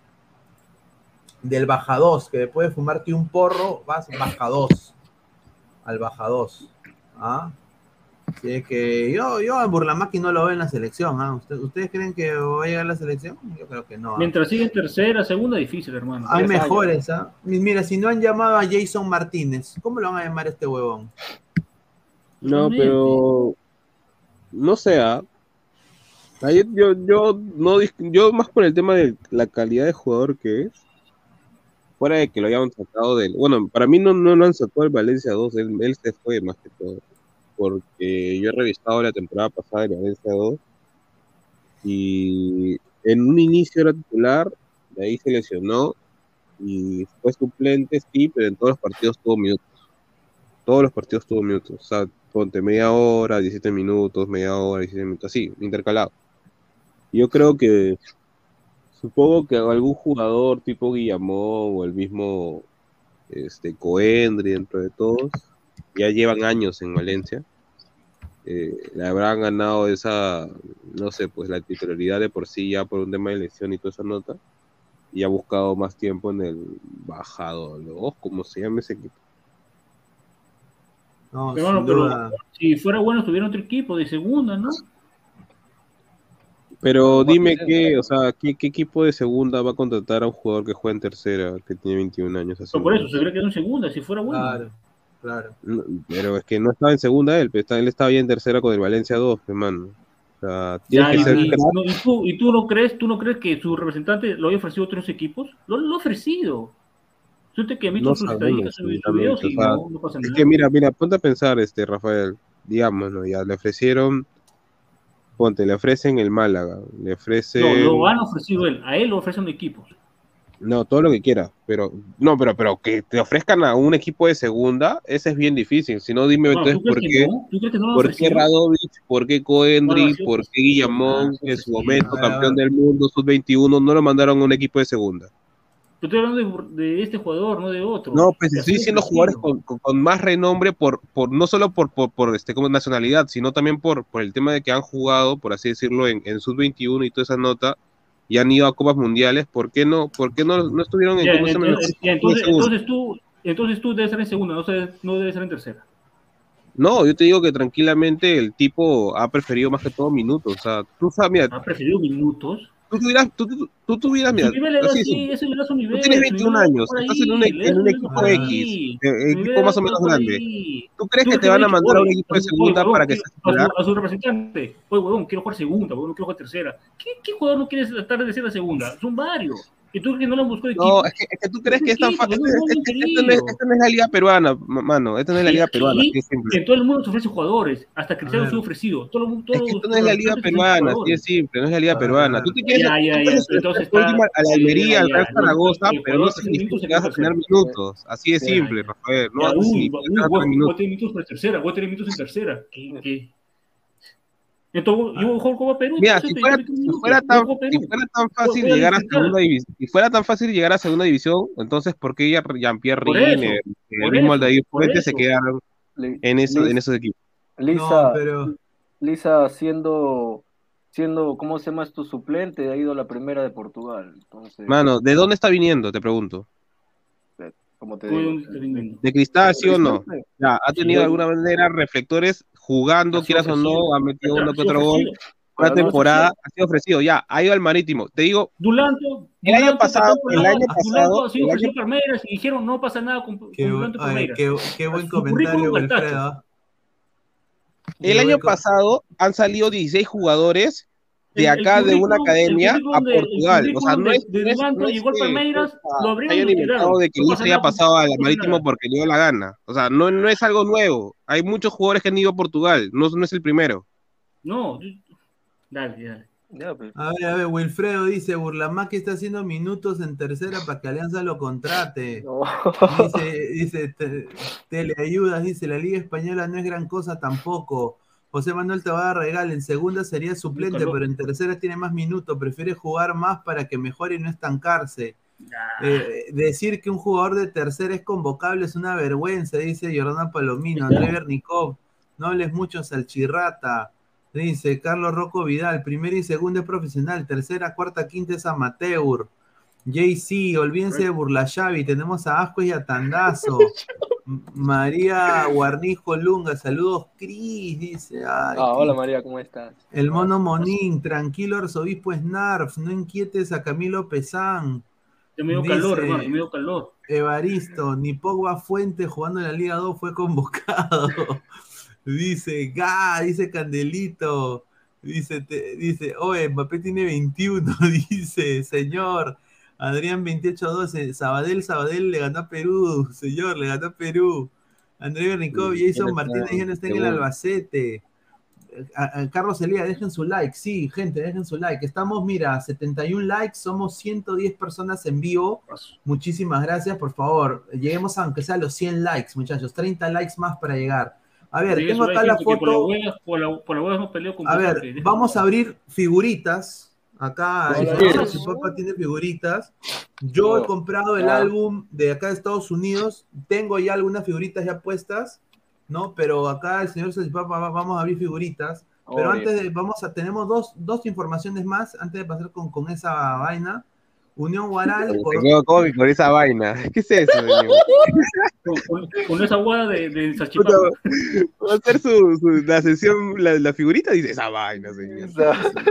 del Baja 2, que después de fumarte un porro, vas Baja 2, al Baja 2. ¿ah? Así que yo, yo a Burlamaki no lo veo en la selección. ¿ah? ¿Usted- ¿Ustedes creen que va a llegar a la selección? Yo creo que no. ¿ah? Mientras sigue en tercera, segunda, difícil, hermano. Hay mejores, ¿ah? Mira, si no han llamado a Jason Martínez, ¿cómo lo van a llamar a este huevón? No, pero no sé, ¿ah? Ahí yo, yo no yo más por el tema de la calidad de jugador que es, fuera de que lo hayan sacado del, bueno, para mí no, no lo han sacado el Valencia 2, él, él se fue más que todo, porque yo he revisado la temporada pasada del Valencia 2 y en un inicio era titular, de ahí se lesionó y fue suplente, sí, pero en todos los partidos tuvo minutos. Todos los partidos tuvo minutos. O sea, ponte media hora, 17 minutos, media hora, 17 minutos, así, intercalado. Yo creo que, supongo que algún jugador tipo Guillamón o el mismo este, Coendri, dentro de todos, ya llevan años en Valencia. Eh, le habrán ganado esa, no sé, pues la titularidad de por sí ya por un tema de elección y toda esa nota. Y ha buscado más tiempo en el bajado, ¿no? Como se llama ese equipo. No, Pero bueno, pero-. Si fuera bueno, estuviera otro equipo de segunda, ¿no? Pero dime qué, o sea, ¿qué, qué equipo de segunda va a contratar a un jugador que juega en tercera, que tiene 21 años? así? Pero por eso, se cree que es en segunda, si fuera bueno. Claro, claro. No, pero es que no estaba en segunda él, pero está- él estaba ya en tercera con el Valencia 2, hermano. O sea, tiene Ya, que y, ser y- no, y tú, y tú no crees, tú no crees que su representante lo haya ofrecido a otros equipos? Lo, lo ha ofrecido. Usted que ha visto No sus estadísticas en los videos y o sea, no, no pasa Es nada. que mira, mira, ponte a pensar, este, Rafael, digamos, ¿no? Ya le ofrecieron, ponte, le ofrecen el Málaga, le ofrecen, No, lo han ofrecido él, a él lo ofrecen equipos. No, todo lo que quiera, pero, no, pero, pero que te ofrezcan a un equipo de segunda, ese es bien difícil, si no, dime No, entonces ¿tú crees por qué, por qué? Radovich, por qué Coendry, por pues, qué Guillamón, ah, que en sí, su momento a ver, a campeón del mundo, sub-21, no lo mandaron a un equipo de segunda. Yo estoy hablando de, de este jugador, no de otro. No, pues estoy diciendo jugadores con, con- con más renombre por, por no solo por, por, por, este como nacionalidad, sino también por, por el tema de que han jugado, por así decirlo, en, en sub 21 y toda esa nota y han ido a copas mundiales. ¿Por qué no? ¿Por qué no, no estuvieron en Ya, en entonces tú, entonces tú debes ser en segunda, no, se- no debes ser en tercera. No, yo te digo que tranquilamente el tipo ha preferido más que todo minutos. O sea, tú sabes, mira, Ha preferido minutos. Tú tuvieras, tú, tú, tú tuvieras, mira, así su nivel. tienes su 21 nivel años, estás en un, en equipo X, eh, equipo más o menos grande. ¿Tú crees ¿Tú que te van a mandar a un equipo de segunda para que seas a su, representante? Oye, huevón, quiero jugar segunda, huevón, quiero jugar tercera. ¿Qué, qué jugador no quiere tratar de ser la segunda? Son varios. ¿Y tú que no lo buscó equipo? No, es que, es que tú crees que es tan fácil. Esta no, es, es la liga peruana, ma- mano. Esta no es la liga Sí, peruana. sí, simple. En todo el mundo se ofrece jugadores, hasta Cristiano se ha ofrecido. Todo, mundo- Es que esto no es la liga peruana, de jugadores. simple, no es la liga Ah, peruana. Tú te quieres, ya, ya, ya, entonces está- última a la Almería, al Real Zaragoza, pero no significa minutos, que vas a tener minutos. Así de simple. Rafael. No uy, que voy a minutos. tener minutos por tercera, voy a tener minutos en tercera. ¿Qué, qué? Entonces, yo juego Copa Perú. Mira, si fuera, si fuera tan, si fuera tan fácil llegar a segunda división, si fuera tan fácil llegar a segunda división, entonces ¿por qué ya Jean-Pierre Riner, el mismo Aldair Fuente se quedaron en, eso, en esos equipos? Lisa, pero... Lisa siendo siendo, ¿cómo se llama tu suplente? Ha ido a la primera de Portugal. Entonces... Mano, ¿de dónde está viniendo? Te pregunto. ¿Cómo te digo? ¿De cristal, sí o no? Ya, ¿Ha tenido de alguna manera reflectores jugando, quieras o no? ¿Ha metido uno que otro gol? Una temporada ha sido ofrecido, ya, ha ido al marítimo. Te digo, Dulanto, el año pasado, el año pasado, el año... Palmeiras y dijeron no pasa nada con, qué, con ay, qué, qué, buen comentario, Wilfredo. El año pasado han salido 16 jugadores de acá de una academia a Portugal. o sea, no es, de, de no es, igual Palmeiras lo habrían inventado de que no se haya pasado al marítimo porque le dio la gana. O sea, no, no es algo nuevo. Hay muchos jugadores que han ido a Portugal. No, no es el primero. No, dale, dale. Pues. A ver, a ver, Wilfredo dice, que está haciendo minutos en tercera para que Alianza lo contrate. No. Dice, dice te, teleayudas, dice, la Liga Española no es gran cosa tampoco. José Manuel Tabarra Regal, en segunda sería suplente, pero en tercera tiene más minutos, prefiere jugar más para que mejore y no estancarse. Eh, decir que un jugador de tercera es convocable es una vergüenza, dice Jordán Palomino, André Bernikov, no hables mucho salchirrata. Dice Carlos Rocco Vidal, primera y segunda es profesional, tercera, cuarta, quinta es amateur. JC, olvídense de Burlayavi, tenemos a Asco y a Tandazo. María Guarnijo Lunga, saludos Cris, dice. ah, hola María, ¿cómo estás? El mono Monín, tranquilo arzobispo Snarf, no inquietes a Camilo Pesán. Yo me dio calor, hermano, me dio calor. Evaristo, ni Pogba Fuente jugando en la Liga 2 fue convocado. Dice, ga, dice Candelito. Dice, te, dice, oye, Mbappé tiene 21, dice, señor. Adrián 28-12, Sabadell, Sabadell le ganó a Perú, señor, le ganó a Perú. André Bernicov, Jason Martínez ya no está en el Albacete. Carlos Elía, dejen su like, sí, gente, dejen su like. Estamos, mira, 71 likes, somos 110 personas en vivo. Muchísimas gracias, por favor, lleguemos a aunque sea los 100 likes, muchachos, 30 likes más para llegar. A ver, tengo acá la foto. a ver, vamos a abrir figuritas. Acá su papá tiene figuritas. Yo he comprado el álbum de acá de Estados Unidos. Tengo ya algunas figuritas ya puestas, ¿no? Pero acá el señor Papá vamos a abrir figuritas. Pero antes de, vamos a, tenemos dos, dos informaciones más antes de pasar con, con esa vaina. Unión Guaral. Por... con esa vaina. ¿Qué es eso, con, esa guada de, de Va a hacer su, su, la sesión, la, la, figurita, dice esa vaina, señor.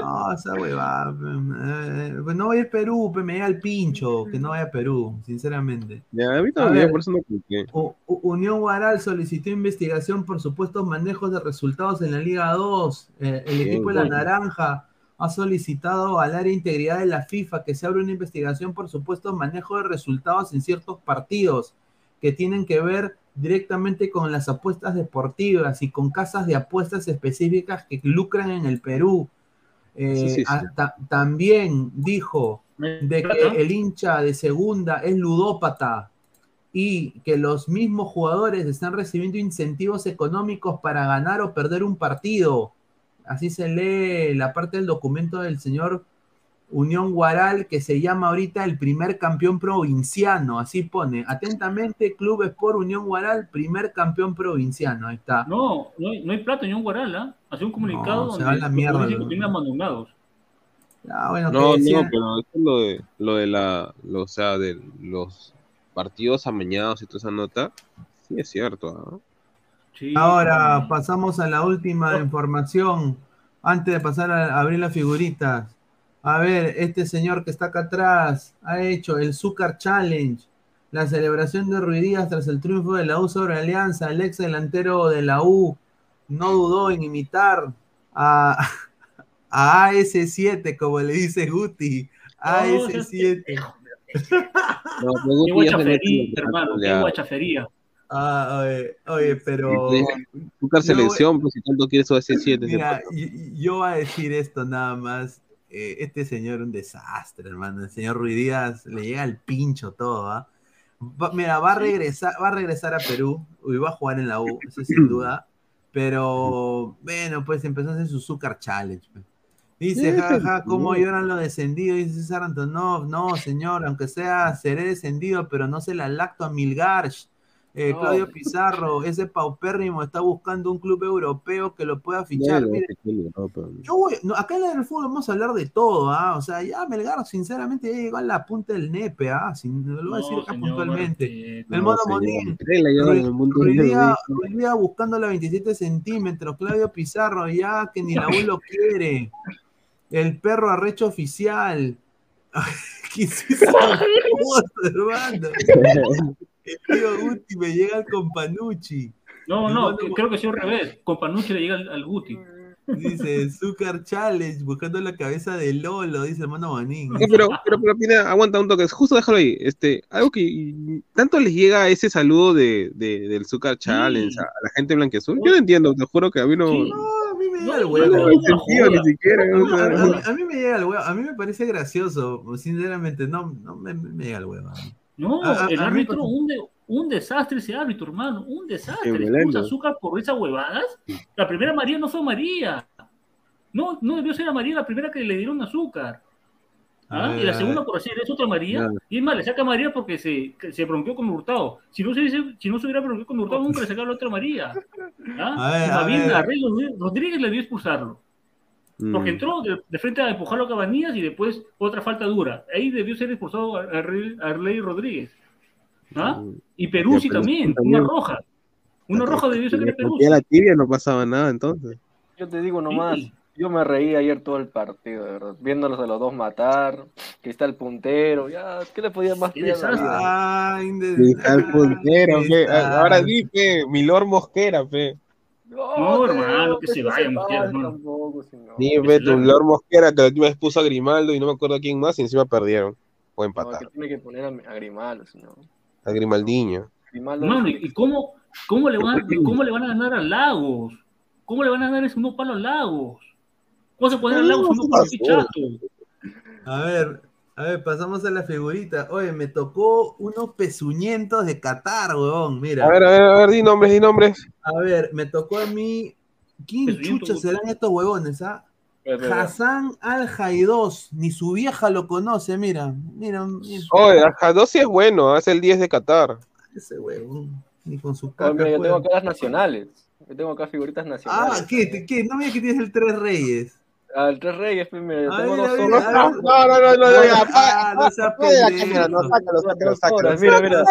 No, esa hueva. Eh, pues no voy a Perú, me da el pincho, que no vaya a Perú, sinceramente. Ya, a mí también, por eso no Unión Guaral solicitó investigación por supuestos manejos de resultados en la Liga 2. Eh, el equipo de la Naranja ha solicitado al área de integridad de la FIFA que se abra una investigación por supuesto manejo de resultados en ciertos partidos que tienen que ver directamente con las apuestas deportivas y con casas de apuestas específicas que lucran en el Perú. Eh, también dijo de que el hincha de segunda es ludópata y que los mismos jugadores están recibiendo incentivos económicos para ganar o perder un partido así se lee la parte del documento del señor Unión Guaral, que se llama ahorita el primer campeón provinciano, así pone, atentamente, Club Sport Unión Guaral, primer campeón provinciano, ahí está. No, no hay, no hay plata Unión Guaral, ¿ah? Hace un comunicado donde se va la mierda, abandonados. Ah, bueno, no, no, pero es lo de, lo de la, lo, o sea, de los partidos amañados y toda esa nota, sí es cierto, ¿ah? Ahora pasamos a la última información. Antes de pasar a abrir las figuritas. A ver, este señor que está acá atrás ha hecho el Zúcar Challenge, la celebración de Ruidías tras el triunfo de la U sobre Alianza. El ex delantero de la U no dudó en imitar a, a AS7, como le dice Guti. AS7. No, qué guachafería, hermano, qué guachafería. Ah, oye, oye, pero. Buscar selección, pues si tanto quieres ese 7 Mira, yo, voy a decir esto nada más. Eh, este señor un desastre, hermano. El señor Ruidías le llega al pincho todo, ¿ah? mira, va a regresar, va a regresar a Perú y va a jugar en la U, eso sin duda. Pero, bueno, pues empezó a hacer su Zucker Challenge. pues. Dice, jaja, ¿cómo lloran los descendidos? Dice César Antonov, no, señor, aunque sea, seré descendido, pero no se la lacto a Milgarch. Eh, No. Claudio Pizarro, ese paupérrimo está buscando un club europeo que lo pueda fichar. Mire, yo voy, no, acá en el fútbol vamos a hablar de todo, ¿ah? O sea, ya Melgar, sinceramente, ya llegó a la punta del nepe, ¿ah? Sin- lo voy a decir No, acá puntualmente. respeto. El mono Monín. Ruidía buscando la 27 centímetros, Claudio Pizarro, ya que ni la U lo quiere. El perro arrecho oficial. ¿Qué es esa cosa, hermano? El tío Guti me llega al Companucci. No, no, creo que sido al revés. Con Panucci le llega al, al Guti. Dice, Zucker Challenge, buscando la cabeza de Lolo, dice el mono Bonín. No, pero, pero, pero, Pineda, aguanta un toque, justo déjalo ahí. Este, algo que tanto les llega ese saludo de, de- del Zucker Challenge a, a la gente blanqueazul. Yo no entiendo, te juro que a mí no. Sí. No, a mí me llega el No huevo. tiene sentido ni siquiera. A mí, o sea, a mí- a mí me llega el huevo, a mí me parece gracioso, sinceramente, no, no me, me llega el huevo. a mí. No, A- a- el a mí árbitro, un, de- un desastre ese árbitro, hermano, un desastre. Puso azúcar por esas huevadas. La primera María no fue María. No, no debió ser a María la primera que le dieron azúcar. ¿Ah? y la segunda por hacer es otra María. Y es más, le saca a María porque se, se bronqueó con Hurtado. Si no se, si no se hubiera bronqueado con Hurtado, nunca le sacaba la otra María. ¿Ah? A ver, Y a ver. Rey Rodríguez le debió expulsarlo. Porque mm. entró de, de frente a empujarlo a Cabanillas y después otra falta dura. Ahí debió ser expulsado a, a Rey- a Arley Rodríguez. ¿Ah? Y Peruzzi también, también. una roja. Una roja debió ser de Peruzzi. la tibia no pasaba nada entonces. Yo te digo nomás, Sí. yo me reí ayer todo el partido, de verdad. Viéndolos a los dos matar, que está el puntero, ya, ¿qué le podía más pedir a la desastre. vida? Ay, de- Sí, está el puntero, está. Ahora di, pe, Milor Mosquera, pe. No, te hermano, digo, que se no vaya, Mosquera, tampoco, tu la- Milor Mosquera, que la última vez puso a Grimaldo y no me acuerdo a quién más, y encima perdieron. O No, empataron. que tiene que poner a, a Grimaldo, señor. A Grimaldiño. Grimaldo ¿y cómo, cómo, le van, cómo le van a ganar a Lagos? ¿Cómo le van a dar ese uno palo a Lagos? ¿Cómo se puede dar a Lagos uno palo chato? A ver, a ver, pasamos a la figurita. Oye, me tocó unos pezuñentos de Qatar, weón. Mira. A ver, a ver, a ver, di nombres, di nombres. A ver, me tocó a mí. ¿Quién chucha serán estos huevones, ah? es. Hassan Al Jaidos, ni su vieja lo conoce, mira, mira, mira, Oye, Jadossi es bueno, hace el 10 de Qatar. ese huevón, ni con su Oye, caca. mira, yo tengo acá las nacionales. Yo tengo acá figuritas nacionales. Ah, ¿qué, qué? No me digas que tienes el Tres Reyes. Ah, el Tres Reyes, pues, ver. No, no, no, no, no, Ah, no no, sácalo, sácalo, Mira, mira.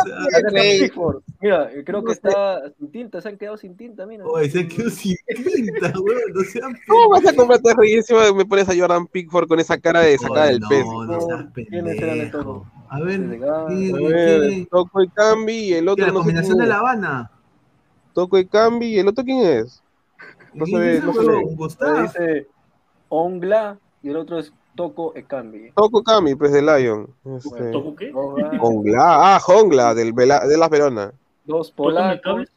Mira, creo No que está sin tinta, se han quedado sin tinta, mira. Oye, se quedó sin tinta, huevón, no sean ¿Cómo vas a comprarte Rey y encima me pones a Jordan Pickford con esa cara de sacada del no, pez? No, seas ¿Quiénes eran estos pendejo. dos? A ver, Desde acá. ¿qué- A qué- ver, Toco y Cambi y el otro la no sé combinación de. La Habana? Toco y Cambi y el otro quién es. No se ¿Quién ve, no se ve. dice Ongla y el otro es Toco Ekambi. Toco Cambi, pues de Lion. Este, ¿Toco qué? Jongla, ah, Jongla, del Vela- de las Verona. Dos ¿Tócame el polacos.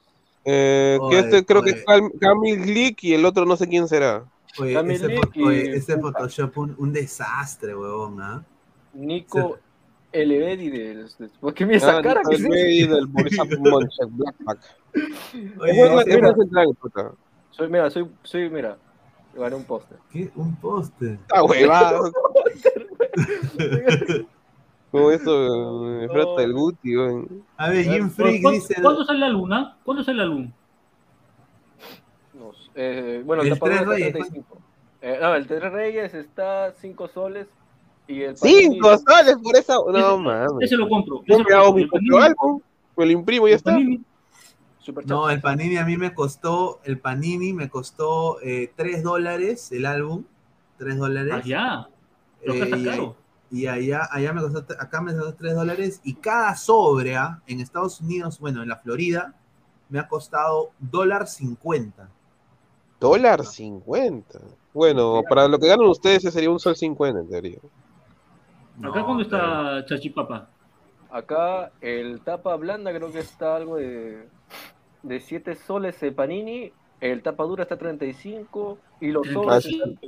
Eh, que este creo que es Cam- Camil Glick y el otro no sé quién será. Oye, Camille ese, y oye, ese. Photoshop un, un desastre, huevón, ¿ah? Nico Elevedi del. ¿Por qué mira esa Ah, cara? no, ¿Qué el es Rey eso? del. Oye, Es buen- ese- es buen central, puta. Soy, mira, soy, soy, mira, gané un póster. ¿qué? Un póster. Está huevado. Como eso, eh, frota del Guti, weón. A ver, Jim Freak ¿Cuándo, dice. ¿Cuándo sale la luna? ¿Cuándo sale la luna? No sé, eh, bueno, El el Tres Reyes, 35. Eh, no, el Tres Reyes está 5 soles y el Cinco soles por esa. No Ese- mames. Ese lo compro. ese Yo lo me hago mi El propio álbum, me lo imprimo y ya el está. Panini- Super No, el Panini a mí me costó, el Panini me costó eh, 3 dólares el álbum, 3 dólares. Allá. Pero Eh, y, caro. y allá, allá me costó, acá me costó 3 dólares y cada sobre en Estados Unidos, bueno, en la Florida, me ha costado dólar 50. Dólar 50. Bueno, para lo que ganan ustedes ese sería un sol 50 en teoría. Acá No, cuando está Chachipapa. Acá el tapa blanda creo que está algo de, de 7 soles el Panini, el tapadura está a 35 y los Ah, sobres sí. están,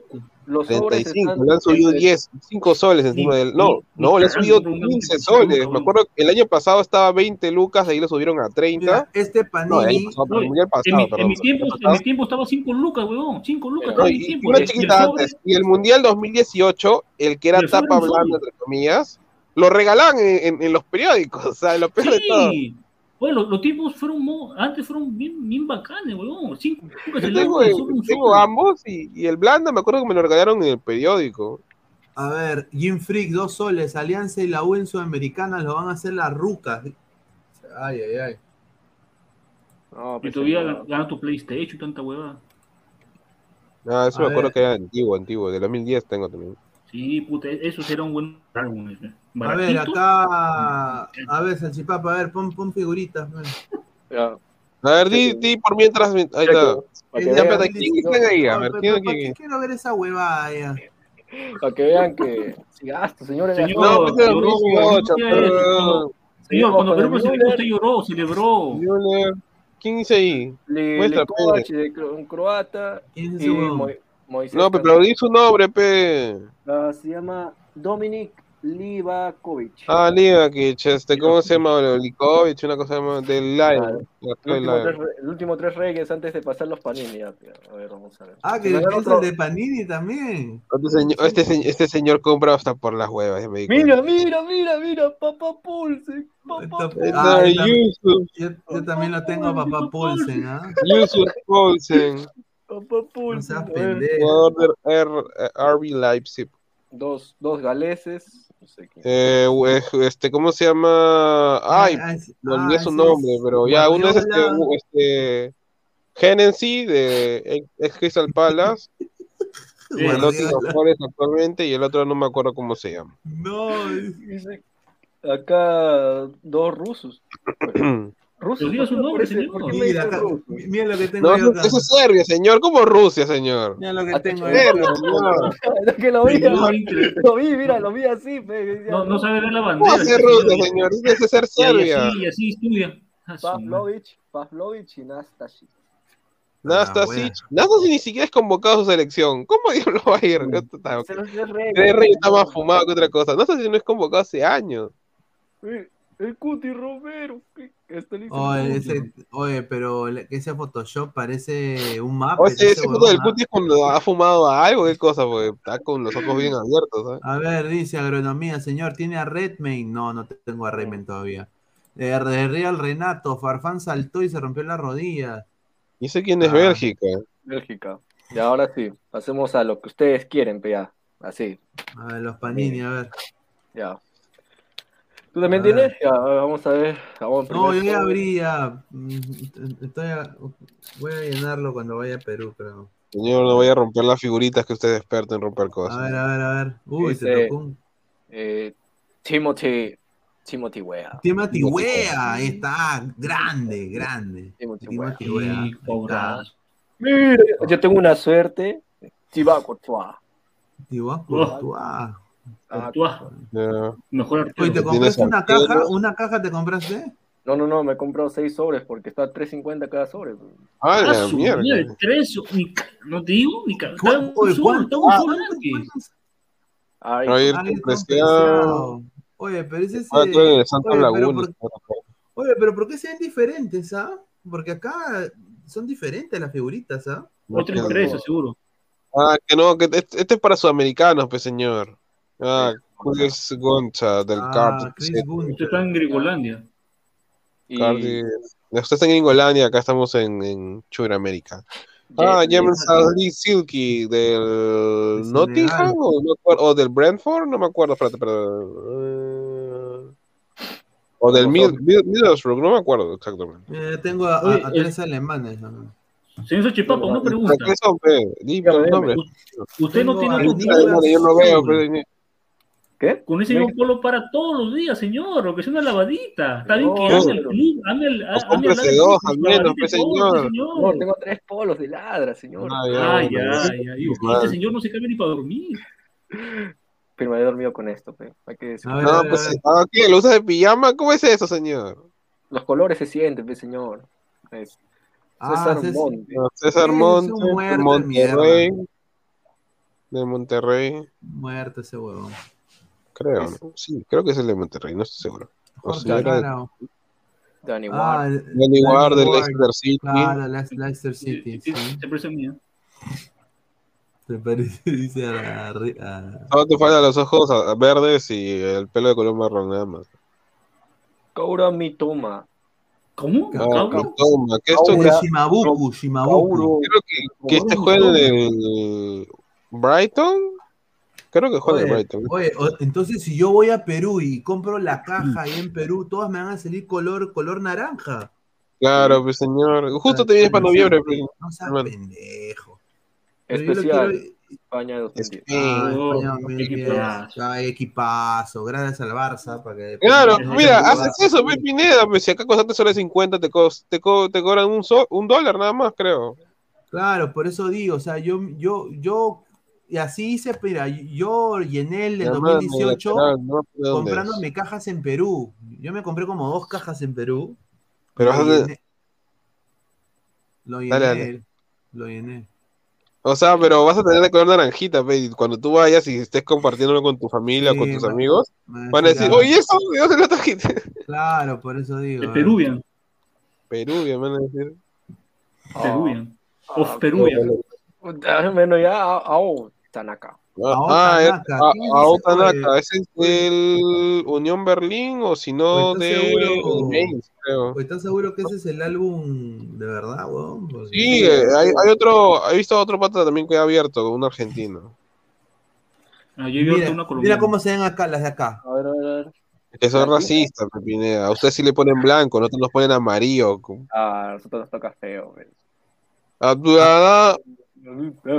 los sobres 35, están le han subido entre- 10, 5 soles encima del. No, no, le han subido cagando, 15 no, soles. no, Me acuerdo que el año pasado estaba 20 lucas, de ahí lo subieron a 30. Mira, este No, el año Panini, pasado, No, el mundial pasado, En mi, perdón. en mi tiempo, el en pasado. mi tiempo estaba 5 lucas, weón. 5 lucas No, No, mi y, tiempo. una el chiquita sobre- antes. Y el Mundial 2018, el que era el tapa blanda, entre comillas, lo regalaban en, en- en los periódicos. O sea, lo peor de todo. Bueno, los, los tiempos fueron, mo- antes fueron bien, bien bacanes, weón. 5 lucas Yo tengo, el tengo ambos y, y el blanda me acuerdo que me lo regalaron en el periódico. a ver, Jim Freak, dos soles, Alianza y la U en Sudamericana lo van a hacer las rucas. Ay, ay, ay. No, Y pues, todavía gana tu PlayStation y tanta huevada. Ah, eso A me acuerdo que era antiguo, antiguo, de 2010 tengo también. Sí, puta, eso será un buen álbum. ese. A ver, acá. A ver, Salchipapa, a ver, pon, pon figuritas. man. Ya, A ver, di, di por mientras. Ahí está. Ya, espérate, ¿quién está ahí? A ver, pero- ¿quién pero ¿para quién- quiero ver esa huevada ya? Para que vean que si gasto, señores. Señor, No, pues lloró, 2018, no, pero- Señor, cuando Perú se Müller, usted lloró, celebró. Müller. ¿Quién dice ahí? Li- Muestra, Likovac, de cro- un croata, ¿Quién es ese? Mo- Moisés No, pero Candelo. di su nombre, pe. Ah, se llama Dominik Livakovic. Ah, Livakic, este, ¿cómo se llama? Likovic, una cosa más del Claro. Lion. la- el, último tres, re- el último tres reyes antes de pasar los panini. ya, tío. A ver, vamos a ver. Ah, que es el otro- de Panini también. Este señor, este, este señor compra hasta por las huevas, ya me Mira, mira, mira, mira, papá Pulse. Papá Pulse. Ah, Este, yo Yo, también lo tengo a papá Paulsen, ¿ah? Yusuf Poulsen, Papá No Pulse. seas pendejo. RB Leipzig. Dos, dos galeses. No sé quién. Eh, we- este, ¿cómo se llama? Ay, Ah, es- me olvidé ah, su nombre, es pero ya, uno es este, este Hennessy de ex Crystal Palace, el. Nottingham Forest actualmente, y el otro no me acuerdo cómo se llama. No, es- Dice acá dos rusos. Pero diga su ¿por qué nombre, señor. mira, dice ruso? mira lo que tengo No, yo eso, acá. eso es Serbia, señor, como Rusia, señor. Mira lo que Ah, tengo te- yo Serbia, acá. señor. Es que lo vi, No, lo, lo vi, mira, lo vi así. pe, No, no sabe ver la ¿Cómo bandera. hacer ese Rusia, señor. que ser Y Serbia. así, y así estudia. Ah. Pavlovich, Pavlovich y Nastasic. Nastasic. Nastasic ni siquiera es convocado a su selección. ¿Cómo diablos va a ir? El rey está más fumado que otra cosa. Nastasic no es convocado hace años. El Cuti Romero. Este Oye, el ese- oye, pero ese Photoshop parece un mapa. O sea, ese foto del Cuti es cuando ha fumado a algo, qué cosa, porque está con los ojos bien abiertos, ¿sabes? A ver, dice agronomía, señor, ¿tiene a Redmayne? No, no tengo a Redmayne todavía. Eh, de Real Renato, Farfán saltó y se rompió la rodilla. Y sé quién es Ah. Bélgica. Bélgica. Y ahora sí, pasemos a lo que ustedes quieren, pe, ya. Así, A ver, los Panini, a ver. ya. ¿Tú también A ver. tienes? Ya, a vamos a ver. Vamos No, yo ya abría. mm, Estoy a- voy a llenarlo cuando vaya a Perú, creo. Señor, no voy a romper las figuritas que usted es experto en romper A cosas. ver, a ver, a ver. Uy, se Dice- tocó un. Eh, Timothy. Timothy Wea. Timothy Wea, ahí está, grande, grande. Timothy Wea. Timothy Wea. Mira, yo tengo una suerte. Thibaut Courtois. Thibaut Oh. Ah, Ya. mejor Oye, ¿te compraste ¿Tienes una arquero? caja? ¿Una caja te compraste? No, no, no, me he comprado seis sobres porque está a 3.50 cada sobre. Ah, Ah, la mierda. tres, ni no te digo, ni ca- ¿Cuán- está un cuánto- ah, Ay, Ah, es. Oye, pero ese es. Ah, tú eres de eh, Santa oye, pero por- Oye, pero ¿por qué se ven diferentes, ah? Porque acá son diferentes las figuritas, ¿ah? Que- empresa, seguro. Ah, que no, que este, este es para sudamericanos, pues señor. Ah, Chris Goncha del Ah, Card. Chris está en Grigolandia. y Cardi- Usted está en Gringolandia, acá estamos en, en Sudamérica. Ah, James Lee Silky del De Nottingham o, no acuerdo- o del Brentford, no me acuerdo, espérate, perdón. Eh, O del Mid- Mid- Middlesbrough, no me acuerdo exactamente. Eh, tengo a, a- Oye, a el- tres alemanes. ¿no? Señor Sochipapa, una pregunta. ¿Para qué son. Usted no tiene yo no veo, Sul. ¿Qué? con ese mismo polo para todos los días, señor, o que sea una lavadita. Está bien que ame el club, ame el. Pues cómprese dos, al menos, señor. No, señor. tengo tres polos de ladra, señor. Ah, Ah, ya, Vale. este señor no se cambia ni para dormir. Pero me he dormido con esto, pe. Hay que decir. A ver, a No, pues, ah, ¿qué? ¿Lo usas de pijama? ¿Cómo es eso, señor? Los colores se sienten, pe, señor. Es- Ah, César César- Monte. César Monte, Monterrey. De Monterrey, Muerto ese huevón. Creo, ¿no? Sí, creo que es el de Monterrey, no estoy seguro. O sea, era. Danny Ah, Ward. el- Danny Ward del. Leicester City. Claro, Le- Leicester City. Sí, Sí. sí, Se parece a mí. Se parece, dice a, a- Solo te faltan los ojos verdes y el pelo de color marrón nada más. Kaura Mitoma. ¿Cómo? Ah, ¿Cómo? Toma, que esto que- Shimabuku, Shimabuku. Creo que, que este juega en el Brighton. Creo que juega Oye, Brighton. oye, o- entonces si yo voy a Perú y compro la caja ahí en Perú, todas me van a salir color, color naranja. Claro, pues señor. Justo te vienes para noviembre. pues. No seas Bueno. pendejo. Pero yo lo Especial. quiero- España 2010. Ah, España 2010. equipazo. Gracias al Barça. Para que Claro, Pero- mira, haces eso, ve Pineda, pues si acá costaste solo 50, te, cos- te, co- te cobran un, so- un dólar nada más, creo. Claro, por eso digo, o sea, yo, yo, yo, y así hice, mira, yo llené el del Hermano, 2018 lateral, no sé dónde es. comprándome cajas en Perú. Yo me compré como dos cajas en Perú. Pero lo vas a- llené. Lo llené, Dale, dale. lo llené. O sea, pero vas a tener de color naranjita, pe, y cuando tú vayas y estés compartiéndolo con tu familia o con tus amigos, Me van a decir, ah, oye, eso, ¿de dónde lo trajiste? Claro, por eso digo. De eh. Peruvian. Me van a decir. Peruvian. Of Ah, Peruvian. Bueno, ya, ah, Tanaka. Ah, es- Tanaka, a- ¿quién es ese? Tanaka, ese es del Unión Berlín o si no Pues, de ¿estás seguro? Creo. Pues, ¿Estás seguro que ese es el álbum de verdad, weón? Porque- Sí, eh, hay, hay otro, he visto otro pata también que ha abierto, un argentino. Ah, yo he visto Mira, una colombiana. mira cómo se ven acá las de acá. A ver, a ver, a ver. Que son racistas, Pepinea. A ustedes sí le ponen blanco, nosotros nos ponen amarillo. Ah, a nosotros nos toca feo, güey. Abdullah,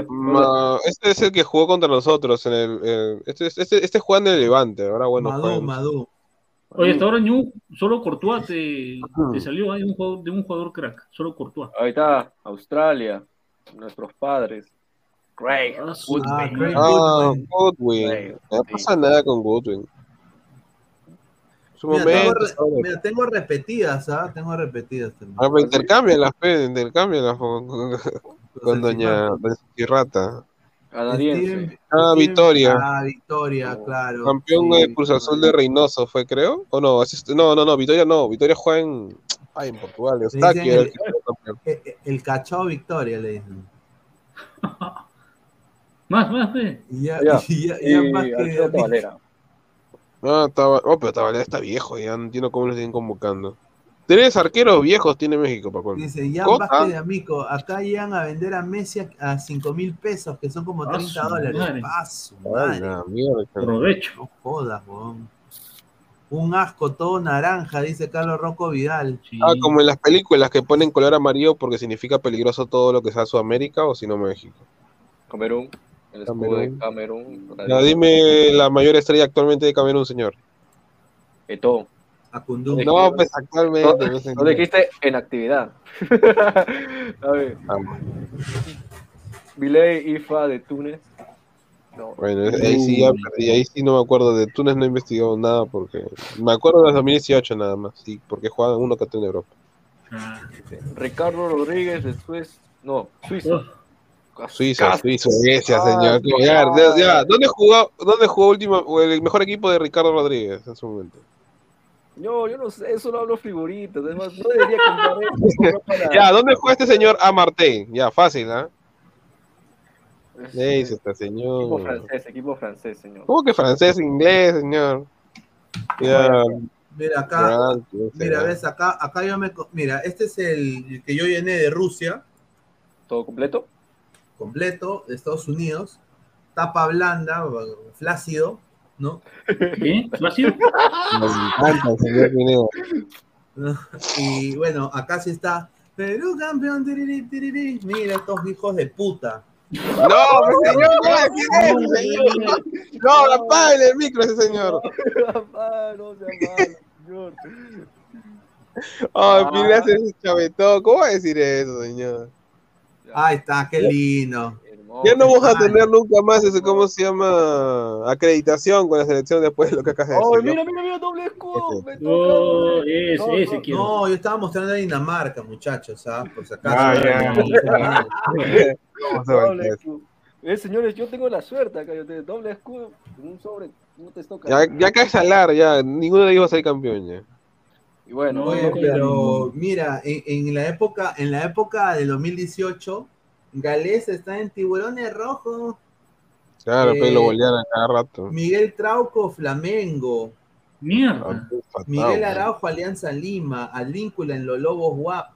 ma- este es el que jugó contra nosotros en el, el- este, este, este juega en el Levante, ahora bueno. Madú, Madú. Oye, hasta ahora Ñu, solo Courtois te, te salió ahí un jugador, de un jugador crack. Solo Courtois. Ahí está, Australia, nuestros padres. Great. Ah, Goodwin. Ah, Craig Ah, Goodwin. No sí. pasa nada con Goodwin. Su Mira, tengo, momento. re- ¿sabes? mira, tengo repetidas, ¿ah? Tengo repetidas también. Ah, pe, intercámbialas con, doña, doña Rata. Canadiense. Steven- Ah, Steven- Victoria. Ah, Victoria, claro. Campeón sí. de Cruz Azul de Reynoso fue, creo. ¿O no? No, no, no, Victoria no. Victoria juega en, ay, en Portugal. Eustaquio el el- que fue campeón. Eh, eh, El cachao Victoria, le dicen. Más, más, ve. Y ya, Ya. y ya, Y ya más que-. Ah, estaba, oh, pero Tabalera está viejo, ya no entiendo cómo lo siguen convocando. Tres arqueros viejos tiene México, Paco. Dice, ya Cota. Vázquez de Amico, acá llegan a vender a Messi a- a 5 mil pesos, que son como Ah, 30 su dólares. madre. Ah, su madre. Provecho. No jodas, weón. Un asco todo naranja, dice Carlos Rocco Vidal. Sí. Ah, como en las películas que ponen color amarillo porque significa peligroso todo lo que sea Sudamérica o si no México. Camerún. El escudo Camerún. de Camerún. Ya, dime la mayor estrella actualmente de Camerún, señor. Acundum. No, pues actualmente. No, pues, No dijiste en actividad. a ver. Ah, Viley Ifa de Túnez. No. Bueno, ahí sí ya perdí, ahí sí no me acuerdo de Túnez, no he investigado nada porque me acuerdo de 2018 nada más, sí, porque juegan uno que está en Europa. Ah, Ricardo Rodríguez de Suez. No, Suiza. oh, Suiza, Casi. Suiza, Ah, señor. Ya, ya. ¿Dónde jugó, dónde jugó último, o el mejor equipo de Ricardo Rodríguez en su momento? No, yo no sé, eso no hablo figuritas. Además, no debería comprar eso. para- Ya, ¿dónde juega este señor Amartey? Ya, fácil, ¿ah? Es- ¿Qué dice este Equipo señor? francés, equipo francés, señor. ¿Cómo que francés, inglés, señor? Ya, Mira acá, mira, ves, acá, acá yo me. Mira, este es el, el que yo llené de Rusia, ¿Todo completo? completo, de Estados Unidos. Tapa blanda, flácido, ¿no? ¿Qué? ¿Flácido? Me encanta, señor Pineda. Y bueno, acá sí está. Perú campeón, tiriri, tiriri. Mira estos hijos de puta. No, señor, ¿cómo va a decir eso, señor? No, el micro ese señor. Ah, no señor. Ay, Pineda se chavetó. ¿Cómo va a decir eso, señor? Ahí está, qué lindo. Ya no vamos a tener nunca más ese, ¿cómo se llama? Acreditación con la selección después de lo que acabas de decir. ¡Oh, ¿no? mira, mira, mira, doble escudo! toca, Oh, ese, No, ese no, quiero. No, yo estaba mostrando a Dinamarca, muchachos, ¿ah? Por si acaso. Ah, ya. Eh, señores, yo tengo la suerte acá, yo tengo doble escudo, un sobre, no te toca. Ya, ya acá es salar, ya. Ninguno de ellos va a ser campeón ya. Y bueno, No, Oye, no, pero mira, en, en la época, en la época del 2018, Galés está en Tiburones Rojos, Claro, Eh, pues lo golearon a cada rato. Miguel Trauco, Flamengo, Mierda. Fatal, Miguel ¿no? Araujo, Alianza Lima, Advíncula en los Lobos WAP,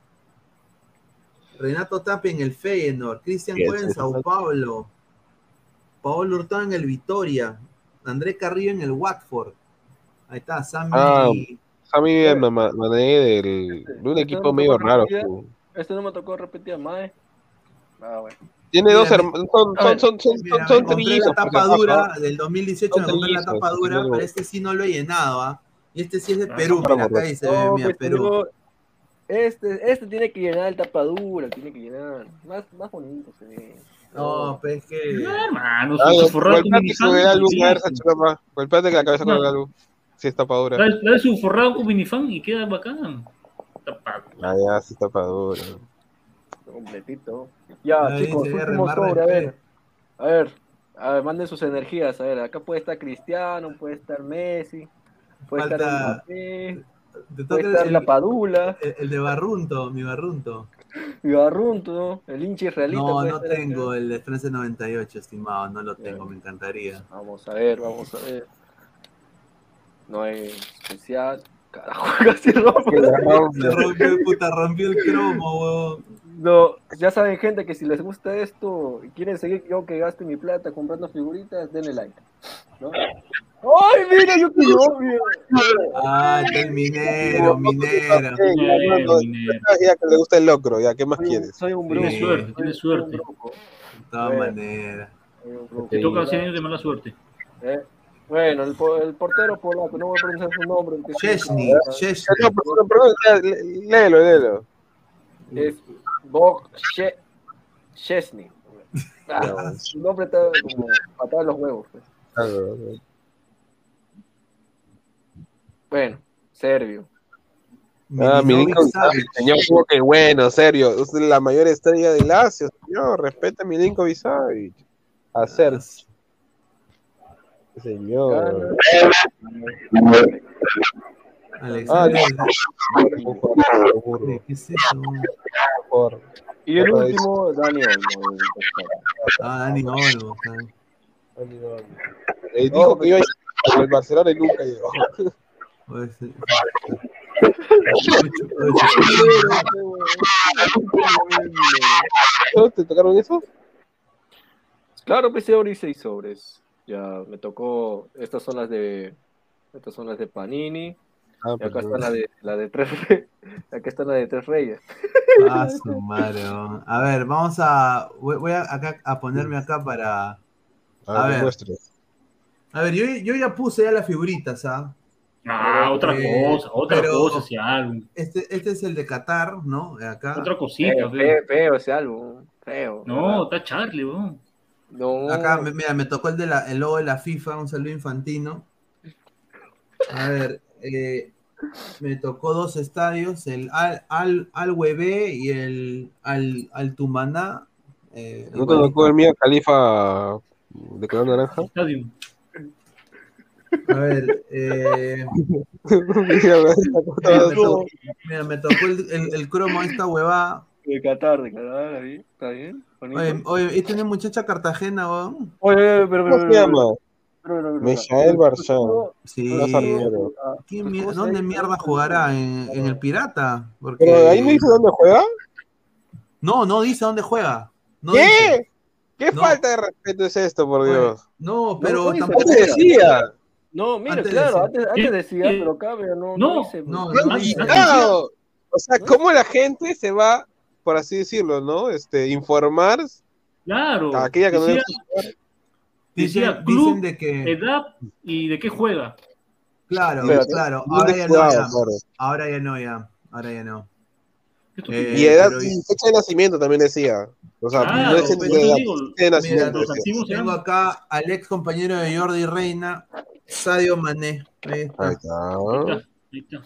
Renato Tapia en el Feyenoord, Cristian Cueva en Sao. Paulo, Paolo Hurtado en el Vitoria, André Carrillo en el Watford. Ahí está, Sammy. Ah, Sammy me ma- mané del, de un equipo medio raro. fu. este no me tocó repetir más. Ah, bueno. Tiene dos hermanos, son, son, son, son, Mira, son, trillizos. la tapa dura del 2018, Son me compré la tapa dura, pero este sí no lo he llenado, ¿ah? Y este sí es de Ah, Perú, mira, acá dice, No, mira, pues, Perú. este, este tiene que llenar el tapadura, tiene que llenar. Más, más bonito se ve. No, pues es que... No, hermano, Ah, forrado con Golpeate con el minifan. álbum, a ver, nomás. Golpeate la cabeza con No. el álbum. Si es tapadura. Dale su forrado con minifan y queda bacán. Tapado. Ah, ya, sí es tapadura. Completito. Ya, chicos, último sobre, a ver. A ver, a ver, manden sus energías. A ver, acá puede estar Cristiano, puede estar Messi, puede estar Falta- Mbappé, el, estar la el- Padula, el- el de Barrunto, mi Barrunto. y Barrunto, el hincha israelita. No, no acá. tengo el de France 98, estimado, no lo tengo, me encantaría. Vamos a ver, vamos a ver. No hay especial. Carajo, casi rompo. Se rompió, puta, rompió el cromo, huevón. No, ya saben, gente, que si les gusta esto y quieren seguir yo que gaste mi plata comprando figuritas, denle like. ¿no? ¡Ay, mira, yo que! Ah, está el minero, minero. Sí, ya, minero. que le gusta el locro, ya, ¿qué más Soy quieres? Soy un brujo. Tiene suerte, soy- tiene soy suerte. De todas Bueno. maneras. soy un brujo. Te toca 100 años de mala suerte. Eh, Bueno, el, el portero polaco, no voy a pronunciar su nombre. porque es- Chesney, Chesney. No, perdón, léelo, léelo. Es Bog She- Chesney. Ah, su nombre está como patada en los huevos. pues. Claro, Bueno, serbio. Ah. Savic, señor, como que bueno, serio, es la mayor estrella del Lazio, señor, respeta a Milinkovic Savic. Hacer, señor. Alexander. Burro, ¿Qué es eso? Y el último, Dani Olmo. el- Ah, Dani Olmo. está. Eh, dijo que iba a ir al Barcelona y nunca llegó. Oye, sí. Ocho, ocho. ¿No ¿Te tocaron eso? Claro, ahora y seis sobres. Ya me tocó. Estas son las de. Estas son las de Panini. Ah, Y acá está la de, la de tres reyes. Acá está la de tres reyes. Ah, su madre. A ver, vamos a. Voy, voy a, acá, a ponerme acá para. a a ver. A ver, yo, yo ya puse ya las figuritas, ¿ah? Ah, otra Eh, cosa, otra pero- cosa, ese álbum. Este, este es el de Qatar, ¿no? De Acá. Otra cosita, Feo, feo. feo, ese álbum. Feo. No, está Charlie, weón. No. Acá, mira, me tocó el de la, el logo de la FIFA, un saludo infantino. A ver, eh, me tocó dos estadios, el Al, Al, y el Al, Al Tumaná. eh, ¿No te tocó el mío Califa de color naranja? Estadio. A ver, eh, Mira, me tocó, mira, me tocó el, el, el cromo esta huevada. De Qatar, de Qatar, ahí. ¿Está bien? Oye, oye, esta es muchacha Cartagena, weón. Oye, oye, pero, pero, ¿Cómo se pero, llama? Michael pero, Sí. Los arqueros. ah, ¿Quién pues, mier- ¿cómo se ¿Dónde mierda jugará? ¿En, en el Pirata? Porque... Pero ahí no dice dónde juega. No, no dice dónde juega. No dice. ¿Qué? ¿Qué No. falta de respeto es esto, por Dios? No, pero no tampoco. ¿Qué decía? No, mira, Antes claro, decía. antes, antes decía, ¿Qué? pero acá pero no, No, dice. no, no dice. Claro. O sea, ¿cómo la gente se va, por así decirlo, ¿no? Este, informar Claro. a aquella que no Decía Dicen, club, dicen de que. edad y de qué juega. Claro, claro. ¿Dónde Ahora ya no, ya. claro? Ahora ya no, ya. Ahora ya no. Eh, Y edad y fecha de nacimiento también decía. O sea, Claro, no es el de, digo, nacimiento. los Tengo acá al ex compañero de Jordi Reina, Sadio Mané. Ahí está. Ahí está. Ahí está,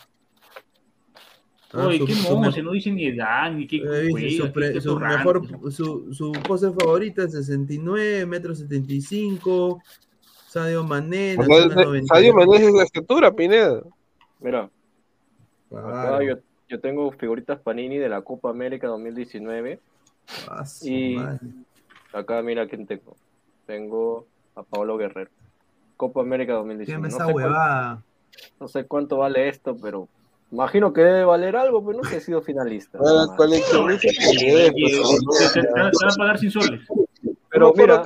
Ah, Oye, su- qué su mozo, me- no dice ni edad, ni qué eh, juega, su, pre- qué su mejor, su, su pose favorita, 69, metro 75. Sadio Mané, ese- Sadio 92. Mané es la estatura, Pineda. Mira, acá Claro. yo, yo tengo figuritas Panini de la Copa América 2019. Ah, Y madre. acá mira quién tengo. Tengo a Pablo Guerrero. Copa América ¿Qué 2019. me No sé, cuánto, huevada? no sé cuánto vale esto, pero imagino que debe valer algo, pero no sé, he sido finalista. Para coleccionistas Y- que te- van a pagar sin soles. Pero mira,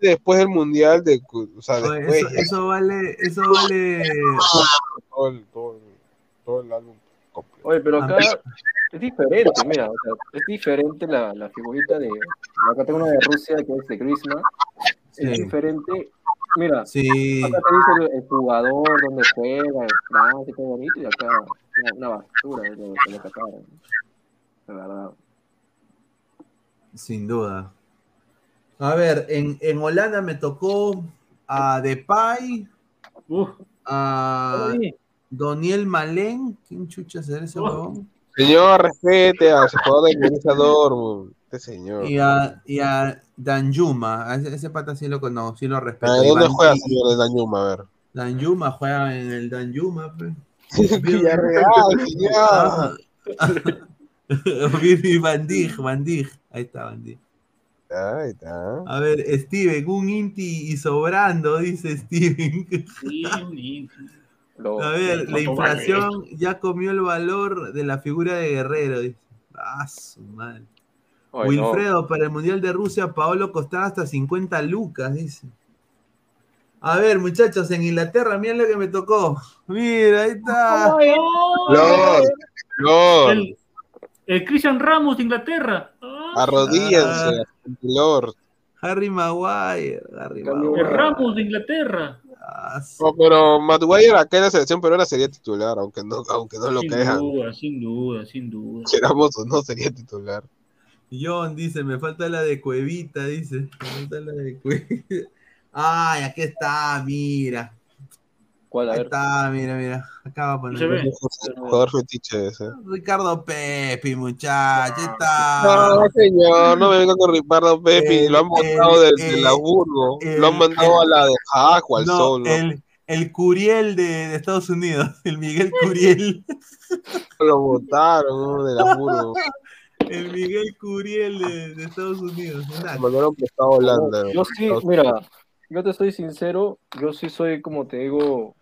después del mundial, de, o sea, Oye, después eso, eso vale, eso vale. todo, el, todo, el, todo el álbum completo. oye, pero acá es diferente, mira, o sea, es diferente la, la figurita de. Acá tengo una de Rusia que es de Griezmann. Es Sí. diferente. Mira, Sí, acá te dice el, el jugador, dónde juega, en Francia, qué bonito, y acá una, una basura de lo que le sacaron. De verdad. sin duda. A ver, en, en Holanda me tocó a Depay, Uf, a Doniel Malén. ¿Quién chucha será ese huevón? Señor, respete a su jugador Dortmund. Este señor. Y a, y a Danjuma. A ese, ese pata sí lo conozco, sí lo respeto. Y ¿Dónde juega, y- señor de Dañuma? A ver. Danjuma juega en el Danjuma. pues. Villarreal, señor. Ah. Van Dijk, Van Dijk. Ahí está Van Dijk. Ahí está. A ver, Steven, un Inti y sobrando, dice Steven. A ver, ¿cuánto la inflación ya comió el valor de la figura de Guerrero. Dice. Ah, su madre. Oye, no. Wilfredo, para el Mundial de Rusia, Paolo costaba hasta 50 lucas, dice. A ver, muchachos, en Inglaterra, miren lo que me tocó. Mira, ahí está. Lord, Lord, El, el Christian Ramos de Inglaterra. Ah, arrodíllense, Lord. Harry Maguire. Harry Cambio el Maguire. Ramos de Inglaterra. Ah, No, pero Maguire acá en la selección peruana sería titular, aunque no, aunque no lo Sin crean. duda, sin duda, sin duda. Queramos o no, sería titular. John dice, me falta la de Cuevita, dice. Me falta la de Cuevita. Ay, aquí está, mira. ¿Cuál? A Ahí ver. está, mira, mira. Acá va a poner. Jugador fetiche ese. Ricardo Pepi, muchacho. ahí está. No, señor, no me venga con Ricardo Pepi. El- lo han mandado el- del de el- la Burgo. el- Lo han mandado a la de Hack o al No, Sol. ¿no? el, el Curiel de, de Estados Unidos. El Miguel Curiel. Lo votaron ¿no? de la Burgo. El Miguel Curiel de, de Estados Unidos. Una- Lo mandaron prestado a Holanda. Yo sí, mira, yo te soy sincero, yo sí soy, como te digo,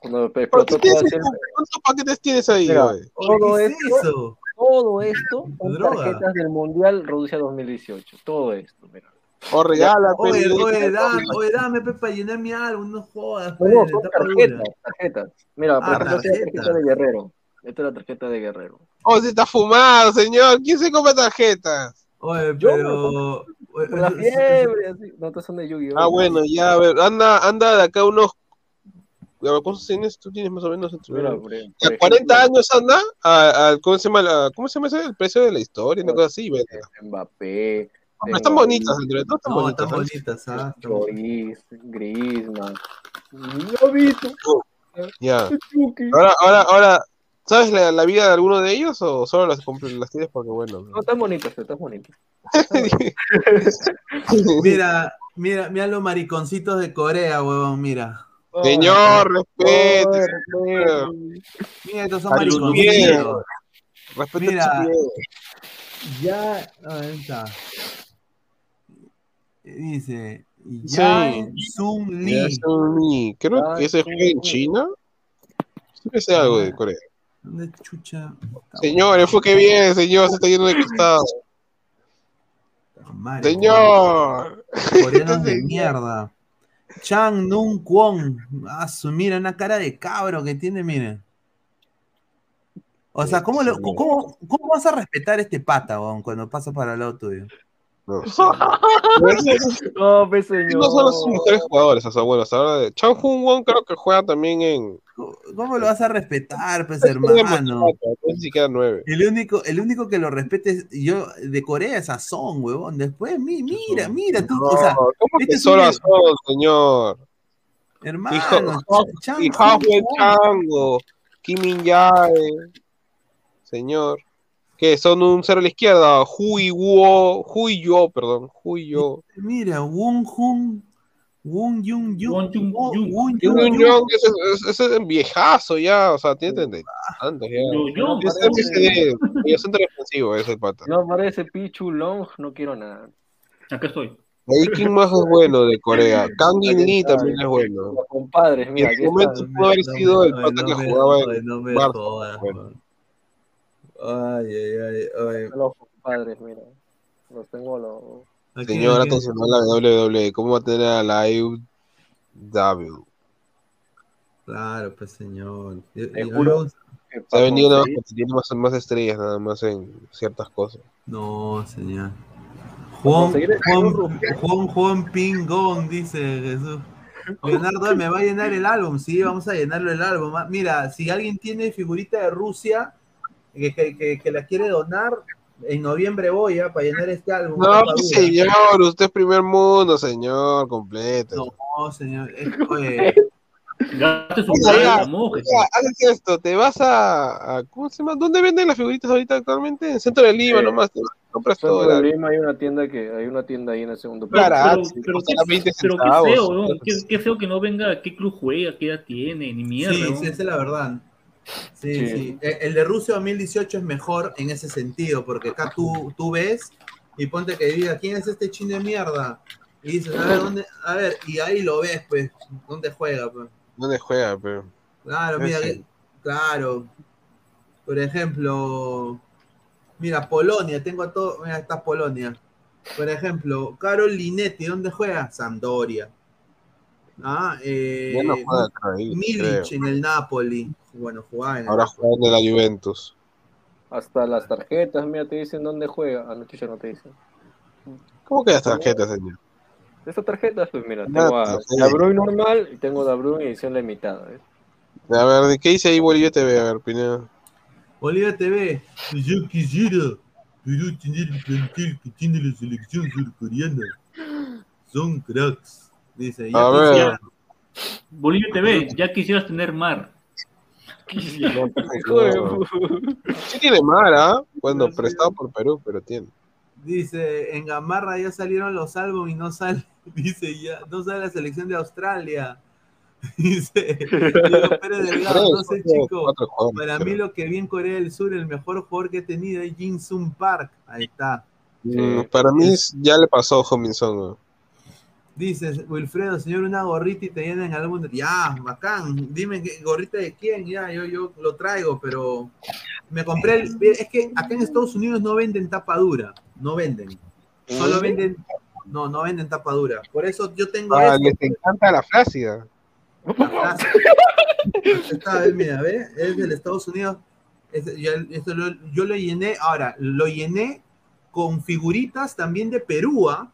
cuando ¿Pero explotó ¿Cuántos paquetes tienes ahí, Mira, güey? todo ¿Qué es esto, eso? todo esto son Droga. tarjetas del Mundial Rusia 2018, todo esto, mira. O regala, Oye, pero- oye, dame, oye, dame para llenar mi álbum, no jodas. No, son dura. tarjetas, tarjetas. Mira, por Ah, ejemplo, tarjeta. tarjeta de Guerrero. Esta es la tarjeta de Guerrero. Oh, se está fumado, señor. ¿Quién se come tarjetas? Oye, Yo, pero. la fiebre, así. No, estas son de Yu-Gi-Oh! Ah, bueno, ya, a ver, anda, anda de acá unos. ¿Cuántos tienes? ¿Tú tienes más o menos? a 40 ejemplo, años anda a, a- ¿cómo se llama? la- ¿Cómo se llama ese? El precio de la historia, una cosa así. Mbappé, Pero están bonitas, todas están No, bonitas. están bonitas, ¿ah? Lloris, Griezmann, Lobito, Ya. Ahora, ahora, ahora, ¿sabes la, la vida de alguno de ellos o solo las, las tienes porque, bueno? No, están bonitas, están bonitas. Mira, mira, mira los mariconcitos de Corea, huevón, mira. Señor, respete. Señor. Mira, estos son mariconcitos. Respete Mira. Ya, ahí está. Dice, Yang Sun Ya Lee. Creo que ese juega en. China. Que sé algo de Corea. ¿Dónde chucha? Señor, enfoque bien, señor, se está yendo de costado. Señor. Coreanos de mierda. Chang Nun Kwon. Ah, su, mira, una cara de cabro que tiene, miren. O sea, ¿cómo, lo- cómo, cómo vas a respetar este pata, weón, cuando pasa para el lado tuyo? No, No, pues señor. no son los mejores jugadores, o sea, bueno, hasta ahora Chang Hun Won creo que juega también en, ¿Cómo lo vas a respetar, pues, hermano? El único, el único que lo respete es yo de Corea es Son, huevón. Después, mi- mira, mira, tú, o sea, No, ¿Cómo este que solo a Son, señor? hermano, Y Hafwen Chango, Kim Jae, señor. Que son un cero a la izquierda. Hui Wo, Hui Yo, perdón. Hui Yo. mira, Won Jun, Won Jun Jun, Won Jun Won- Jun. Won Kim Jun Min Jun. Jong, ese, ese- ese es viejazo ya, o sea, tiene tantos ya. Ese es centro defensivo, ese pata. No aparece Pichu Long, no quiero nada. acá estoy. Ahí quién más es bueno de Corea. Kang In Lee también es bueno. Los compadres, mira, en su momento pudo haber sido el pata que jugaba en no me ay, ay, ay. Los compadres, mira. Los tengo los. ¿A quién, Señor, atención a la WWE. ¿Cómo va a tener a la AEW? Claro, pues señor. Yo- Se ha para vendido nada más tiene más, más estrellas, nada más en ciertas cosas. No, señor. Juan, Juan, Juan, Juan Pingón, dice Jesús. Leonardo, ¿me va a llenar el álbum? Sí, vamos a llenarlo el álbum. Ah, Mira, si alguien tiene figurita de Rusia que, que, que- que la quiere donar, en noviembre voy a para llenar este álbum. No, señor, usted es primer mundo, señor, completo. No, señor. es- oye, Gaste su haces esto, te vas a, a- ¿Cómo se llama? ¿Dónde venden las figuritas ahorita actualmente? En el centro de Lima Eh, nomás. Te compras Centro todo. de la- Lima hay una tienda que hay una tienda ahí en el segundo Pero, Claro, pero, sí, pero 20 pero qué feo, weón. Qué, qué feo que no venga qué club juega, qué edad tiene, ni mierda. sí, esa es la verdad. Sí, Sí. sí. El, de Rusia 2018 es mejor en ese sentido, porque acá tú, tú ves y ponte que diga, ¿quién es este chino de mierda? Y dices, a ver, ¿dónde? A ver, y ahí lo ves, pues, ¿dónde juega? Pues? ¿Dónde juega, pero? Claro, mira, que- claro. Por ejemplo, mira, Polonia, tengo a todo, mira, está Polonia. Por ejemplo, Carol Linetti, ¿dónde juega? Sampdoria. Ah, eh, no juega Milic creo. en el Napoli. Bueno, jugaba en Ahora juega en la Juventus. Hasta las tarjetas, mira, te dicen dónde juega. Anoche ya no te dicen. ¿Cómo que las tarjetas, señor? Estas tarjetas, pues mira, tengo a sí. Da Bruyne normal y tengo Da Bruyne edición limitada. A ver, ¿de qué dice ahí Bolivia TV? A ver, Pineda. Bolivia TV. Yo quisiera, pero tener el plantel que tiene la selección surcoreana. Son cracks. Dice. A ver. Ya. Bolivia TV, ya quisieras tener mar. Hijo de No. Sí tiene mar, ¿ah? Bueno, prestado por Perú, pero tiene. Dice, en Gamarra ya salieron los álbumes y no sale, dice ya, no sale la selección de Australia. Dice Diego Pérez Delgado, no sé chico. Para mí lo que vi en Corea del Sur, el mejor jugador que he tenido es Jin Sung Park. Ahí está. Mm, Para mí ya le pasó a Hominson. Dice Wilfredo, señor, una gorrita y te llenan de- Ya, bacán. Dime gorrita de quién, ya, yo, yo lo traigo, pero me compré el. Es que acá en Estados Unidos no venden tapa dura. No venden. Solo venden. No, no venden tapa dura. Por eso yo tengo Ah, esto. les encanta la flácida. La eh, mira. Es del Estados Unidos. Ya- esto lo- yo lo llené, ahora, lo llené con figuritas también de Perú, ¿ah?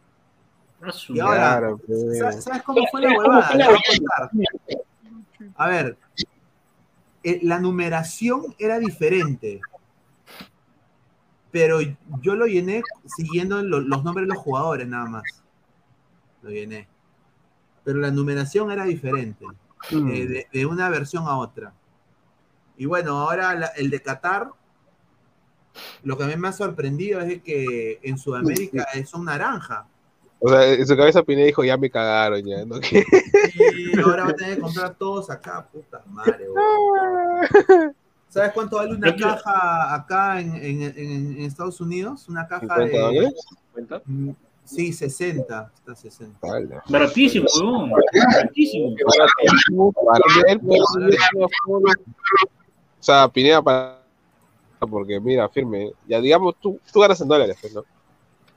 Y ahora, Claro. ¿sabes, sabes cómo fue la huevada? A ver, eh, la numeración era diferente, pero yo lo llené siguiendo lo- los nombres de los jugadores nada más. Lo llené. Pero la numeración era diferente, Mm. eh, de, de una versión a otra. Y bueno, ahora la- el de Qatar, lo que a mí me ha sorprendido es que en Sudamérica es un naranja. O sea, en su cabeza Pineda dijo, ya me cagaron, ya. ¿no? ¿Qué? Y ahora va a tener que comprar todos acá, puta madre. weón. ¿Sabes cuánto vale una caja acá en, en- en- en Estados Unidos? Una caja 50 de. dólares. Mm, Sí, 60. Está 60. Vale. Baratísimo, weón. Baratísimo. O sea, Pineda para porque mira, firme, ya digamos, tú, tú ganas en dólares, pues, ¿no?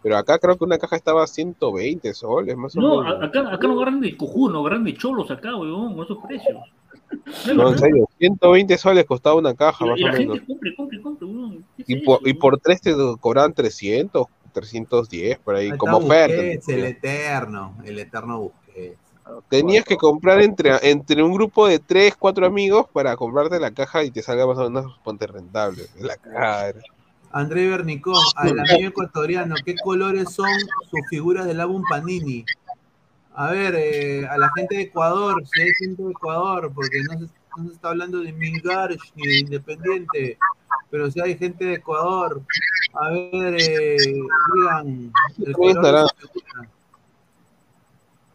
Pero acá creo que una caja estaba a 120 soles, más o No, menos. a- acá, acá no agarran de cojudo, no agarran de cholos acá, weón, con esos precios. No, en serio, 120 soles costaba una caja, Y, más y o la menos. gente compre, compre, compre, weón. ¿Qué es Y eso, por, y weón? por tres te cobraban 300, 310, por ahí, Ahí como oferta. El eterno. El eterno Busquets. Tenías que comprar entre, entre un grupo de tres, cuatro amigos para comprarte la caja y te salga más o menos ponte rentable. La caja. André Bernicón, al amigo ecuatoriano, ¿qué colores son sus figuras del álbum Panini? A ver, eh, a la gente de Ecuador, si hay gente de Ecuador, porque no se, no se está hablando de Milgar ni de Independiente, pero si hay gente de Ecuador, a ver, eh, digan, el color de.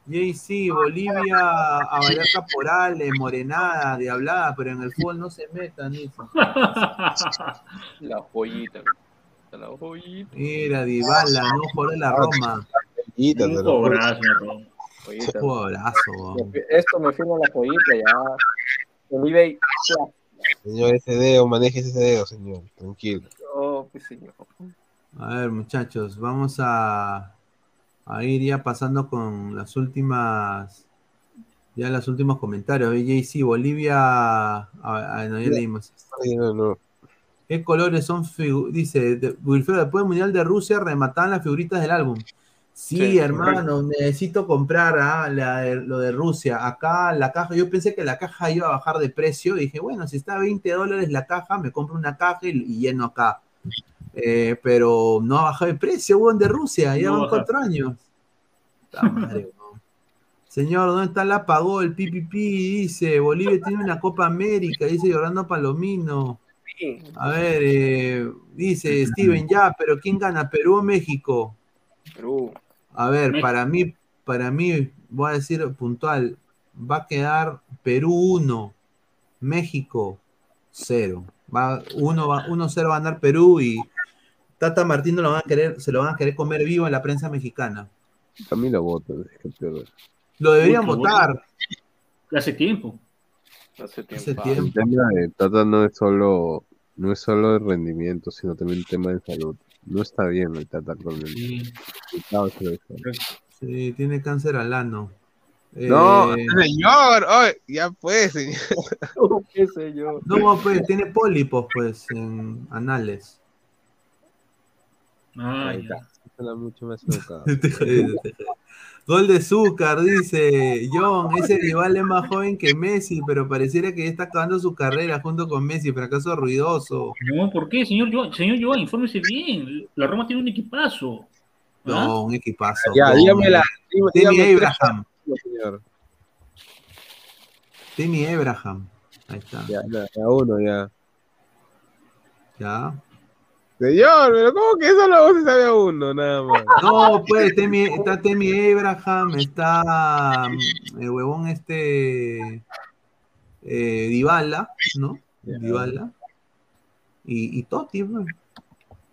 JC, Bolivia, a bailar caporales, morenada, diablada, pero en el fútbol no se metan, dice. La joyita. La joyita. Mira, Dybala, no por la Roma. Joyita, Un cobrazo. Jugadorazo, weón. Esto me firma la joyita ya. En eBay. Señor, ese dedo, maneje ese dedo, señor. Tranquilo. Oh, pues señor. A ver, muchachos, vamos a, a ir ya pasando con las últimas, ya los últimos comentarios. A ver, JC, Bolivia, a- a- no, ya leímos. No, no. ¿Qué colores son? Dice, de- Wilfredo, después del Mundial de Rusia remataban las figuritas del álbum. Sí, Sí, hermano, necesito comprar ah, la de- lo de Rusia. Acá la caja, yo pensé que la caja iba a bajar de precio. Dije, bueno, si está a 20 dólares la caja, me compro una caja y, y lleno acá. Eh, pero no ha bajado de precio, weón, de Rusia. Ya No van baja. cuatro años. Madre. Señor, ¿dónde está la pagó el PPP? Dice, Bolivia tiene una Copa América, dice Orlando Palomino. A ver, eh, dice Steven, ya, pero ¿quién gana? ¿Perú o México? Perú. A ver, México. para mí, para mí, voy a decir puntual, va a quedar Perú 1, México 0. Va 1 va 1-0 va a ganar Perú y Tata Martino lo van a querer, se lo van a querer comer vivo en la prensa mexicana. A mí lo voto. es que peor. Lo deberían Uy, votar. Hace tiempo. Hace tiempo. Hace tiempo. El tema de Tata no es solo no es solo el rendimiento, sino también el tema de salud. No está bien el Tata. Sí. Lo dijo. Sí, tiene cáncer al ano. No, Eh, señor, ay, ya pues, señor. ¿Qué sé yo? no, pues tiene pólipos, pues, en anales. Ah, Ahí ya. está. Suena mucho más educado. Gol de Zúcar, dice John, ese rival es más joven que Messi, pero pareciera que ya está acabando su carrera junto con Messi, fracaso ruidoso. No, ¿por qué, señor Joan? Señor Joan, infórmese bien. La Roma tiene un equipazo. ¿Ah? No, un equipazo. Ya, no. dígamela. dígame- Timmy Abraham. señor. Timmy Abraham. Ahí está. Ya, ya, ya uno, ya. Ya. Señor, pero ¿cómo que solo vos se sabe a uno, nada más? No, pues Temi, está Temi Abraham, está mm, el huevón este eh, Dybala, ¿no? Ya. Dybala. Y, y Totti, pues.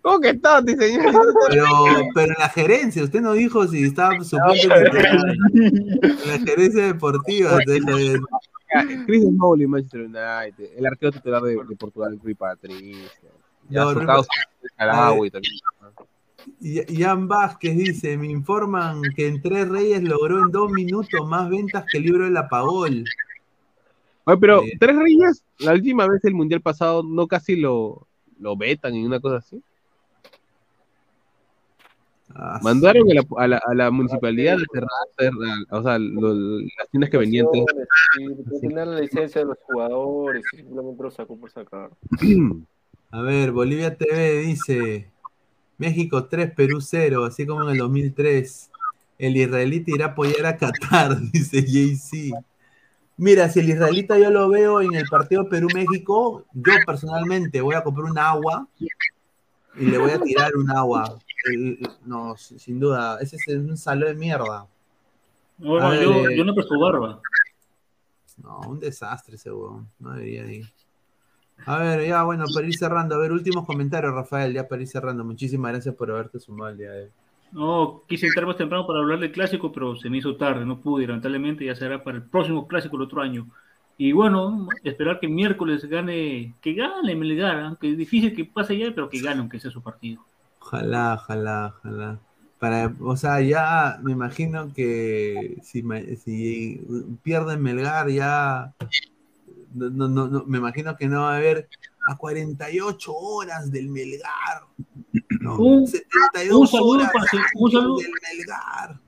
¿Cómo que Totti, señor? Pero, pero en la gerencia, usted no dijo si estaba supuesto. En la gerencia deportiva. entonces, Chris Smalling, Manchester United. El arquero titular de, de Portugal, Rui Patricio. Ya, No, su causa, Carawi también. Y- Ian Vázquez dice, me informan que en Tres Reyes logró en dos minutos más ventas que el libro de la Pagol. Oye, pero. Tres Reyes, la última vez el mundial pasado, no casi lo, lo vetan y una cosa así. Ah, Mandaron a la, a la, a la municipalidad a cerrar, o sea, lo- las tiendas que venían. Sí, tener la licencia de los jugadores y simplemente lo sacó por sacar. A ver, Bolivia TV dice, México 3, Perú 0, así como en el 2003. El israelita irá a apoyar a Qatar, dice JC. Mira, si el israelita yo lo veo en el partido Perú-México, yo personalmente voy a comprar un agua y le voy a tirar un agua. No, sin duda, ese es un salón de mierda. Yo, eh. yo no presto barba. No, un desastre ese. No debería ir. A ver, ya bueno, para ir cerrando. A ver, últimos comentarios, Rafael, ya para ir cerrando. Muchísimas gracias por haberte sumado el día de hoy. No, quise entrar más temprano para hablar del clásico, pero se me hizo tarde, no pude, lamentablemente ya será para el próximo clásico el otro año. Y bueno, esperar que miércoles gane, que gane Melgar, aunque es difícil que pase ya, pero que gane aunque sea su partido. Ojalá, ojalá, ojalá. Para, o sea, ya me imagino que si, si pierden Melgar, ya. No, no, no, no, me imagino que no va a haber a 48 horas del Melgar. No, Un- 72 un saludo horas para- un saludo. del Melgar.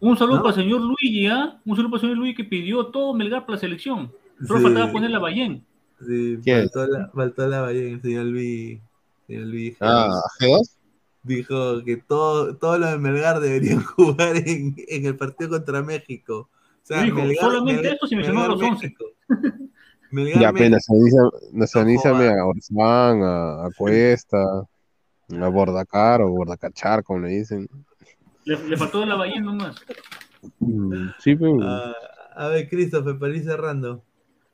Un saludo ¿No? para el señor Luigi, ¿ah? Un saludo para el señor Luigi que pidió todo Melgar para la selección. Solo Sí. faltaba poner la Bayén. Sí, faltó la, faltó la el señor Luis. Señor Luis Ah, G2. dijo que todo, todos los de Melgar deberían jugar en, en el partido contra México. O sea, Dijo, solamente esto se mencionó a los 11. Melgar, Ya México. apenas nacionalízame a Orzán, a, a Cuesta, a Bordacar o Bordacachar, como le dicen. Le, le faltó la Bayén nomás. Mm, Sí, pero... Ah, a ver, Christopher, para ir cerrando.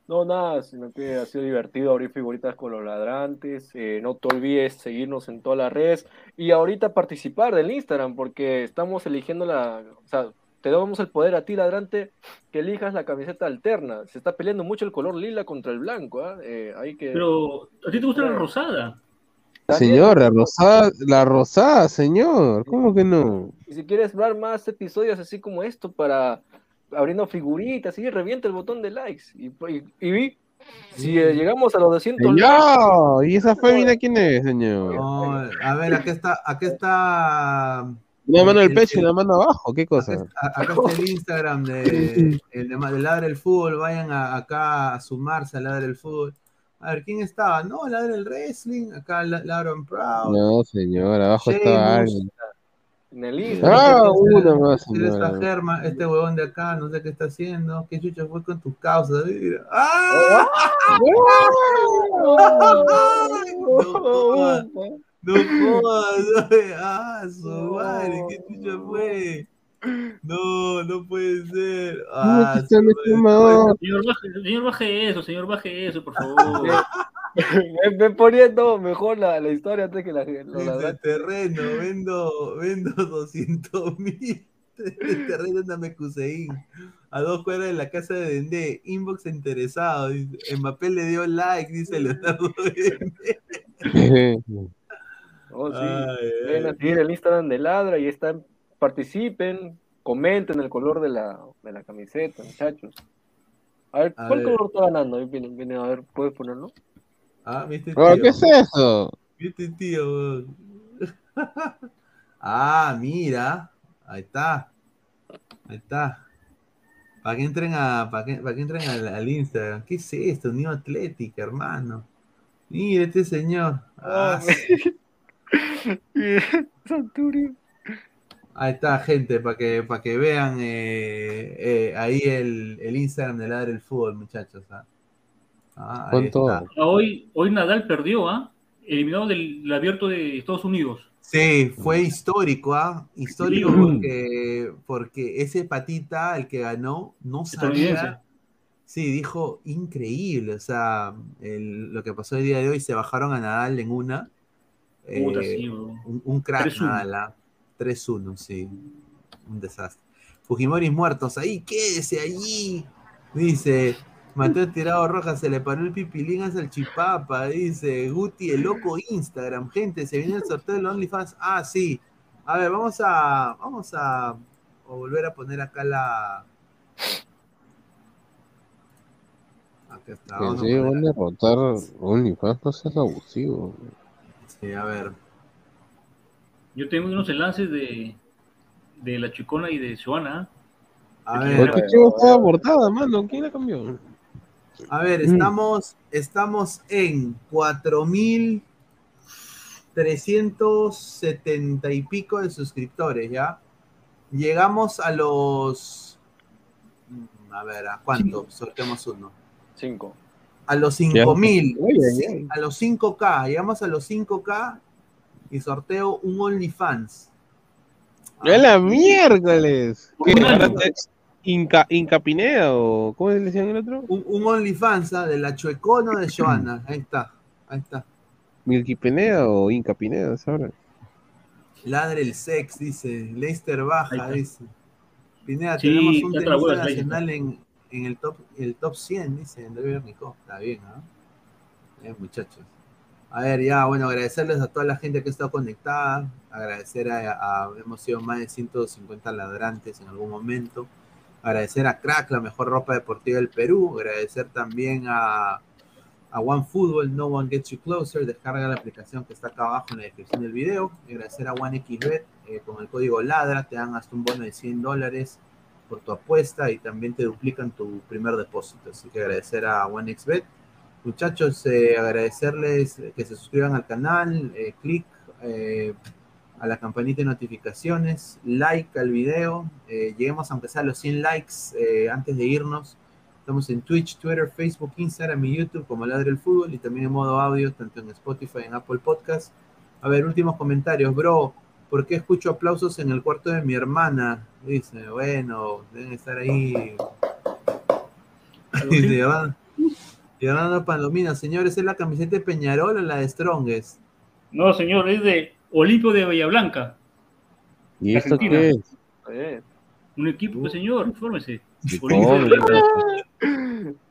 No, nada, sino que ha sido divertido abrir figuritas con los ladrantes. eh, no te olvides seguirnos en todas las redes y ahorita participar del Instagram porque estamos eligiendo la. O sea, te damos el poder a ti, ladrante, que elijas la camiseta alterna. Se está peleando mucho el color lila contra el blanco. ¿ah? Eh, hay que. Pero, ¿a ti te gusta la rosada? También- Señor, la rosada, la rosada, señor, ¿cómo que no? Y si quieres ver más episodios así como esto para abriendo figuritas, y revienta el botón de likes. Y, y, y vi, si eh, llegamos a los 200 likes, Señor, ¿y esa fémina quién es, señor? No, a ver, aquí está, aquí está. Una mano al el- pecho y una mano abajo, ¿qué cosa? Acá, está- acá está el Instagram de, el de, de Ladra el Fútbol. Vayan a- acá a sumarse a Ladra el Fútbol. A ver, ¿quién estaba? No, Ladra el Wrestling. Acá La- Ladra and Proud. No, señor, abajo estaba alguien. en el Instagram. Ah, Este- una más, este Germa, este huevón de acá, no sé qué está haciendo. ¿Qué chucha fue con tus causas? Mira. ¡Ah! No jodas, no. ¡Ah, su madre! ¿Qué chucha fue? No, no puede ser. ¡Ah, madre! fumador. Señor baje, señor, baje eso, señor, baje eso, por favor. me, me poniendo mejor la, la historia antes que la, Dice, ladrantes. terreno, vendo, vendo 200 mil terreno en Amekuseín, a dos cuadras de la casa de Dendé, inbox interesado, dice, Mbappé le dio like, dice Leonardo Dendé. Oh, sí. Ay, Ven a ay. seguir el Instagram de Ladra y están, participen, comenten el color de la, de la camiseta, muchachos. A ver, A ¿cuál ver. color está ganando? Ahí Viene, viene, a ver, ¿puedes ponerlo? Ah, ¿viste, tío? ¿Qué es eso? ¿Viste, tío? ah, mira, ahí está, ahí está. Para que entren a, para que, para que entren al, al Instagram. ¿Qué es esto? New Atlética, hermano. Mira este señor. Ah, Santuri. Ahí está, gente, para que, para que vean eh, eh, ahí el, el Instagram de Ladre el Fútbol, muchachos. ¿ah? Ah, ahí. Ah, Hoy, hoy Nadal perdió, ¿ah? Eliminado del abierto de Estados Unidos. Sí, fue histórico, ¿ah? Histórico Sí. porque, porque ese patita, el que ganó, no sabía. Sí, dijo increíble. O sea, el- lo que pasó el día de hoy, se bajaron a Nadal en una. Puta, Eh, sí, un, un crack 3-1. Nadal, ¿ah? 3-1, sí. Un desastre. Fujimori muertos, ahí quédese allí. Dice, Mateo Tirado Rojas se le paró el pipilín hasta el chipapa. Dice, Guti, el loco Instagram. Gente, se viene el sorteo del OnlyFans. Ah, sí. A ver, vamos a. Vamos a, a volver a poner acá la. Acá está. Que a sí, van a derrotar OnlyFans, no seas abusivo. Sí, a ver. Yo tengo unos enlaces de, de la chicona y de Joana. A ¿De ver. ¿Por qué chivo estaba portada, mano? ¿Quién la cambió? A ver, Mm. estamos, estamos en 4.370 y pico de suscriptores, ¿ya? Llegamos a los... mm, A ver, ¿a cuánto? Sorteamos uno. Cinco. A los 5.000. Oye, sí, oye. a los 5K. Llegamos a los 5K y sorteo un OnlyFans. ¡A la miércoles! ¿Qué? ¿Ahora Inca, Inca Pineda o cómo le decían el otro? Un, un OnlyFans ¿ah? de la Chuecono de Joana. Ahí está. Ahí está. ¿Milky Pineda o Inca Pineda, ¿sabes? Ladre el sex, dice. Leicester baja, dice. Pineda, Sí, tenemos un tenista nacional en, en el top el top 100, dice André Bernicó. Está bien, ¿no? Bien, muchachos. A ver, ya, bueno, agradecerles a toda la gente que ha estado conectada. Agradecer a, hemos sido más de 150 ladrantes en algún momento. Agradecer a Crack, la mejor ropa deportiva del Perú. Agradecer también a, a OneFootball, No One Gets You Closer, descarga la aplicación que está acá abajo en la descripción del video. Agradecer a OneXBet, eh, con el código LADRA te dan hasta un bono de 100 dólares por tu apuesta y también te duplican tu primer depósito. Así que agradecer a OneXBet. Muchachos, eh, agradecerles que se suscriban al canal, eh, clic eh, a la campanita de notificaciones, like al video. Eh, lleguemos a empezar los 100 likes antes de irnos. Estamos en Twitch, Twitter, Facebook, Instagram y YouTube como Ladre el Fútbol y también en modo audio, tanto en Spotify en Apple Podcast. A ver, últimos comentarios. Bro, ¿por qué escucho aplausos en el cuarto de mi hermana? Dice, bueno, deben estar ahí. Dice, Yolanda- Yolanda Palomina, señores, ¿es la camiseta de Peñarol o la de Strongest? No, señor, es de Olimpio de Bahía Blanca. ¿Y esto Argentina. qué es? Un equipo, pues, señor, infórmese. Sí, Olimpio de.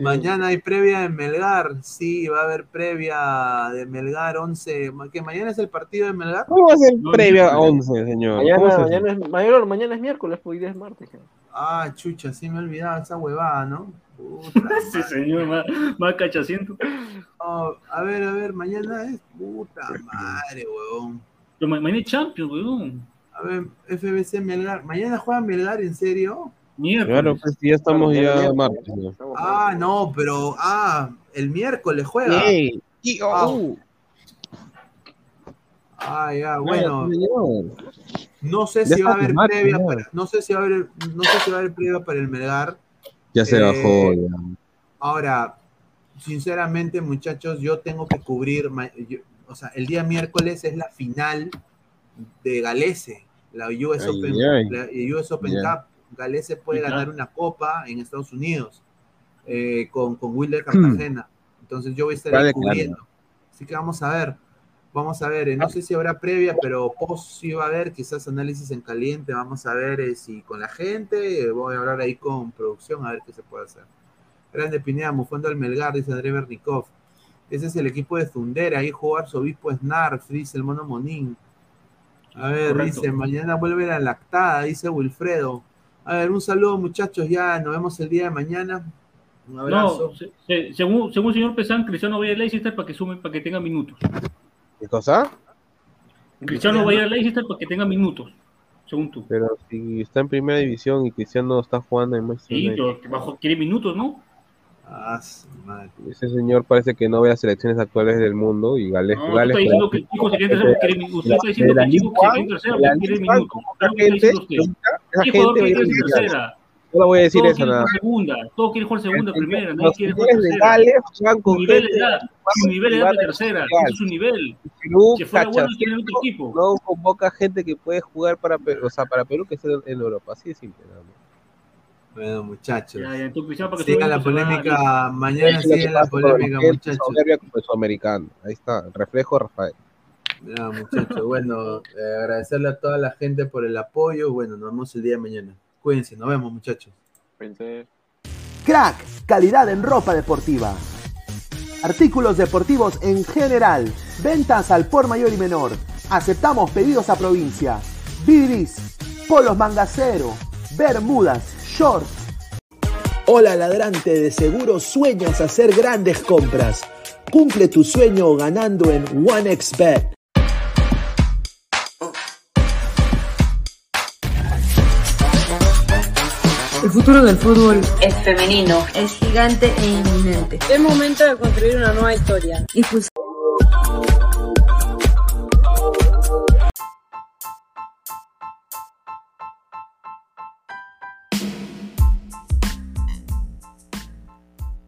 Mañana hay previa de Melgar, sí, va a haber previa de Melgar 11, que mañana es el partido de Melgar. ¿Cómo va a ser previa no. 11, señor? ¿Cómo Mañana, mañana, es, mañana, mañana es miércoles, pues hoy día es martes. Ah, chucha, sí me he olvidado esa huevada, ¿no? Puta Sí, señor, más, más cachaciento. No, a ver, a ver, mañana es puta madre, huevón. Pero ma- mañana es Champions, weón. A ver, FBC Melgar, mañana juega Melgar, ¿en serio? Miércoles. Claro, pues ya estamos Claro, ya miércoles, martes. ¿no? Estamos Ah, no, pero, ah, el miércoles juega. Ey, y- Ah. oh, Ah, ya, bueno. No sé si va a haber previa ya. para, no sé si va a haber, no sé si va a haber previa para el Melgar. Ya se Eh, bajó. ya. Ahora, sinceramente, muchachos, yo tengo que cubrir, yo- o sea, el día miércoles es la final de Galese, la US Ay, Open, ay. la US Open Ya. Cup. Galese puede ganar una copa en Estados Unidos eh, con, con Wilder Cartagena. Entonces yo voy a estar ahí Vale, cubriendo. Así que vamos a ver. Vamos a ver, eh, no sé si habrá previa, pero post sí va a haber, quizás análisis en caliente, vamos a ver eh, si con la gente, eh, voy a hablar ahí con producción a ver qué se puede hacer. Grande Pineda, mufando al Melgar, dice André Bernikov. Ese es el equipo de Zundera, ahí jugó Arzobispo Snarf, dice el mono Monín. A ver, Correcto. dice, mañana vuelve la lactada, dice Wilfredo. A ver, un saludo muchachos, ya nos vemos el día de mañana. Un abrazo. No, se- se- según, según el señor Pesán, Cristiano va a ir a Leicester para que sume, para que tenga minutos. ¿Qué cosa? Cristiano va a ir a Leicester para que tenga minutos, según tú. Pero si está en primera división y Cristiano está jugando en Manchester Sí, pero bajo quiere minutos, ¿no? Ah, madre. ese señor parece que no ve las selecciones actuales del mundo y Gales, No, Gales estás diciendo que el chico se quiere tercero porque quiere minutos. Usted está diciendo que el chico se quiere tercero de quiere Liga minutos. como Claro que está gente, diciendo usted. esa ¿Qué jugador gente quiere tercera? No le voy a decir eso nada. segunda. Todos quieren jugar segunda primera. Nadie quiere jugar de tercera. Su con nivel gente es da, su nivel igual de tercera. Es su nivel. Si fuera bueno, tiene otro equipo. no convoca gente que puede jugar para Perú, o sea, para Perú que esté en Europa, así de simple. nada más. Bueno, muchachos. Ya, ya, entonces, Cristiano, para que Siga la a- polémica, mañana sigue la polémica, muchachos. soberbia como el sudamericano. Ahí está, el reflejo de Rafael. Ya, muchachos, bueno, eh, agradecerle a toda la gente por el apoyo. Bueno, nos vemos el día de mañana. Cuídense, nos vemos, muchachos. Crack, calidad en ropa deportiva. Artículos deportivos en general. Ventas al por mayor y menor. Aceptamos pedidos a provincia. Bidris, polos mangacero, bermudas, shorts. Hola ladrante, de seguro sueñas hacer grandes compras. Cumple tu sueño ganando en OneXBet. El futuro del fútbol Es femenino. Es gigante e inminente. es momento de construir una nueva historia.